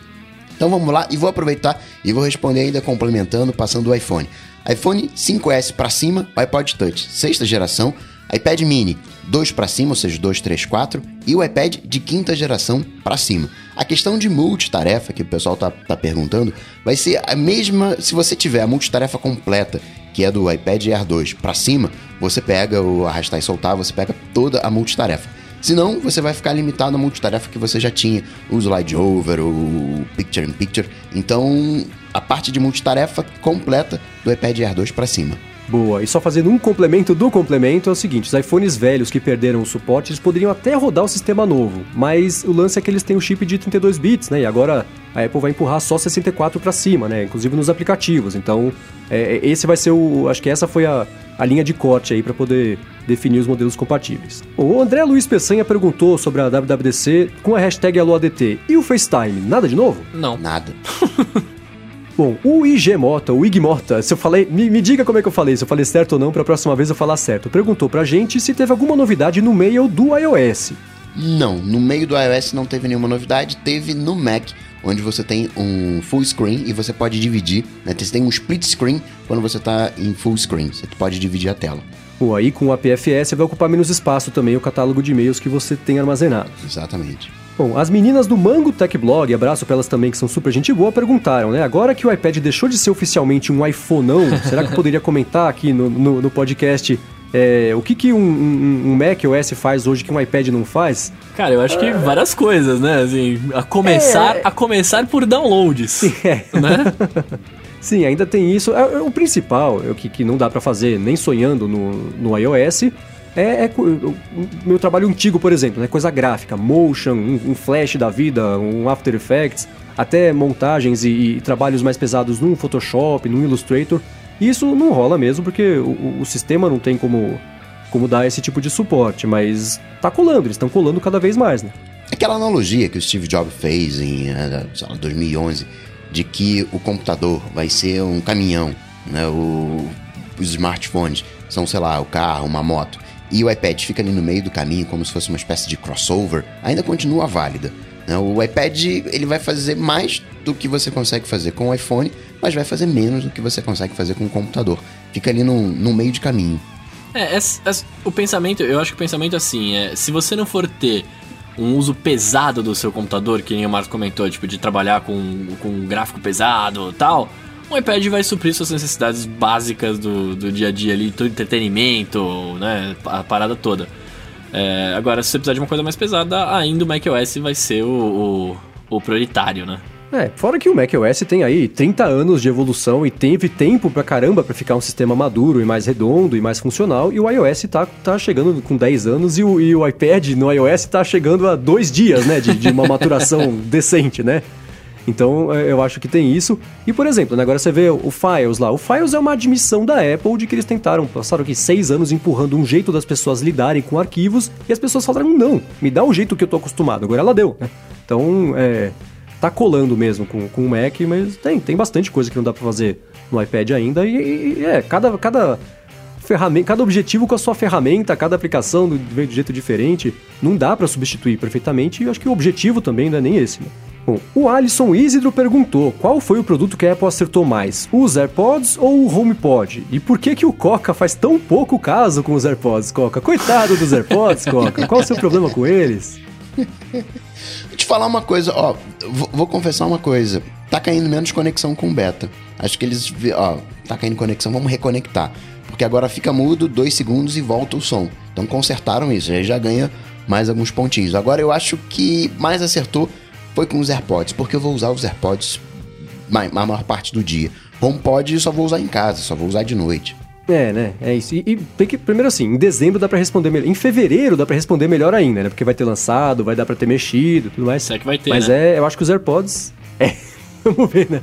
[SPEAKER 2] Então vamos lá e vou aproveitar e vou responder ainda complementando, passando o iPhone. iPhone 5S para cima, iPod Touch, sexta geração, iPad mini 2 para cima, ou seja, 2, 3, 4, e o iPad de quinta geração para cima. A questão de multitarefa que o pessoal tá, tá perguntando vai ser a mesma se você tiver a multitarefa completa, que é do iPad Air 2 para cima, você pega o arrastar e soltar, você pega toda a multitarefa. Senão, você vai ficar limitado à multitarefa que você já tinha, o slide over, o picture in picture. Então, a parte de multitarefa completa do iPad Air 2 para cima.
[SPEAKER 1] Boa, e só fazendo um complemento do complemento é o seguinte: os iPhones velhos que perderam o suporte, eles poderiam até rodar o sistema novo, mas o lance é que eles têm o chip de 32 bits, né? E agora a Apple vai empurrar só 64 para cima, né? Inclusive nos aplicativos. Então, é, esse vai ser o. Acho que essa foi a, a linha de corte aí para poder definir os modelos compatíveis. O André Luiz Peçanha perguntou sobre a WWDC com a hashtag AloADT. E o FaceTime, nada de novo?
[SPEAKER 3] Não.
[SPEAKER 2] Nada.
[SPEAKER 1] Bom, o IG Mota, o IG Mota, se eu falei, me, me, diga como é que eu falei, se eu falei certo ou não, para a próxima vez eu falar certo. Perguntou pra gente se teve alguma novidade no meio do iOS.
[SPEAKER 2] Não, no meio do iOS não teve nenhuma novidade, teve no Mac, onde você tem um full screen e você pode dividir, né? Você tem um split screen quando você está em full screen, você pode dividir a tela.
[SPEAKER 1] Bom, aí com o APFS vai ocupar menos espaço também o catálogo de e-mails que você tem armazenado.
[SPEAKER 2] Exatamente.
[SPEAKER 1] Bom, as meninas do Mango Tech Blog, abraço pra elas também que são super gente boa, perguntaram, né? Agora que o iPad deixou de ser oficialmente um iPhoneão, será que poderia comentar aqui no, no, no podcast é, o que, que um, um, um, Mac OS faz hoje que um iPad não faz?
[SPEAKER 3] Cara, eu acho que várias coisas, né? Assim, a começar, é... a começar por downloads.
[SPEAKER 1] Sim, é. Né? Sim, ainda tem isso. É, é o principal, é o que, que não dá para fazer nem sonhando no, no iOS, é, é meu trabalho antigo, por exemplo, né? Coisa gráfica, motion, um, um, flash da vida, um After Effects, até montagens e, e, trabalhos mais pesados num Photoshop, num Illustrator. Isso não rola mesmo porque o, o sistema não tem como, como dar esse tipo de suporte, mas tá colando, eles estão colando cada vez mais, né?
[SPEAKER 2] Aquela analogia que o Steve Jobs fez em lá, 2011 de que o computador vai ser um caminhão, né? O, os smartphones são, sei lá, o carro, uma moto e o iPad fica ali no meio do caminho como se fosse uma espécie de crossover, ainda continua válida. né? O iPad ele vai fazer mais do que você consegue fazer com o iPhone, mas vai fazer menos do que você consegue fazer com o computador. Fica ali no, no meio de caminho.
[SPEAKER 3] É, é, é, o pensamento, eu acho que o pensamento é assim, é, se você não for ter um uso pesado do seu computador, que nem o Marcos comentou, tipo, de trabalhar com, com um gráfico pesado tal, um iPad vai suprir suas necessidades básicas do, do dia a dia ali, todo entretenimento, né, a parada toda. É, agora, se você precisar de uma coisa mais pesada, ainda o macOS vai ser o, o, o prioritário, né?
[SPEAKER 1] É, fora que o macOS tem aí 30 anos de evolução e teve tempo pra caramba pra ficar um sistema maduro e mais redondo e mais funcional, e o iOS tá, tá chegando com 10 anos e o, e o iPad no iOS tá chegando a dois dias, né, de, de uma maturação decente, né? Então é, eu acho que tem isso. E por exemplo, né, agora você vê o Files lá. O Files é uma admissão da Apple de que eles tentaram, passaram aqui seis anos empurrando um jeito das pessoas lidarem com arquivos e as pessoas falaram: não, me dá o jeito que eu tô acostumado. Agora ela deu, né? Então é, tá colando mesmo com, com o Mac, mas tem, tem bastante coisa que não dá para fazer no iPad ainda. E, e, é, cada, cada ferramenta, cada objetivo com a sua ferramenta, cada aplicação do, de jeito diferente, não dá para substituir perfeitamente. E eu acho que o objetivo também não é nem esse, né? Bom, o Alisson Isidro perguntou qual foi o produto que a Apple acertou mais, os AirPods ou o HomePod? E por que que o Coca faz tão pouco caso com os AirPods, Coca? Coitado dos AirPods, Coca. Qual o seu problema com eles?
[SPEAKER 2] Vou te falar uma coisa, ó, vou, vou, confessar uma coisa. Tá caindo menos conexão com o beta. Acho que eles, ó, tá caindo conexão, vamos reconectar. Porque agora fica mudo, dois segundos e volta o som. Então consertaram isso, aí já ganha mais alguns pontinhos. Agora eu acho que mais acertou foi com os AirPods, porque eu vou usar os AirPods a maior parte do dia. HomePod eu só vou usar em casa, só vou usar de noite.
[SPEAKER 1] É, né? É isso. E, e que, primeiro assim, em dezembro dá para responder melhor. Em fevereiro dá para responder melhor ainda, né? Porque vai ter lançado, vai dar para ter mexido, tudo mais.
[SPEAKER 3] Será que vai ter,
[SPEAKER 1] Mas
[SPEAKER 3] né?
[SPEAKER 1] é, eu acho que os AirPods é, vamos ver, né?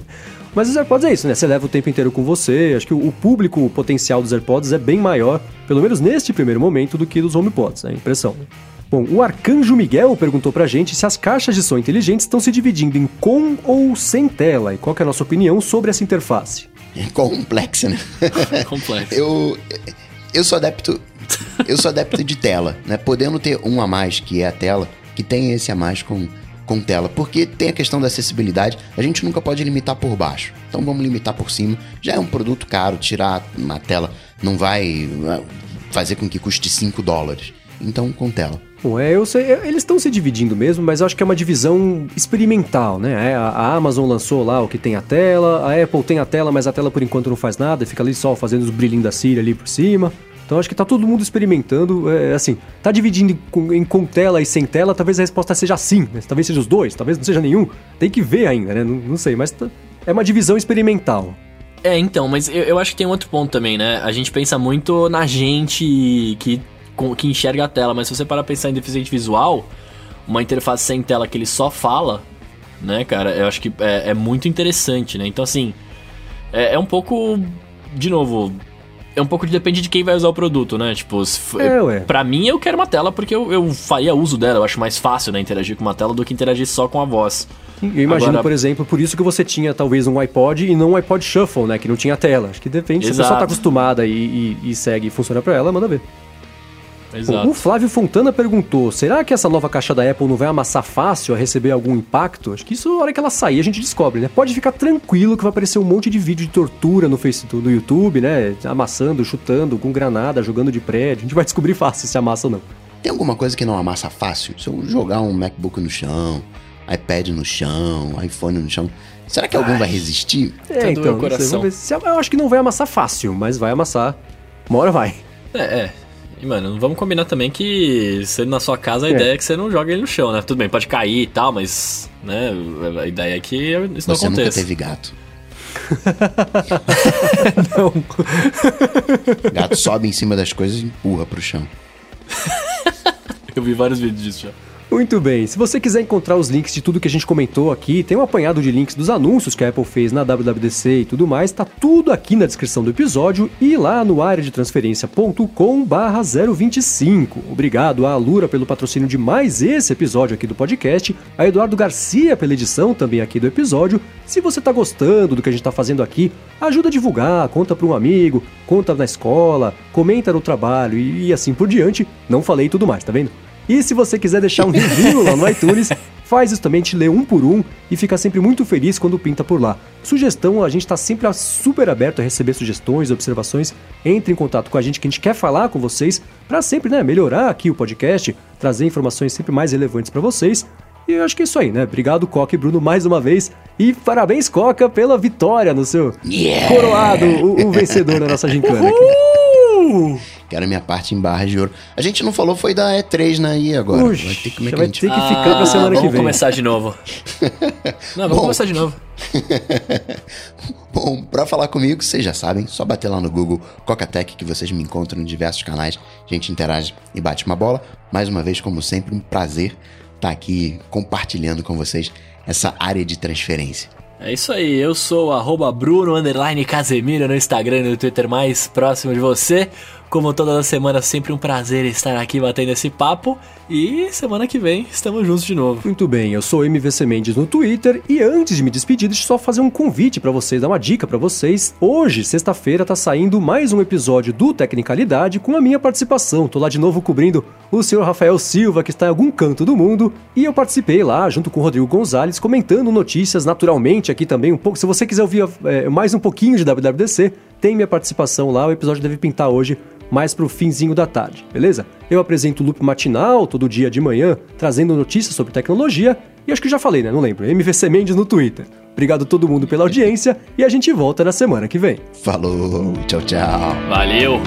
[SPEAKER 1] Mas os AirPods é isso, né? Você leva o tempo inteiro com você. Acho que o, público potencial dos AirPods é bem maior, pelo menos neste primeiro momento, do que dos HomePods, é a impressão. Né? Bom, o Arcanjo Miguel perguntou pra gente se as caixas de som inteligentes estão se dividindo em com ou sem tela e qual é a nossa opinião sobre essa interface.
[SPEAKER 2] É complexa, né?
[SPEAKER 3] Complexa.
[SPEAKER 2] eu, eu sou adepto. Eu sou adepto de tela, né? Podendo ter um a mais, que é a tela, que tem esse a mais com, com tela. Porque tem a questão da acessibilidade, a gente nunca pode limitar por baixo. Então vamos limitar por cima. Já é um produto caro, tirar uma tela não vai ah, fazer com que custe 5 dólares. Então com tela.
[SPEAKER 1] Bom, é, eu sei, eles estão se dividindo mesmo, mas eu acho que é uma divisão experimental, né? É, a, a, Amazon lançou lá o que tem a tela, a Apple tem a tela, mas a tela por enquanto não faz nada, fica ali só fazendo os brilhinhos da Siri ali por cima. Então acho que tá todo mundo experimentando, é, assim, tá dividindo em, em, com tela e sem tela, talvez a resposta seja sim, né? talvez seja os dois, talvez não seja nenhum. Tem que ver ainda, né? Não, não sei, mas tá, é uma divisão experimental.
[SPEAKER 3] É, então, mas eu, eu acho que tem outro ponto também, né? A gente pensa muito na gente que que enxerga a tela, mas se você parar pra pensar em deficiente visual, uma interface sem tela que ele só fala, né, cara, eu acho que é, é muito interessante, né? Então, assim, é, é, um pouco. De novo. É um pouco de depende de quem vai usar o produto, né? Tipo, se, é, ué. pra mim eu quero uma tela porque eu, eu faria uso dela. Eu acho mais fácil, né, interagir com uma tela do que interagir só com a voz.
[SPEAKER 1] Eu imagino, Agora... por exemplo, por isso que você tinha talvez um iPod e não um iPod Shuffle, né? Que não tinha tela. Acho que depende. Exato. Se a pessoa tá acostumada e, e, e segue e funciona pra ela, manda ver.
[SPEAKER 3] Exato.
[SPEAKER 1] O Flávio Fontana perguntou: será que essa nova caixa da Apple não vai amassar fácil a receber algum impacto? Acho que isso, na hora que ela sair, a gente descobre, né? Pode ficar tranquilo que vai aparecer um monte de vídeo de tortura no Facebook, no YouTube, né? Amassando, chutando, com granada, jogando de prédio. A gente vai descobrir fácil se amassa ou não.
[SPEAKER 2] Tem alguma coisa que não amassa fácil? Se eu jogar um MacBook no chão, iPad no chão, iPhone no chão, será que algum Ai. vai resistir?
[SPEAKER 1] É, tá então, coração. Sei, eu acho que não vai amassar fácil, mas vai amassar. Uma hora vai.
[SPEAKER 3] É, é. E, mano, não vamos combinar também que sendo na sua casa a é. ideia é que você não joga ele no chão, né? Tudo bem, pode cair e tal, mas, né, a ideia é que isso não
[SPEAKER 2] você
[SPEAKER 3] aconteça.
[SPEAKER 2] Você nunca teve gato.
[SPEAKER 1] não.
[SPEAKER 2] Gato sobe em cima das coisas e empurra pro chão.
[SPEAKER 3] Eu vi vários vídeos disso já.
[SPEAKER 1] Muito bem, se você quiser encontrar os links de tudo que a gente comentou aqui, tem um apanhado de links dos anúncios que a Apple fez na WWDC e tudo mais, tá tudo aqui na descrição do episódio e lá no areadetransferencia.com barra 025. Obrigado a Alura pelo patrocínio de mais esse episódio aqui do podcast, a Eduardo Garcia pela edição também aqui do episódio. Se você tá gostando do que a gente tá fazendo aqui, ajuda a divulgar, conta para um amigo, conta na escola, comenta no trabalho e, e assim por diante. Não falei tudo mais, tá vendo? E se você quiser deixar um review lá no iTunes, faz isso também, te lê um por um e fica sempre muito feliz quando pinta por lá. Sugestão, a gente está sempre super aberto a receber sugestões, observações. Entre em contato com a gente que a gente quer falar com vocês para sempre né, melhorar aqui o podcast, trazer informações sempre mais relevantes para vocês. E eu acho que é isso aí, né? Obrigado, Coca e Bruno, mais uma vez. E parabéns, Coca, pela vitória no seu
[SPEAKER 2] Yeah!
[SPEAKER 1] coroado, o, o vencedor da nossa gincana aqui.
[SPEAKER 3] Uh!
[SPEAKER 2] Quero minha parte em barras de ouro. A gente não falou, foi da E3 na I agora.
[SPEAKER 1] Puxa,
[SPEAKER 2] vai ter, como é que
[SPEAKER 1] vai
[SPEAKER 2] a gente...
[SPEAKER 1] ter que ficar pra semana que
[SPEAKER 3] Ah, vamos
[SPEAKER 1] vem.
[SPEAKER 3] começar de novo. Não, vamos
[SPEAKER 2] Bom.
[SPEAKER 3] começar de novo.
[SPEAKER 2] Bom, pra falar comigo, vocês já sabem, só bater lá no Google Cocatec que vocês me encontram em diversos canais. A gente interage e bate uma bola. Mais uma vez, como sempre, um prazer estar aqui compartilhando com vocês essa área de transferência.
[SPEAKER 3] É isso aí, eu sou o arroba Bruno underline Casemiro no Instagram e no Twitter mais próximo de você. Como toda semana, sempre um prazer estar aqui batendo esse papo. E semana que vem estamos juntos de novo.
[SPEAKER 1] Muito bem, eu sou MVC Mendes no Twitter e antes de me despedir, deixa eu só fazer um convite pra vocês, dar uma dica pra vocês. Hoje, sexta-feira, tá saindo mais um episódio do Tecnicalidade com a minha participação. Tô lá de novo cobrindo o senhor Rafael Silva, que está em algum canto do mundo, e eu participei lá junto com o Rodrigo Gonzalez, comentando notícias naturalmente aqui também um pouco. Se você quiser ouvir é, mais um pouquinho de WWDC, tem minha participação lá. O episódio deve pintar hoje mais pro finzinho da tarde, beleza? Eu apresento o loop matinal todo dia de manhã, trazendo notícias sobre tecnologia, e acho que já falei, né? Não lembro. MVC Mendes no Twitter. Obrigado a todo mundo pela audiência e a gente volta na semana que vem.
[SPEAKER 2] Falou, tchau, tchau.
[SPEAKER 3] Valeu!